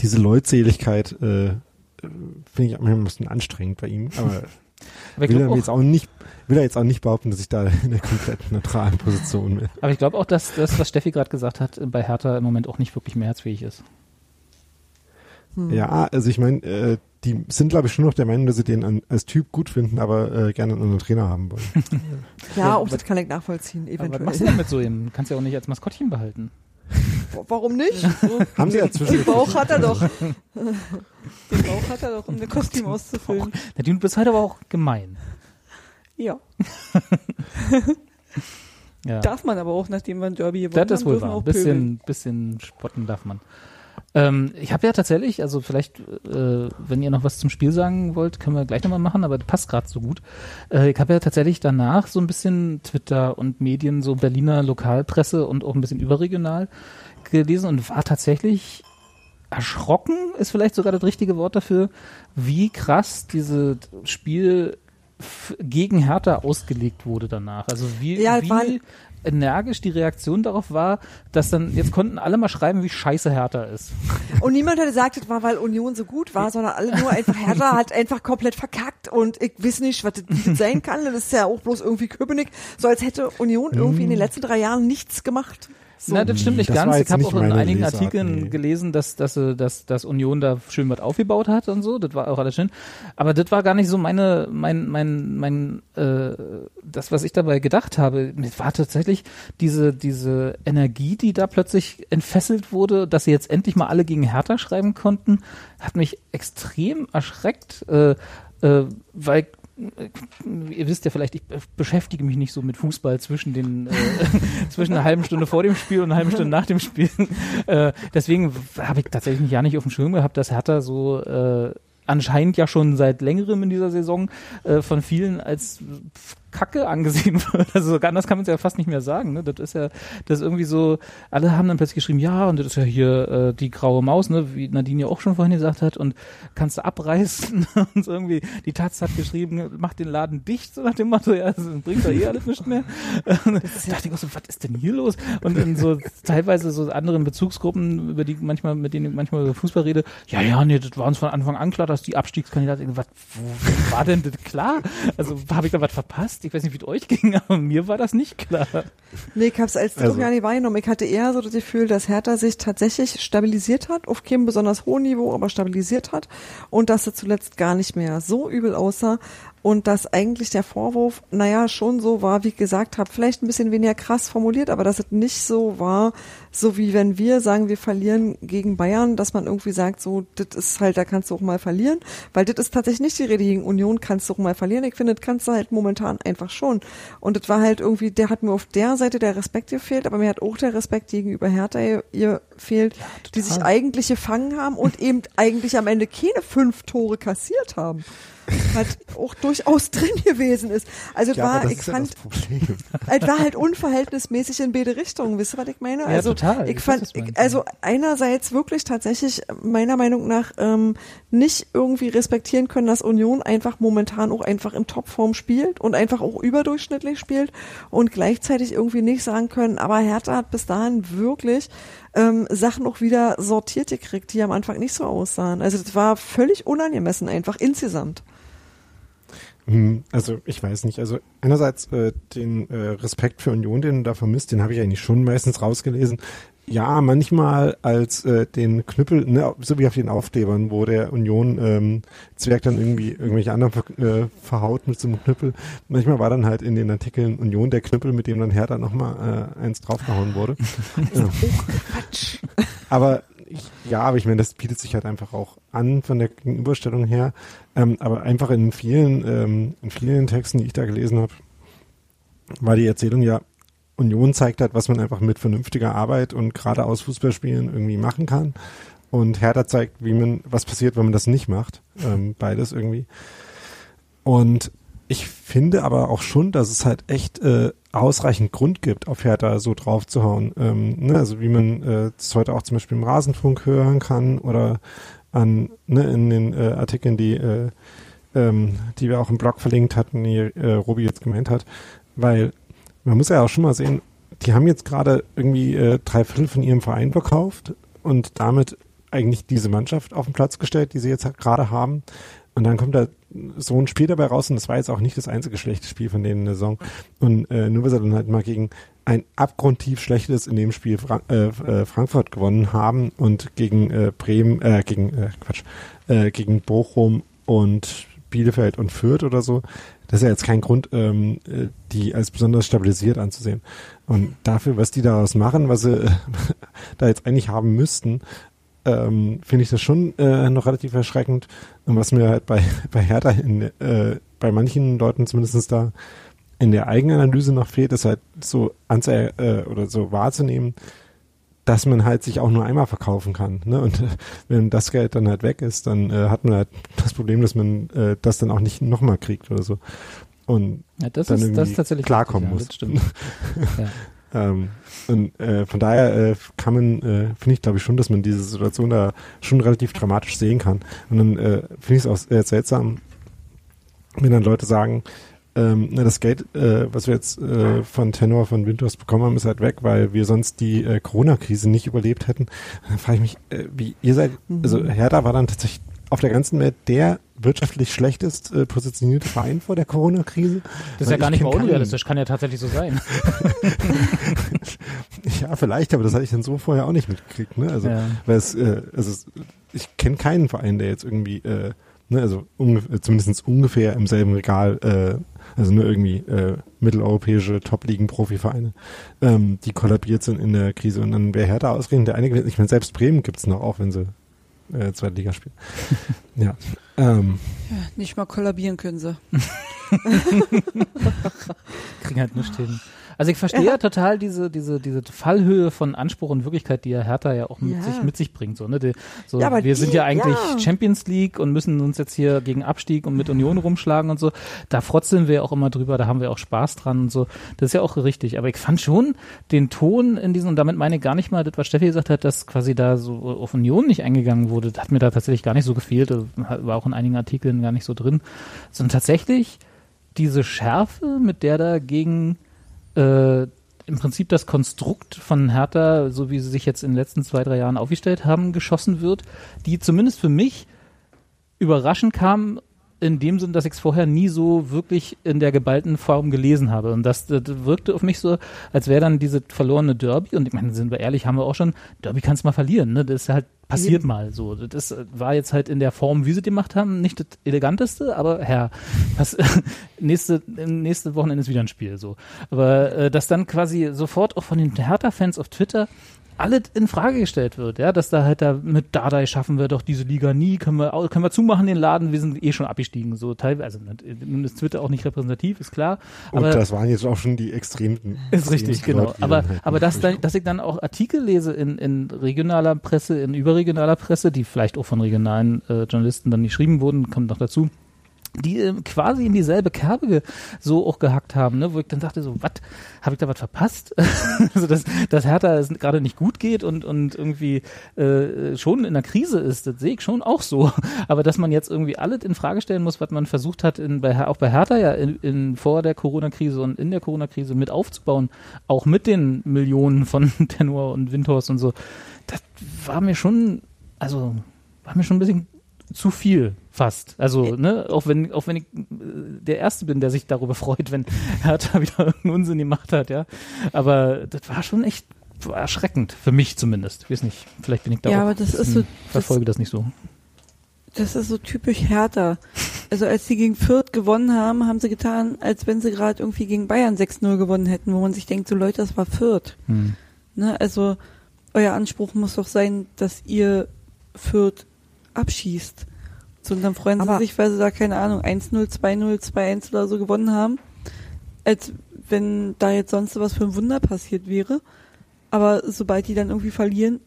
diese Leutseligkeit äh, finde ich manchmal ein bisschen anstrengend bei ihm. Aber [laughs] Aber ich will er jetzt auch, nicht will er jetzt auch nicht behaupten, dass ich da in der komplett neutralen Position bin. aber ich glaube auch, dass das, was Steffi gerade gesagt hat, bei Hertha im Moment auch nicht wirklich mehrheitsfähig ist. hm. Ja, also ich meine, äh, die sind glaube ich schon noch der Meinung, dass sie den an, als Typ gut finden, aber äh, gerne einen anderen Trainer haben wollen. ja, auch das kann ich nachvollziehen, Aber was eventuell. machst du denn mit so einem? Kannst ja auch nicht als Maskottchen behalten. Warum nicht? haben sie ja Den zwischen Bauch hat er doch. Den Bauch hat er doch, um ein Kostüm auszufüllen. Nadine, du bist heute aber auch gemein. Ja. [laughs] Ja. Darf man aber auch, nachdem wir ein Derby gewonnen Das ist wohl dürfen wahr. auch Bisschen, bisschen spotten darf man. Ähm, ich habe ja tatsächlich, also vielleicht, äh, wenn ihr noch was zum Spiel sagen wollt, können wir gleich nochmal machen, aber das passt gerade so gut. Äh, ich habe ja tatsächlich danach so ein bisschen Twitter und Medien, so Berliner Lokalpresse und auch ein bisschen überregional gelesen und war tatsächlich erschrocken, ist vielleicht sogar das richtige Wort dafür, wie krass dieses Spiel gegen Hertha ausgelegt wurde danach. Also wie, Ja, wie energisch die Reaktion darauf war, dass dann, jetzt konnten alle mal schreiben, wie scheiße Hertha ist. Und niemand hat gesagt, das war, weil Union so gut war, sondern alle nur einfach, Hertha hat einfach komplett verkackt und ich weiß nicht, was das [laughs] sein kann. Das ist ja auch bloß irgendwie Köpenick. So als hätte Union irgendwie in den letzten drei Jahren nichts gemacht. So. Na, das stimmt nicht Das ganz. Ich habe auch in einigen Lesart, Artikeln nee. gelesen, dass, dass, äh, dass, dass Union da schön was aufgebaut hat und so. Das war auch alles schön. Aber das war gar nicht so meine, mein, mein, mein, äh, das, was ich dabei gedacht habe. Es war tatsächlich diese, diese Energie, die da plötzlich entfesselt wurde, dass sie jetzt endlich mal alle gegen Hertha schreiben konnten, hat mich extrem erschreckt, äh, äh, weil ihr wisst ja vielleicht, ich beschäftige mich nicht so mit Fußball zwischen den äh, [laughs] zwischen einer halben Stunde vor dem Spiel und einer halben Stunde nach dem Spiel. Äh, deswegen habe ich tatsächlich ja nicht auf dem Schirm gehabt, dass Hertha so äh, anscheinend ja schon seit längerem in dieser Saison äh, von vielen als Kacke angesehen [laughs] wird. Also anders kann man es ja fast nicht mehr sagen. Ne? Das ist ja, das ist irgendwie so, alle haben dann plötzlich geschrieben, ja, und das ist ja hier äh, die graue Maus, ne, wie Nadine ja auch schon vorhin gesagt hat, und kannst du abreißen [laughs] und so irgendwie, die Taz hat geschrieben, mach den Laden dicht, so nach dem Motto, ja, das bringt doch eh alles nicht mehr. [laughs] Und da dachte ich auch so, was ist denn hier los? Und in so teilweise so anderen Bezugsgruppen, über die manchmal, mit denen ich manchmal über Fußball rede, ja, ja, nee, das war uns von Anfang an klar, dass die Abstiegskandidaten, was, wo war denn das klar? Also habe ich da was verpasst? Ich weiß nicht, wie es euch ging, [laughs] aber mir war das nicht klar. Nee, ich hab's als Also- also, gar nicht wahrgenommen. Ich hatte eher so das Gefühl, dass Hertha sich tatsächlich stabilisiert hat, auf keinem besonders hohen Niveau, aber stabilisiert hat und dass es zuletzt gar nicht mehr so übel aussah und dass eigentlich der Vorwurf, naja, schon so war, wie ich gesagt habe, vielleicht ein bisschen weniger krass formuliert, aber dass es nicht so war, so wie wenn wir sagen, wir verlieren gegen Bayern, dass man irgendwie sagt, so, das ist halt, da kannst du auch mal verlieren, weil das ist tatsächlich nicht die Rede gegen Union, kannst du auch mal verlieren. Ich finde, das kannst du halt momentan einfach schon. Und das war halt irgendwie, der hat mir auf der Seite der Respekt gefehlt, aber mir hat auch der Respekt gegenüber Hertha ihr fehlt, die sich eigentlich gefangen haben und eben eigentlich am Ende keine fünf Tore kassiert haben. Was auch durchaus drin gewesen ist. Also es Ja, war, ich ja fand, Problem. [laughs] es war halt unverhältnismäßig in beide Richtungen. Wisst ihr, was ich meine? Ja, also, total. Ich Ich fand, ich, also einerseits wirklich tatsächlich meiner Meinung nach ähm, nicht irgendwie respektieren können, dass Union einfach momentan auch einfach in Topform spielt und einfach auch überdurchschnittlich spielt und gleichzeitig irgendwie nicht sagen können, aber Hertha hat bis dahin wirklich ähm, Sachen auch wieder sortiert gekriegt, die am Anfang nicht so aussahen. Also das war völlig unangemessen einfach insgesamt. Hm, Also ich weiß nicht. Also einerseits äh, den äh, Respekt für Union, den du da vermisst, den habe ich eigentlich schon meistens rausgelesen. Ja, manchmal als äh, den Knüppel, ne, so wie auf den Aufklebern, wo der Union ähm, Zwerg dann irgendwie irgendwelche anderen äh, verhaut mit so einem Knüppel. Manchmal war dann halt in den Artikeln Union der Knüppel, mit dem dann Hertha nochmal äh, eins draufgehauen wurde. [laughs] ja. Quatsch. Aber ich, ja, aber ich meine, das bietet sich halt einfach auch an von der Gegenüberstellung her. Ähm, aber einfach in vielen, ähm, in vielen Texten, die ich da gelesen habe, war die Erzählung ja, Union zeigt halt, was man einfach mit vernünftiger Arbeit und geradeaus Fußballspielen irgendwie machen kann. Und Hertha zeigt, wie man, was passiert, wenn man das nicht macht. Ähm, beides irgendwie. Und ich finde aber auch schon, dass es halt echt äh, ausreichend Grund gibt, auf Hertha so drauf zu hauen. Ähm, ne, also wie man äh, das heute auch zum Beispiel im Rasenfunk hören kann oder an ne, in den äh, Artikeln, die äh, ähm, die wir auch im Blog verlinkt hatten, die äh, Robi jetzt gemeint hat, weil man muss ja auch schon mal sehen, die haben jetzt gerade irgendwie äh, drei Viertel von ihrem Verein verkauft und damit eigentlich diese Mannschaft auf den Platz gestellt, die sie jetzt halt gerade haben. Und dann kommt da so ein Spiel dabei raus und das war jetzt auch nicht das einzige schlechte Spiel von denen in der Saison. Und äh, nur weil sie dann halt mal gegen ein abgrundtief schlechtes in dem Spiel Fra äh, äh, Frankfurt gewonnen haben und gegen äh, Bremen, äh, gegen äh, Quatsch, äh, gegen Bochum und Bielefeld und Fürth oder so, das ist ja jetzt kein Grund, ähm, äh, die als besonders stabilisiert anzusehen. Und dafür, was die daraus machen, was sie äh, [laughs] da jetzt eigentlich haben müssten, ähm, finde ich das schon äh, noch relativ erschreckend. Und was mir halt bei, [laughs] bei Hertha in, äh, bei manchen Leuten zumindest da in der Eigenanalyse noch fehlt, ist halt so anze äh, oder so wahrzunehmen, dass man halt sich auch nur einmal verkaufen kann. Ne? Und [laughs] wenn das Geld dann halt weg ist, dann äh, hat man halt [laughs] das Problem, dass man äh, das dann auch nicht nochmal kriegt oder so. Und Ja, das, Dann ist, das irgendwie ist tatsächlich klarkommen richtig, muss. Ja, das stimmt. [laughs] ja. Ähm, und äh, von daher äh, kann man, äh, finde ich glaube ich schon, dass man diese Situation da schon relativ dramatisch sehen kann. Und dann äh, finde ich es auch seltsam, wenn dann Leute sagen, ähm, na, das Geld, äh, was wir jetzt äh, von Tenor von Winters bekommen haben, ist halt weg, weil wir sonst die äh, Corona-Krise nicht überlebt hätten. Dann frage ich mich, äh, wie ihr seid, also Hertha war dann tatsächlich auf der ganzen Welt der wirtschaftlich schlechtest äh, positionierte Verein vor der Corona-Krise. Das ist ja gar nicht mal unrealistisch, kann ja tatsächlich so sein. [laughs] ja, vielleicht, aber das hatte ich dann so vorher auch nicht mitgekriegt. Ne? Also, Ja. weil es, äh, also ich kenne keinen Verein, der jetzt irgendwie, äh, ne, also ungefähr, zumindest ungefähr im selben Regal, äh, also nur irgendwie äh, mitteleuropäische Top-Ligen-Profivereine, ähm, die kollabiert sind in der Krise. Und dann wäre Hertha ausgerechnet der einige, ich meine, selbst Bremen gibt's noch, auch wenn sie äh, zweite Liga spielen. [laughs] ja. Ähm, Ja, nicht mal kollabieren können sie. [laughs] Kriegen halt nichts hin. Also ich verstehe ja. total diese, diese, diese Fallhöhe von Anspruch und Wirklichkeit, die ja Hertha ja auch mit, Ja. sich, mit sich bringt. So, ne? die, so, Ja, wir die- sind ja eigentlich ja. Champions League und müssen uns jetzt hier gegen Abstieg und mit Union rumschlagen und so. Da frotzeln wir auch immer drüber, da haben wir auch Spaß dran und so. Das ist ja auch richtig. Aber ich fand schon den Ton in diesem, und damit meine ich gar nicht mal das, was Steffi gesagt hat, dass quasi da so auf Union nicht eingegangen wurde. Das hat mir da tatsächlich gar nicht so gefehlt. Das war auch in einigen Artikeln gar nicht so drin. Sondern tatsächlich diese Schärfe, mit der da gegen äh, im Prinzip das Konstrukt von Hertha, so wie sie sich jetzt in den letzten zwei, drei Jahren aufgestellt haben, geschossen wird, die zumindest für mich überraschend kam, in dem Sinn, dass ich es vorher nie so wirklich in der geballten Form gelesen habe. Und das, das wirkte auf mich so, als wäre dann diese verlorene Derby, und ich meine, sind wir ehrlich, haben wir auch schon, Derby kannst du mal verlieren, ne? Das ist halt passiert mal so. Das war jetzt halt in der Form, wie sie die gemacht haben, nicht das eleganteste, aber Herr, was, [laughs] nächste, nächste Wochenende ist wieder ein Spiel so. Aber äh, dass dann quasi sofort auch von den Hertha-Fans auf Twitter alles in Frage gestellt wird, ja, dass da halt da mit Dardai schaffen wir doch diese Liga nie, können wir können wir zumachen den Laden, wir sind eh schon abgestiegen, so teilweise, also nun ist Twitter auch nicht repräsentativ, ist klar, und aber das waren jetzt auch schon die extremen. ist richtig, extremsten genau. Leute, Aber, dann halt aber nicht dass, da, durchkommen. dass ich dann auch Artikel lese in, in regionaler Presse, in überregionaler Presse, die vielleicht auch von regionalen äh, Journalisten dann geschrieben wurden, kommt noch dazu, die äh, quasi in dieselbe Kerbe so auch gehackt haben, ne? wo ich dann dachte so, was, habe ich da was verpasst? [laughs] also dass, dass Hertha es gerade nicht gut geht und, und irgendwie äh, schon in der Krise ist, das sehe ich schon auch so. [laughs] Aber dass man jetzt irgendwie alles in Frage stellen muss, was man versucht hat, in, bei, auch bei Hertha ja in, in, vor der Corona-Krise und in der Corona-Krise mit aufzubauen, auch mit den Millionen von [laughs] Tenor und Windhorst und so, das war mir schon, also war mir schon ein bisschen zu viel fast. Also, ne, auch wenn, auch wenn ich äh, der Erste bin, der sich darüber freut, wenn [laughs] Hertha wieder irgendeinen Unsinn gemacht hat, ja. Aber das war schon echt war erschreckend, für mich zumindest. Ich weiß nicht, vielleicht bin ich da Ja, aber das ist so- verfolge das nicht so. Das ist so typisch Hertha. Also als sie gegen Fürth gewonnen haben, haben sie getan, als wenn sie gerade irgendwie gegen Bayern 6-0 gewonnen hätten, wo man sich denkt, so Leute, das war Fürth. Hm. Ne? Also euer Anspruch muss doch sein, dass ihr Fürth abschießt. So, und dann freuen Aber- sie sich, weil sie da, keine Ahnung, 1-0, 2-0, 2-1 oder so gewonnen haben. Als wenn da jetzt sonst was für ein Wunder passiert wäre. Aber sobald die dann irgendwie verlieren,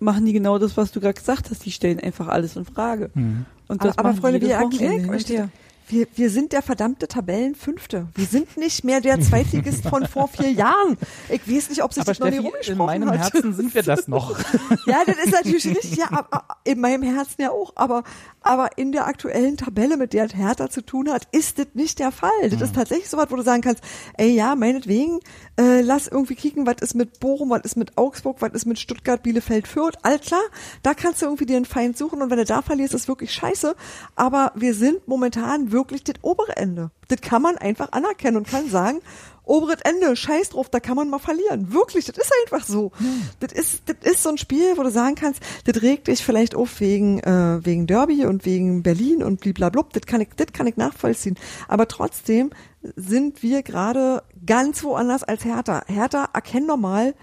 machen die genau das, was du gerade gesagt hast. Die stellen einfach alles in Frage. Hm. Und Aber, das aber machen Freunde, wir erklären euch her. wir, wir sind der verdammte Tabellenfünfte. Wir sind nicht mehr der Zweitligist von vor vier Jahren. Ich weiß nicht, ob sich Aber das noch nie Steffi, in rumgesprochen meinem hat. Herzen sind wir das noch. [laughs] Ja, das ist natürlich richtig, ja, aber, in meinem Herzen ja auch, aber, aber in der aktuellen Tabelle, mit der Hertha zu tun hat, ist das nicht der Fall. Das ist tatsächlich so was, wo du sagen kannst, ey, ja, meinetwegen, äh, lass irgendwie kicken, was ist mit Bochum, was ist mit Augsburg, was ist mit Stuttgart, Bielefeld, Fürth, all klar, da kannst du irgendwie dir einen Feind suchen und wenn du da verlierst, ist wirklich scheiße, aber wir sind momentan wirklich das obere Ende. Das kann man einfach anerkennen und kann sagen, oberes Ende, scheiß drauf, da kann man mal verlieren. Wirklich, das ist einfach so. Das ist, das ist so ein Spiel, wo du sagen kannst, das regt dich vielleicht auf wegen, äh, wegen Derby und wegen Berlin und bliblablub, das kann ich, das kann ich nachvollziehen. Aber trotzdem sind wir gerade ganz woanders als Hertha. Hertha, erkenn normal,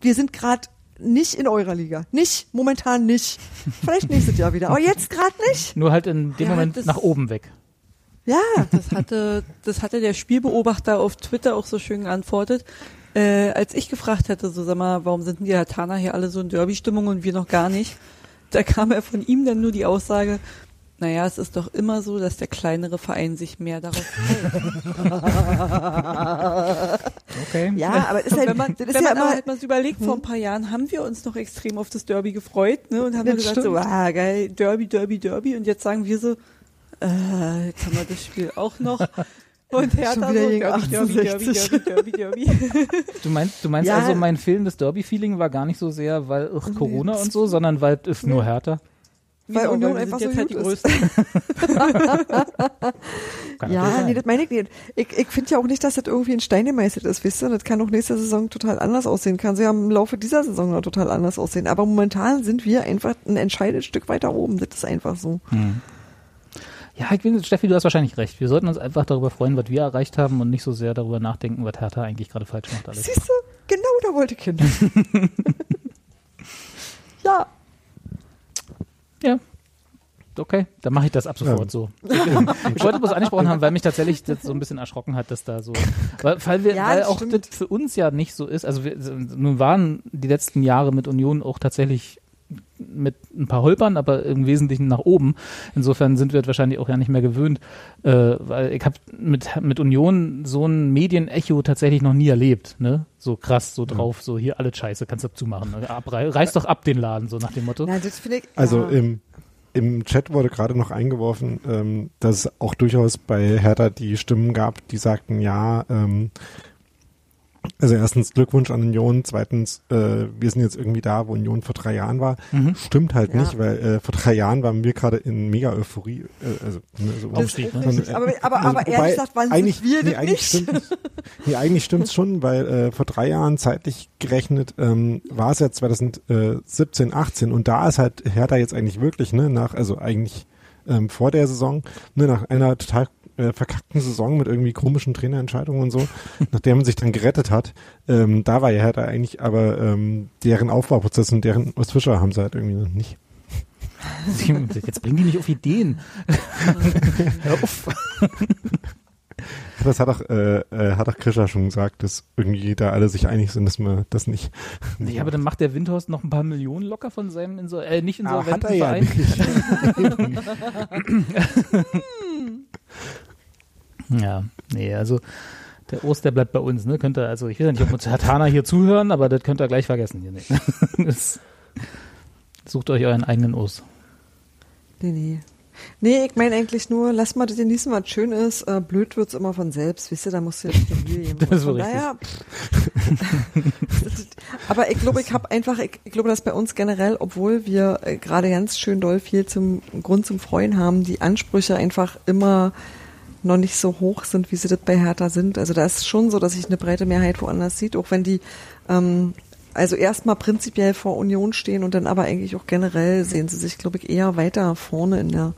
wir sind gerade nicht in eurer Liga. Nicht, momentan nicht. Vielleicht nächstes Jahr wieder. Aber jetzt gerade nicht. Nur halt in dem Ja, Moment nach oben weg. Ja. Das hatte, das hatte der Spielbeobachter auf Twitter auch so schön geantwortet. Äh, als ich gefragt hatte, so sag mal, warum sind denn die Hatana hier alle so in Derby-Stimmung und wir noch gar nicht? Da kam er von ihm dann nur die Aussage, naja, es ist doch immer so, dass der kleinere Verein sich mehr darauf freut. [laughs] Okay. Ja, aber ist halt, wenn man, das ist wenn ja man aber immer, halt mal so überlegt, vor ein paar Jahren haben wir uns noch extrem auf das Derby gefreut, ne, und haben Das dann gesagt so, stimmt. ah, geil, Derby, Derby, Derby, und jetzt sagen wir so, äh, jetzt haben wir das Spiel auch noch. [laughs] Und Hertha so, wieder Derby, Derby, Derby, 68. Derby, Derby, Derby. Du meinst, du meinst Ja. also, mein fehlendes Derby-Feeling war gar nicht so sehr, weil ugh, Corona und so, sondern weil es nur härter. Weil Union wir einfach so jetzt halt die. [laughs] Kann Ja, nee, das meine ich nicht. Ich, ich finde ja auch nicht, dass das irgendwie in Stein gemeißelt ist, wisst ihr? Das kann auch nächste Saison total anders aussehen. Kann sie ja im Laufe dieser Saison noch total anders aussehen. Aber momentan sind wir einfach ein entscheidendes Stück weiter oben. Das ist einfach so. Ja, ich bin, Steffi, du hast wahrscheinlich recht. Wir sollten uns einfach darüber freuen, was wir erreicht haben und nicht so sehr darüber nachdenken, was Hertha eigentlich gerade falsch macht. Alles. Siehst du? Genau da wollte ich hin. [laughs] ja. Ja. Okay, dann mache ich das ab sofort Ja. so. Ich wollte bloß angesprochen haben, weil mich tatsächlich das so ein bisschen erschrocken hat, dass da so, weil, weil, wir, Ja, weil das auch stimmt. das für uns ja nicht so ist. Also wir, nun waren die letzten Jahre mit Union auch tatsächlich mit ein paar Holpern, aber im Wesentlichen nach oben. Insofern sind wir das wahrscheinlich auch ja nicht mehr gewöhnt, äh, weil ich habe mit, mit Union so ein Medienecho tatsächlich noch nie erlebt. Ne? So krass, so drauf, so hier alle Scheiße, kannst du zumachen. Ne? Reiß doch ab den Laden, so nach dem Motto. Na, das finde ich. Also ja. im, im Chat wurde gerade noch eingeworfen, ähm, dass es auch durchaus bei Hertha die Stimmen gab, die sagten, ja, ähm, also erstens Glückwunsch an Union, zweitens, äh, wir sind jetzt irgendwie da, wo Union vor drei Jahren war. Mhm. Stimmt halt Ja. nicht, weil äh, vor drei Jahren waren wir gerade in mega Euphorie. Äh, also, ne, so Das Aufstieg, ne? auch richtig. Aber, aber, aber Also, ehrlich wobei, gesagt, wann eigentlich, sind wir nee, eigentlich nicht? Stimmt, nee, eigentlich stimmt's schon, weil äh, vor drei Jahren zeitlich gerechnet ähm, war es ja 2017, 18 und da ist halt Hertha jetzt eigentlich wirklich, ne, nach, also eigentlich ähm, vor der Saison, ne, nach einer total äh, verkackten Saison mit irgendwie komischen Trainerentscheidungen und so, [laughs] nach der man sich dann gerettet hat, ähm, da war ja Hertha eigentlich, aber ähm, deren Aufbauprozess und deren Auswischer haben sie halt irgendwie noch nicht. [laughs] Jetzt bringen die mich auf Ideen. [laughs] Hör auf. Das hat auch, äh, äh, hat auch Krischer schon gesagt, dass irgendwie da alle sich einig sind, dass man das nicht. Nee, aber dann macht der Windhorst noch ein paar Millionen locker von seinem Insol äh, nicht Ah, hat insolventen er ja Verein. nicht. Ja, nee, also der Ost, der bleibt bei uns, ne? Könnt ihr, also ich weiß ja nicht, ob uns Herr Tana hier zuhören, aber das könnt ihr gleich vergessen hier. Nee. [laughs] Das, sucht euch euren eigenen Ost. Nee, nee. Nee, ich meine eigentlich nur, lass mal das genießen, was schön ist. Äh, blöd wird's immer von selbst, wisst ihr, da musst du jetzt die Mühe [laughs] geben. Das ist so richtig. daher. [laughs] Aber ich glaube, ich habe einfach, ich, ich glaube, dass bei uns generell, obwohl wir äh, gerade ganz schön doll viel zum Grund zum Freuen haben, die Ansprüche einfach immer noch nicht so hoch sind, wie sie das bei Hertha sind. Also da ist schon so, dass sich eine breite Mehrheit woanders sieht, auch wenn die ähm, also erstmal prinzipiell vor Union stehen und dann aber eigentlich auch generell sehen sie sich, glaube ich, eher weiter vorne in der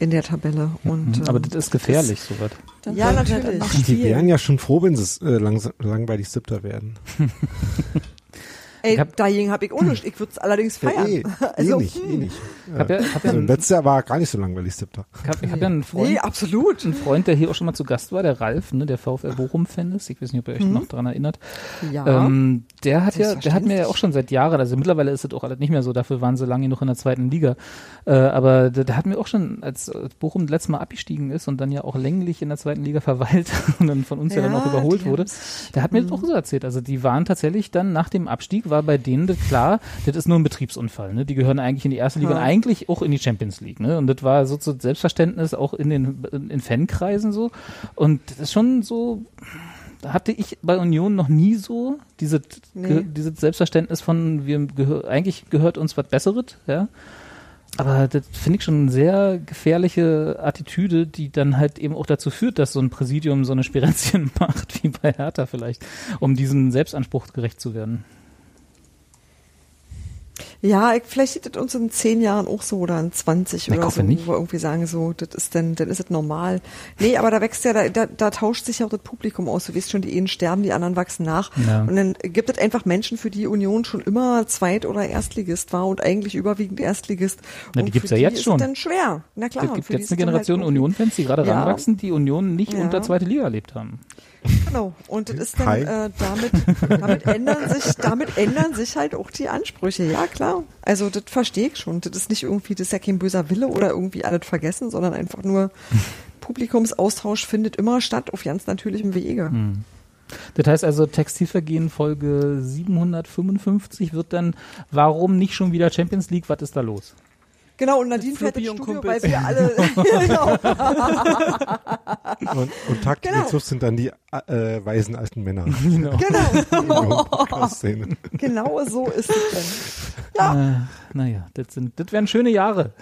in der Tabelle. Und, Mhm. aber ähm, das ist gefährlich, sowas. Dann Ja, natürlich. Die wären ja schon froh, wenn sie äh, langweilig Siebter werden. [laughs] Ey, Ich hab- dagegen habe ich auch nichts. Ich würde es allerdings feiern. eh, [laughs] also, eh nicht, eh nicht. Ich hab ja, hab ja Also einen, letztes Jahr war gar nicht so langweilig Siebter. ich hab, ich hab ja einen Freund, nee, absolut. einen Freund, der hier auch schon mal zu Gast war, der Ralf, ne, der VfL Bochum-Fan ist. Ich weiß nicht, ob ihr euch noch dran erinnert. Ja. Ähm, der hat ja, der hat mir ja auch schon seit Jahren, also mittlerweile ist es auch alles nicht mehr so, dafür waren sie lange genug in der zweiten Liga. Äh, aber der, der hat mir auch schon, als, Bochum das letzte Mal abgestiegen ist und dann ja auch länglich in der zweiten Liga verweilt [laughs] und dann von uns ja, dann Ja, auch überholt wurde, der hat mir das auch so erzählt. Also die waren tatsächlich dann nach dem Abstieg, war bei denen das klar, das ist nur ein Betriebsunfall. Ne? Die gehören eigentlich in die erste Liga Ja. und eigentlich auch in die Champions League. Ne? Und das war so zu Selbstverständnis auch in den in Fankreisen so. Und das ist schon so, hatte ich bei Union noch nie so diese, Nee. dieses Selbstverständnis von wir gehör, eigentlich gehört uns was Besseres, ja. Aber das finde ich schon eine sehr gefährliche Attitüde, die dann halt eben auch dazu führt, dass so ein Präsidium so eine Spirenzchen [laughs] macht, wie bei Hertha vielleicht, um diesem Selbstanspruch gerecht zu werden. Ja, ich, vielleicht sieht das uns in zehn Jahren auch so oder in 20 Ich oder so, nicht. wo wir irgendwie sagen, so, das ist dann, dann ist es normal. Nee, aber da wächst ja, da, da, da tauscht sich ja auch das Publikum aus. Du weißt schon, die einen sterben, die anderen wachsen nach. Ja. Und dann gibt es einfach Menschen, für die Union schon immer Zweit- oder Erstligist war und eigentlich überwiegend Erstligist. Na, die und gibt's ja jetzt ist schon. Es dann schwer. Na klar. Es gibt jetzt ist eine Generation halt Union-Fans, die gerade Ja. ranwachsen, die Union nicht Ja. unter zweite Liga erlebt haben. Genau. Und das ist dann äh, damit, damit ändern sich, damit ändern sich halt auch die Ansprüche. Ja klar. Also das verstehe ich schon. Das ist nicht irgendwie, das ist ja kein böser Wille oder irgendwie alles vergessen, sondern einfach nur Publikumsaustausch findet immer statt auf ganz natürlichem Wege. Hm. Das heißt also, Textilvergehen Folge 755 wird dann, warum nicht schon wieder Champions League, was ist da los? Genau, und Nadine fährt ins und Studio, Kumpels. weil wir alle [laughs] genau, Und, und Tag Genau. genau. sind dann die äh, weisen alten Männer. [laughs] Genau. genau, [laughs] genau so ist es dann. Ja, naja, das sind, das wären schöne Jahre.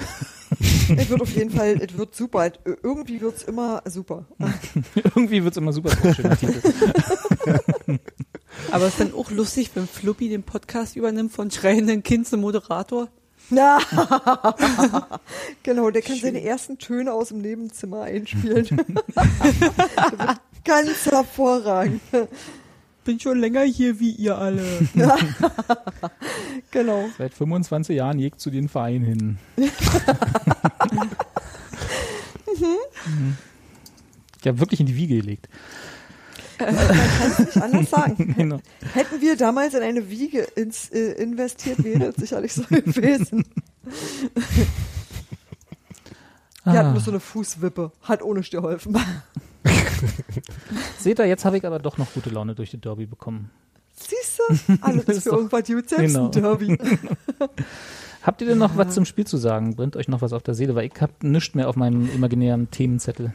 Es wird auf jeden Fall, es wird super. Es- Irgendwie wird's immer super. Irgendwie wird's immer super. Schöner Titel. Aber es ist dann auch lustig, wenn Fluppy den Podcast übernimmt von schreienden Kind zum Moderator. Na, [laughs] genau, der kann seine ersten Töne aus dem Nebenzimmer einspielen. [laughs] Ganz hervorragend. Bin schon länger hier wie ihr alle. [laughs] Genau. Seit 25 Jahren jagt zu den Verein hin. Mhm. Ich habe wirklich in die Wiege gelegt. Nicht anders sagen. [laughs] Genau. Hätten wir damals in eine Wiege ins, äh, investiert, wäre es sicherlich so [laughs] gewesen. Wir hatten Ah. nur so eine Fußwippe. Hat ohne geholfen. Seht ihr, jetzt habe ich aber doch noch gute Laune durch die Derby bekommen. Siehst du? [laughs] Alles ist für doch- irgendwas gut, selbst Genau. ein Derby. Habt ihr denn noch was zum Spiel zu sagen? Brennt euch noch was auf der Seele? Weil ich habe nichts mehr auf meinem imaginären Themenzettel.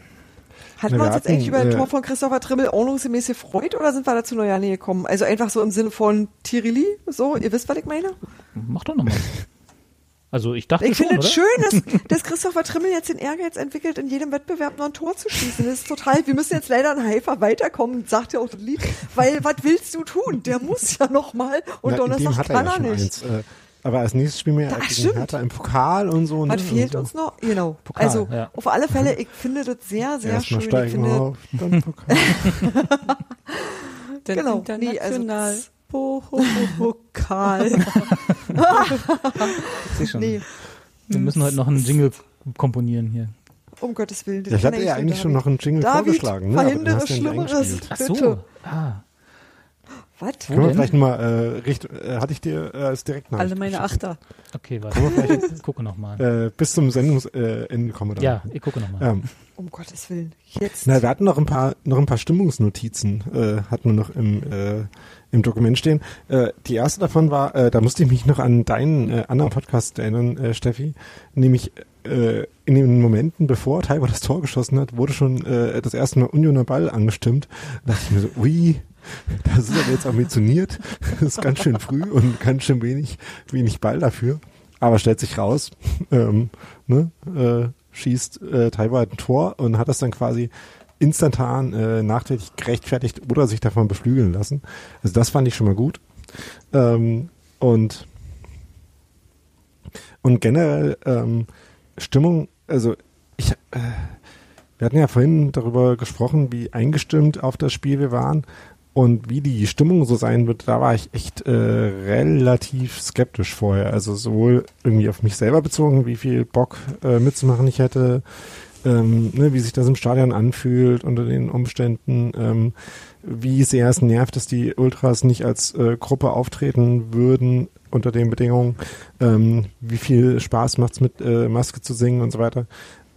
Hatten wir wir uns jetzt hatten, eigentlich über ein äh, Tor von Christopher Trimmel ordnungsgemäß gefreut oder sind wir dazu noch ja gekommen? Also einfach so im Sinne von Tirili, so, ihr wisst, was ich meine? Mach doch nochmal. Also ich dachte Ich schon, finde es schön, dass, [laughs] dass Christopher Trimmel jetzt den Ehrgeiz entwickelt, in jedem Wettbewerb noch ein Tor zu schießen. Das ist total, wir müssen jetzt leider in Haifa weiterkommen, sagt ja auch das Lied, weil was willst du tun? Der muss ja noch mal und Na, Donnerstag er kann ja er nicht. eins. Äh, aber als nächstes spielen wir ja Ach, gegen. Hertha im Pokal und so. Was ne? fehlt uns noch? Genau. Pokal, also ja. auf alle Fälle, ich finde das sehr, sehr Erstmal schön. Ich steigen auf, dann [laughs] Pokal. Denn Genau. international. Nee, also das- [laughs] Pokal. Ich schon. nee, Wir müssen heute noch einen Jingle komponieren hier. um Gottes Willen. das ich hatte ja eigentlich schon noch einen Jingle David, vorgeschlagen. Ne? verhindere Schlimmeres. eingespielt. Ach so. Bitte. Ah. Was? Können wir vielleicht mal äh, richt, äh, hatte ich dir äh, als Direktnachricht Alle meine. Achter. Okay, warte. Ich gucke nochmal. Äh, bis zum Sendungsende äh, kommen wir dann. Ja, ich gucke nochmal. Ähm, Um Gottes Willen. Jetzt. na, wir hatten noch ein paar, noch ein paar Stimmungsnotizen, äh, hatten wir noch im, äh, im Dokument stehen. Äh, die erste davon war, äh, da musste ich mich noch an deinen äh, anderen Podcast erinnern, äh, Steffi, nämlich äh, in den Momenten, bevor Taiwan das Tor geschossen hat, wurde schon äh, das erste Mal Unioner Ball angestimmt. Da dachte ich mir so, ui, das ist aber jetzt ambitioniert. Das ist ganz schön früh und ganz schön wenig, wenig Ball dafür. Aber stellt sich raus, ähm, ne, äh, schießt äh, Taiwan ein Tor und hat das dann quasi instantan äh, nachträglich gerechtfertigt oder sich davon beflügeln lassen. Also das fand ich schon mal gut. Ähm, und und generell ähm, Stimmung, also ich, äh, wir hatten ja vorhin darüber gesprochen, wie eingestimmt auf das Spiel wir waren und wie die Stimmung so sein wird. Da war ich echt äh, relativ skeptisch vorher. Also sowohl irgendwie auf mich selber bezogen, wie viel Bock äh, mitzumachen ich hätte, ähm, ne, wie sich das im Stadion anfühlt unter den Umständen, ähm, wie sehr es nervt, dass die Ultras nicht als äh, Gruppe auftreten würden unter den Bedingungen, ähm, wie viel Spaß macht's mit äh, Maske zu singen und so weiter.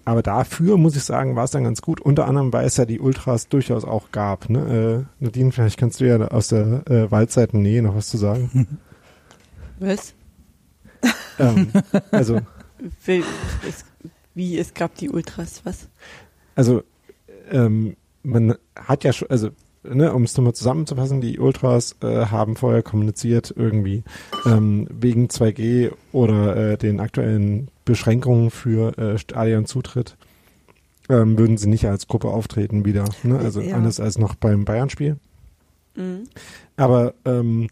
Aber dafür, muss ich sagen, war es dann ganz gut. Unter anderem, weil es ja die Ultras durchaus auch gab. Ne? Äh, Nadine, vielleicht kannst du ja aus der äh, Waldseitennähe noch was zu sagen. [laughs] Was? [laughs] ähm, also, Wie es, gab die Ultras, was? also ähm, man hat ja schon, also ne, um es nochmal zusammenzufassen, die Ultras äh, haben vorher kommuniziert irgendwie ähm, wegen 2G oder äh, den aktuellen Beschränkungen für äh, Stadionzutritt ähm, würden sie nicht als Gruppe auftreten wieder. Ne? Also Ja. anders als noch beim Bayern-Spiel. Mhm. Aber ähm,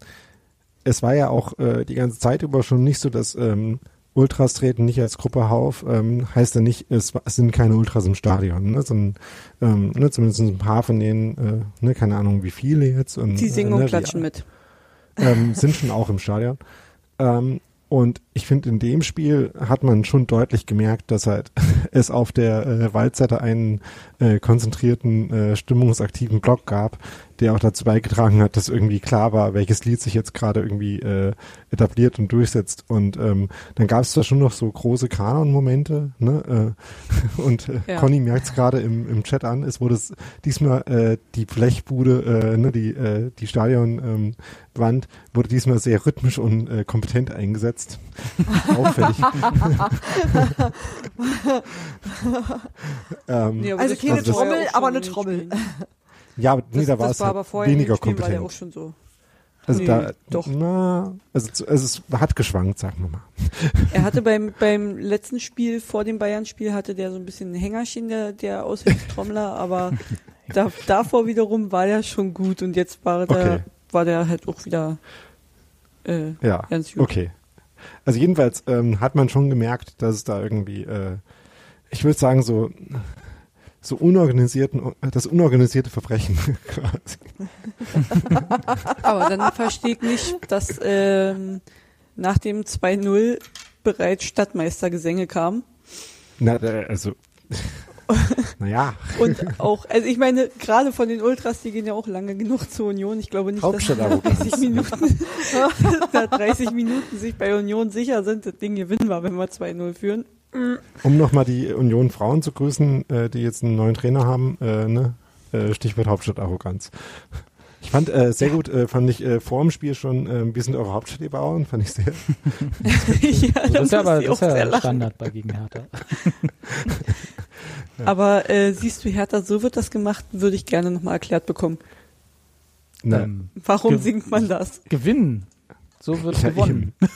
es war ja auch äh, die ganze Zeit über schon nicht so, dass ähm, Ultras treten nicht als Gruppe auf, ähm, heißt ja nicht, es, es sind keine Ultras im Stadion, ne, sondern ähm, ne, zumindest ein paar von denen, äh, ne, keine Ahnung wie viele jetzt. Und, Die singen äh, und ne, klatschen die, mit. ähm, sind schon auch im Stadion. Ähm, und ich finde, in dem Spiel hat man schon deutlich gemerkt, dass halt [laughs] es auf der äh, Waldseite einen äh, konzentrierten, äh, stimmungsaktiven Block gab, der auch dazu beigetragen hat, dass irgendwie klar war, welches Lied sich jetzt gerade irgendwie äh, etabliert und durchsetzt. Und ähm, dann gab es da schon noch so große Kanon-Momente. Ne? Äh, [laughs] und äh, Ja. Conny merkt es gerade im, im Chat an, es wurde diesmal äh, die Blechbude, äh, ne, die, äh, die Stadionwand ähm, wurde diesmal sehr rhythmisch und äh, kompetent eingesetzt. [laughs] Auffällig. [laughs] ähm, Nee, Also keine vorher Trommel, aber eine Trommel. [laughs] Ja, aber nee, Das, da war es war halt aber vorher in weniger Spielen war der auch kompetent. schon so. Also Nee, da, doch. Na, also, also es hat geschwankt, sagen wir mal. Er hatte beim, beim letzten Spiel, vor dem Bayern-Spiel, hatte der so ein bisschen ein Hängerchen, der, der Aushilfstrommler, aber da, davor wiederum war der schon gut und jetzt war der, Okay. war der halt auch wieder äh, Ja, ganz gut. okay. Also jedenfalls ähm, hat man schon gemerkt, dass es da irgendwie, äh, ich würde sagen, so so unorganisierten, das unorganisierte Verbrechen [laughs] quasi. Aber dann verstehe ich nicht, dass ähm, nach dem 2-0 bereits Stadtmeistergesänge kam. Na, äh, also, [laughs] naja, Und auch, also ich meine, gerade von den Ultras, die gehen ja auch lange genug zur Union. Ich glaube nicht, dass nach Hauptstadtarroganz. [laughs] 30 Minuten, [laughs] nach 30 Minuten sich bei Union sicher sind, das Ding gewinnen wir, wenn wir 2-0 führen. um nochmal die Union Frauen zu grüßen, äh, die jetzt einen neuen Trainer haben, äh, ne? äh, Stichwort Hauptstadtarroganz. Ich fand äh, sehr gut, äh, fand ich äh, vor dem Spiel schon, äh, wir sind eure Hauptstadt, ihr Bauern, fand ich sehr. [laughs] ja, da Das ist ja aber ich das auch ist ja. Standard bei gegen Hertha. [laughs] Aber äh, siehst du, Hertha, so wird das gemacht, würde ich gerne nochmal erklärt bekommen. Ähm, Warum Ge- singt man das? gewinnen. So wird Ja, gewonnen. [laughs]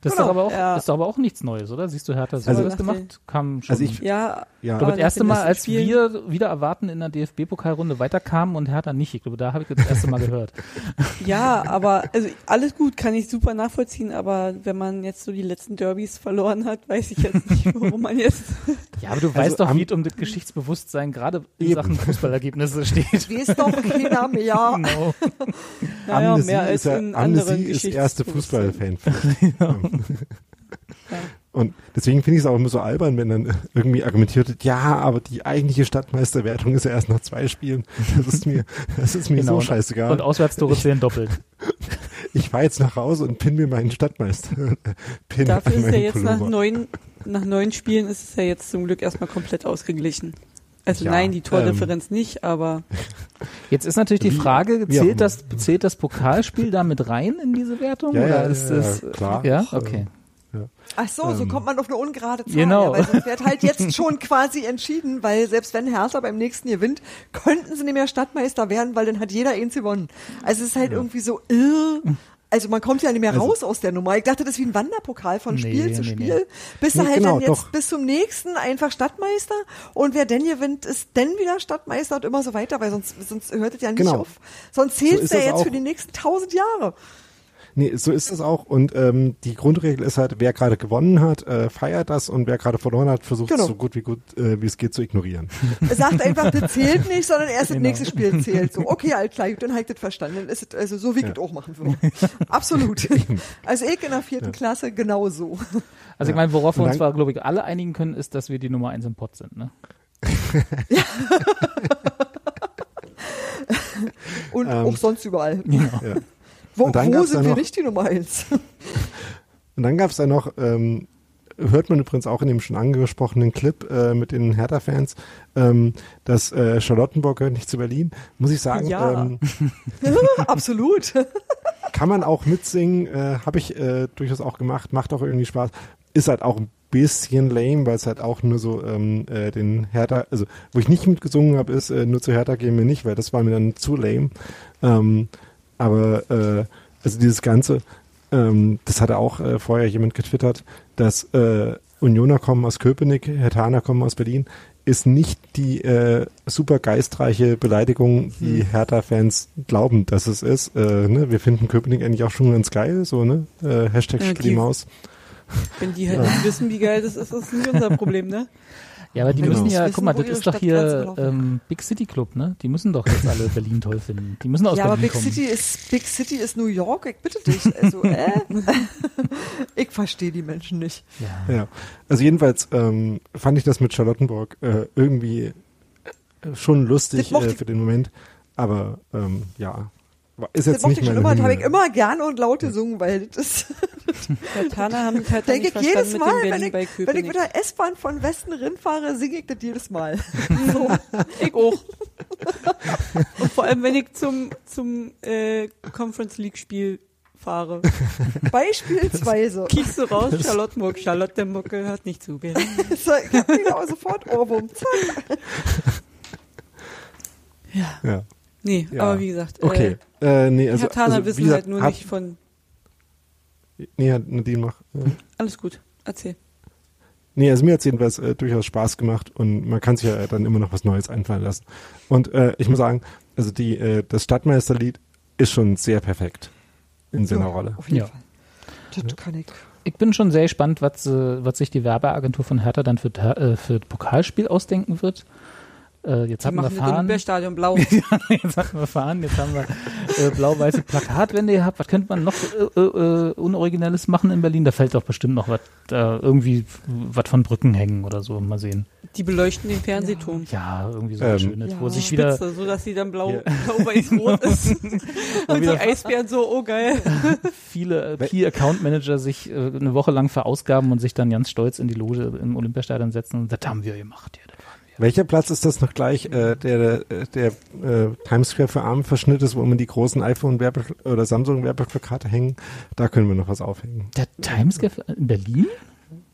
Das ist, Genau, doch aber auch, ja. ist aber auch nichts Neues, oder? Siehst du, Hertha so Also- das gemacht? Kam schon. Also ich- Ja, ja, ich glaube, Aber das erste Mal, als Spielen- wir wieder erwarten in der DFB-Pokalrunde weiterkamen und Hertha nicht. Ich glaube, da habe ich das erste Mal gehört. [laughs] ja, aber also alles gut, kann ich super nachvollziehen, aber wenn man jetzt so die letzten Derbys verloren hat, weiß ich jetzt nicht, warum man jetzt. [laughs] Ja, aber du Also weißt doch, wie es um das Geschichtsbewusstsein gerade in. Sachen Fußballergebnisse steht. Weiß doch keiner mehr. [laughs] Genau. Naja, Amnesie mehr als ist ja, in anderen Amnesie ist erste Fußballfan. [laughs] Und deswegen finde ich es auch immer so albern, wenn dann irgendwie argumentiert wird, ja, aber die eigentliche Stadtmeisterwertung ist ja erst nach zwei Spielen. Das ist mir, das ist mir Genau. so Und- scheißegal. Und Auswärtstore zählen doppelt. [laughs] ich fahre jetzt nach Hause und pin mir meinen Stadtmeister. [laughs] pin Dafür ist ja jetzt nach neun, nach neun Spielen ist es ja jetzt zum Glück erstmal komplett ausgeglichen. Also Ja, nein, die Tordifferenz nicht, aber [laughs] Jetzt ist natürlich die Frage, zählt das, zählt das Pokalspiel da mit rein in diese Wertung? Ja, oder ja, ist ja, das, ja, klar. Ja, okay. Ach so, so Ähm. kommt man auf eine ungerade Zahl. Genau. Ja, weil sonst wird halt jetzt [laughs] schon quasi entschieden, weil selbst wenn Hertha beim nächsten gewinnt, könnten sie nicht mehr Stadtmeister werden, weil dann hat jeder eins gewonnen. Also es ist halt irgendwie so, irr. Also man kommt ja nicht mehr Also- raus aus der Nummer. Ich dachte, das ist wie ein Wanderpokal von Nee, Spiel zu nee, Spiel. nee. Bist Nee, du halt genau, dann jetzt doch. bis zum nächsten einfach Stadtmeister und wer denn gewinnt, ist dann wieder Stadtmeister und immer so weiter, weil sonst, sonst hört es ja nicht Genau. auf. Sonst So zählt der das jetzt auch. für die nächsten tausend Jahre. Nee, so ist es auch. Und ähm, die Grundregel ist halt, wer gerade gewonnen hat, äh, feiert das und wer gerade verloren hat, versucht Genau. es so gut wie gut, äh, wie es geht, zu ignorieren. Er [laughs] sagt einfach, das zählt nicht, sondern erst das Genau. nächste Spiel zählt. So, okay, alt klar, dann halt das verstanden. Dann ist es also so, wie ich Ja. das auch machen würde. Absolut. [laughs] Also ich in der vierten Klasse genauso. Also ich Ja. meine, worauf wir uns zwar, glaube ich, alle einigen können, ist, dass wir die Nummer eins im Pott sind. Ne? [laughs] Und Ähm. auch sonst überall. Genau. Ja. Wo, dann wo sind wir noch- nicht die Nummer eins? [laughs] Und dann gab es da noch, ähm, hört man übrigens auch in dem schon angesprochenen Clip äh, mit den Hertha-Fans, ähm, dass äh, Charlottenburg gehört nicht zu Berlin. Muss ich sagen, Ja. ähm, [laughs] Absolut. [laughs] kann man auch mitsingen, äh, habe ich äh, durchaus auch gemacht, macht auch irgendwie Spaß. Ist halt auch ein bisschen lame, weil es halt auch nur so ähm, äh, den Hertha, also wo ich nicht mitgesungen habe, ist äh, nur zu Hertha gehen wir nicht, weil das war mir dann zu lame. Ähm, aber äh, also dieses Ganze, ähm, das hatte auch äh, vorher jemand getwittert, dass äh, Unioner kommen aus Köpenick, Herthaner kommen aus Berlin, ist nicht die äh, super geistreiche Beleidigung, die Hertha-Fans glauben, dass es ist. Äh, ne? Wir finden Köpenick eigentlich auch schon ganz geil, so, ne? Äh, Hashtag Ja, die- Maus. wenn die halt nicht wissen, wie geil das ist, ist nicht unser Problem, ne? [laughs] Ja, aber die Genau. müssen ja, Wissen, guck mal, das ist doch hier ähm, Big City Club, ne? Die müssen doch jetzt alle Berlin toll finden. Die müssen aus Ja, aber Berlin Big kommen. City ist Big City ist New York, ich bitte dich. Also, äh? [laughs] ich verstehe die Menschen nicht. Ja. Ja, also jedenfalls ähm, fand ich das mit Charlottenburg äh, irgendwie äh, schon lustig äh, für den Moment, aber ähm, ja, ist Das jetzt mochte nicht ich schon immer, das habe Hymne. ich immer gerne und laut gesungen, weil das [laughs] ist, Hertaner haben dann denke nicht ich jedes Mal, wenn ich, wenn ich mit der S-Bahn von Westen rinfahre, singe ich das jedes Mal. [laughs] So, ich auch. Und vor allem, wenn ich zum, zum äh, Conference League Spiel fahre. [laughs] Beispielsweise. Kiekst du raus, Charlottenburg, Charlottenburg gehört nicht zu. So, ich hab wieder sofort Ohrwurm. Zack. Ja. Ja. Nee, Ja. aber wie gesagt, Okay. äh, Äh, nee, Die also, Hertaner also, wissen gesagt, halt nur hat- nicht von. Nee, hat Nadine mach. Ja. Alles gut, erzähl. Nee, also mir hat es jedenfalls äh, durchaus Spaß gemacht und man kann sich ja dann immer noch was Neues einfallen lassen. Und äh, ich muss sagen, also die äh, das Stadtmeisterlied ist schon sehr perfekt in seiner Ja, Rolle. Auf jeden Ja. Fall. Das kann ich. Ich bin schon sehr gespannt, was, äh, was sich die Werbeagentur von Hertha dann für, äh, für das Pokalspiel ausdenken wird. Äh, jetzt haben wir machen das fahren. Olympiastadion blau. [laughs] jetzt haben wir fahren, jetzt haben wir äh, blau-weiße Plakatwände gehabt. Was könnte man noch äh, äh, Unoriginelles machen in Berlin? Da fällt doch bestimmt noch was, äh, irgendwie was von Brücken hängen oder so. Mal sehen. Die beleuchten den Fernsehturm. Ja, irgendwie so Ähm, Schönes, wo ja. sich wieder, Spitze, so dass sie dann blau, Ja. [laughs] blau weiß rot [laughs] ist. Und die Eisbären so, oh geil. viele äh, Key Account Manager sich äh, eine Woche lang verausgaben und sich dann ganz stolz in die Loge im Olympiastadion setzen und das haben wir gemacht. Ja, wir. Welcher Platz ist das noch gleich, äh, der der, der äh, Times Square für Arme verschnitt ist, wo immer die großen iPhone oder Samsung Werbeplakate hängen? Da können wir noch was aufhängen. Der Times Square in Berlin?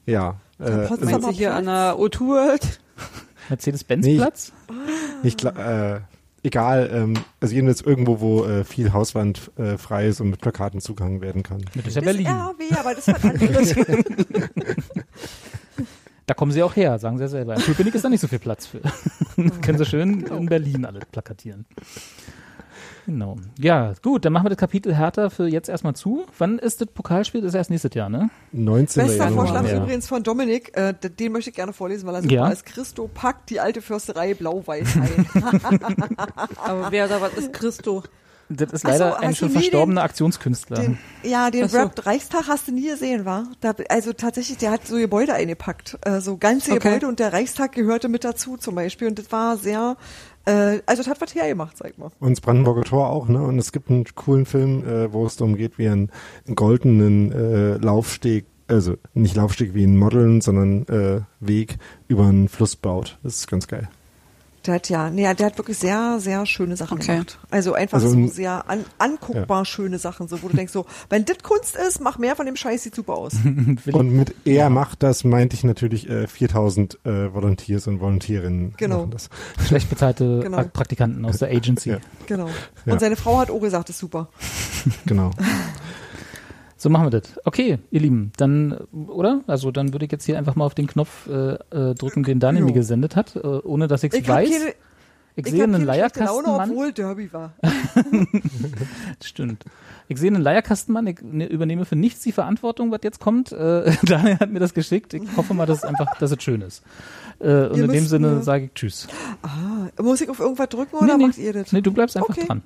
Ja. Äh, Meinst du hier an der O2 World? [laughs] Mercedes-Benz-Platz? nicht klar, äh, egal, ähm, also jedenfalls irgendwo, wo äh, viel Hauswand äh, frei ist und mit Plakaten zugehangen werden kann. Das ist ja Das Berlin. RW, aber das war. [laughs] [laughs] Da kommen sie auch her, sagen sie ja selber. In Köpenick ist da nicht so viel Platz für. [laughs] Können sie schön in Berlin alle plakatieren. Genau. Ja, gut, dann machen wir das Kapitel Hertha für jetzt erstmal zu. Wann ist das Pokalspiel? Das ist erst nächstes Jahr, ne? 19. Bester Januar. Vorschlag ja. übrigens von Dominik, äh, den möchte ich gerne vorlesen, weil er super Ja. ist. Christo packt die alte Fürsterei blau-weiß ein. [laughs] [laughs] Aber wer da was ist Christo? Das ist Ach so, leider ein hast schon du nie verstorbener Aktionskünstler. Den, ja, den so. Rap Reichstag hast du nie gesehen, war? Also tatsächlich, der hat so Gebäude eingepackt, äh, so ganze Okay. Gebäude und der Reichstag gehörte mit dazu zum Beispiel und das war sehr, äh, also das hat was hergemacht, sag mal. Und das Brandenburger Tor auch, ne? Und es gibt einen coolen Film, äh, wo es darum geht, wie er einen, einen goldenen äh, Laufsteg, also nicht Laufsteg wie ein Modeln, sondern äh, Weg über einen Fluss baut. Das ist ganz geil. Der hat ja, nee, der hat wirklich sehr, sehr schöne Sachen Okay. gemacht. Also einfach Also so sehr an, anguckbar schöne Sachen, so wo du denkst so, [laughs] wenn das Kunst ist, mach mehr von dem Scheiß, sieht super aus. [laughs] Und mit er macht das, meinte ich natürlich äh, 4000 äh, Volunteers und Volontierinnen Genau. machen das. [laughs] Schlecht bezahlte Genau. Ak- Praktikanten aus der Agency. Ja. Genau. Ja. Und seine Frau hat auch gesagt, ist super. Genau. So machen wir das. Okay, ihr Lieben, dann, oder? Also dann würde ich jetzt hier einfach mal auf den Knopf äh, äh, drücken, den Daniel mir gesendet hat, äh, ohne dass ich's Ich weiß. keine, ich ich sehe einen Laune, Leierkastenmann. obwohl Derby war. [laughs] [laughs] Stimmt. Ich sehe einen Leierkastenmann, ich ne, übernehme für nichts die Verantwortung, was jetzt kommt. Äh, [laughs] Daniel hat mir das geschickt. Ich hoffe mal, dass es einfach, dass es schön ist. Äh, und in dem Sinne sage ich Tschüss. Ah, muss ich auf irgendwas drücken oder nee, macht ihr das? nee, du bleibst einfach Okay. dran.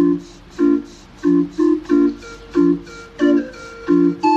Thank you.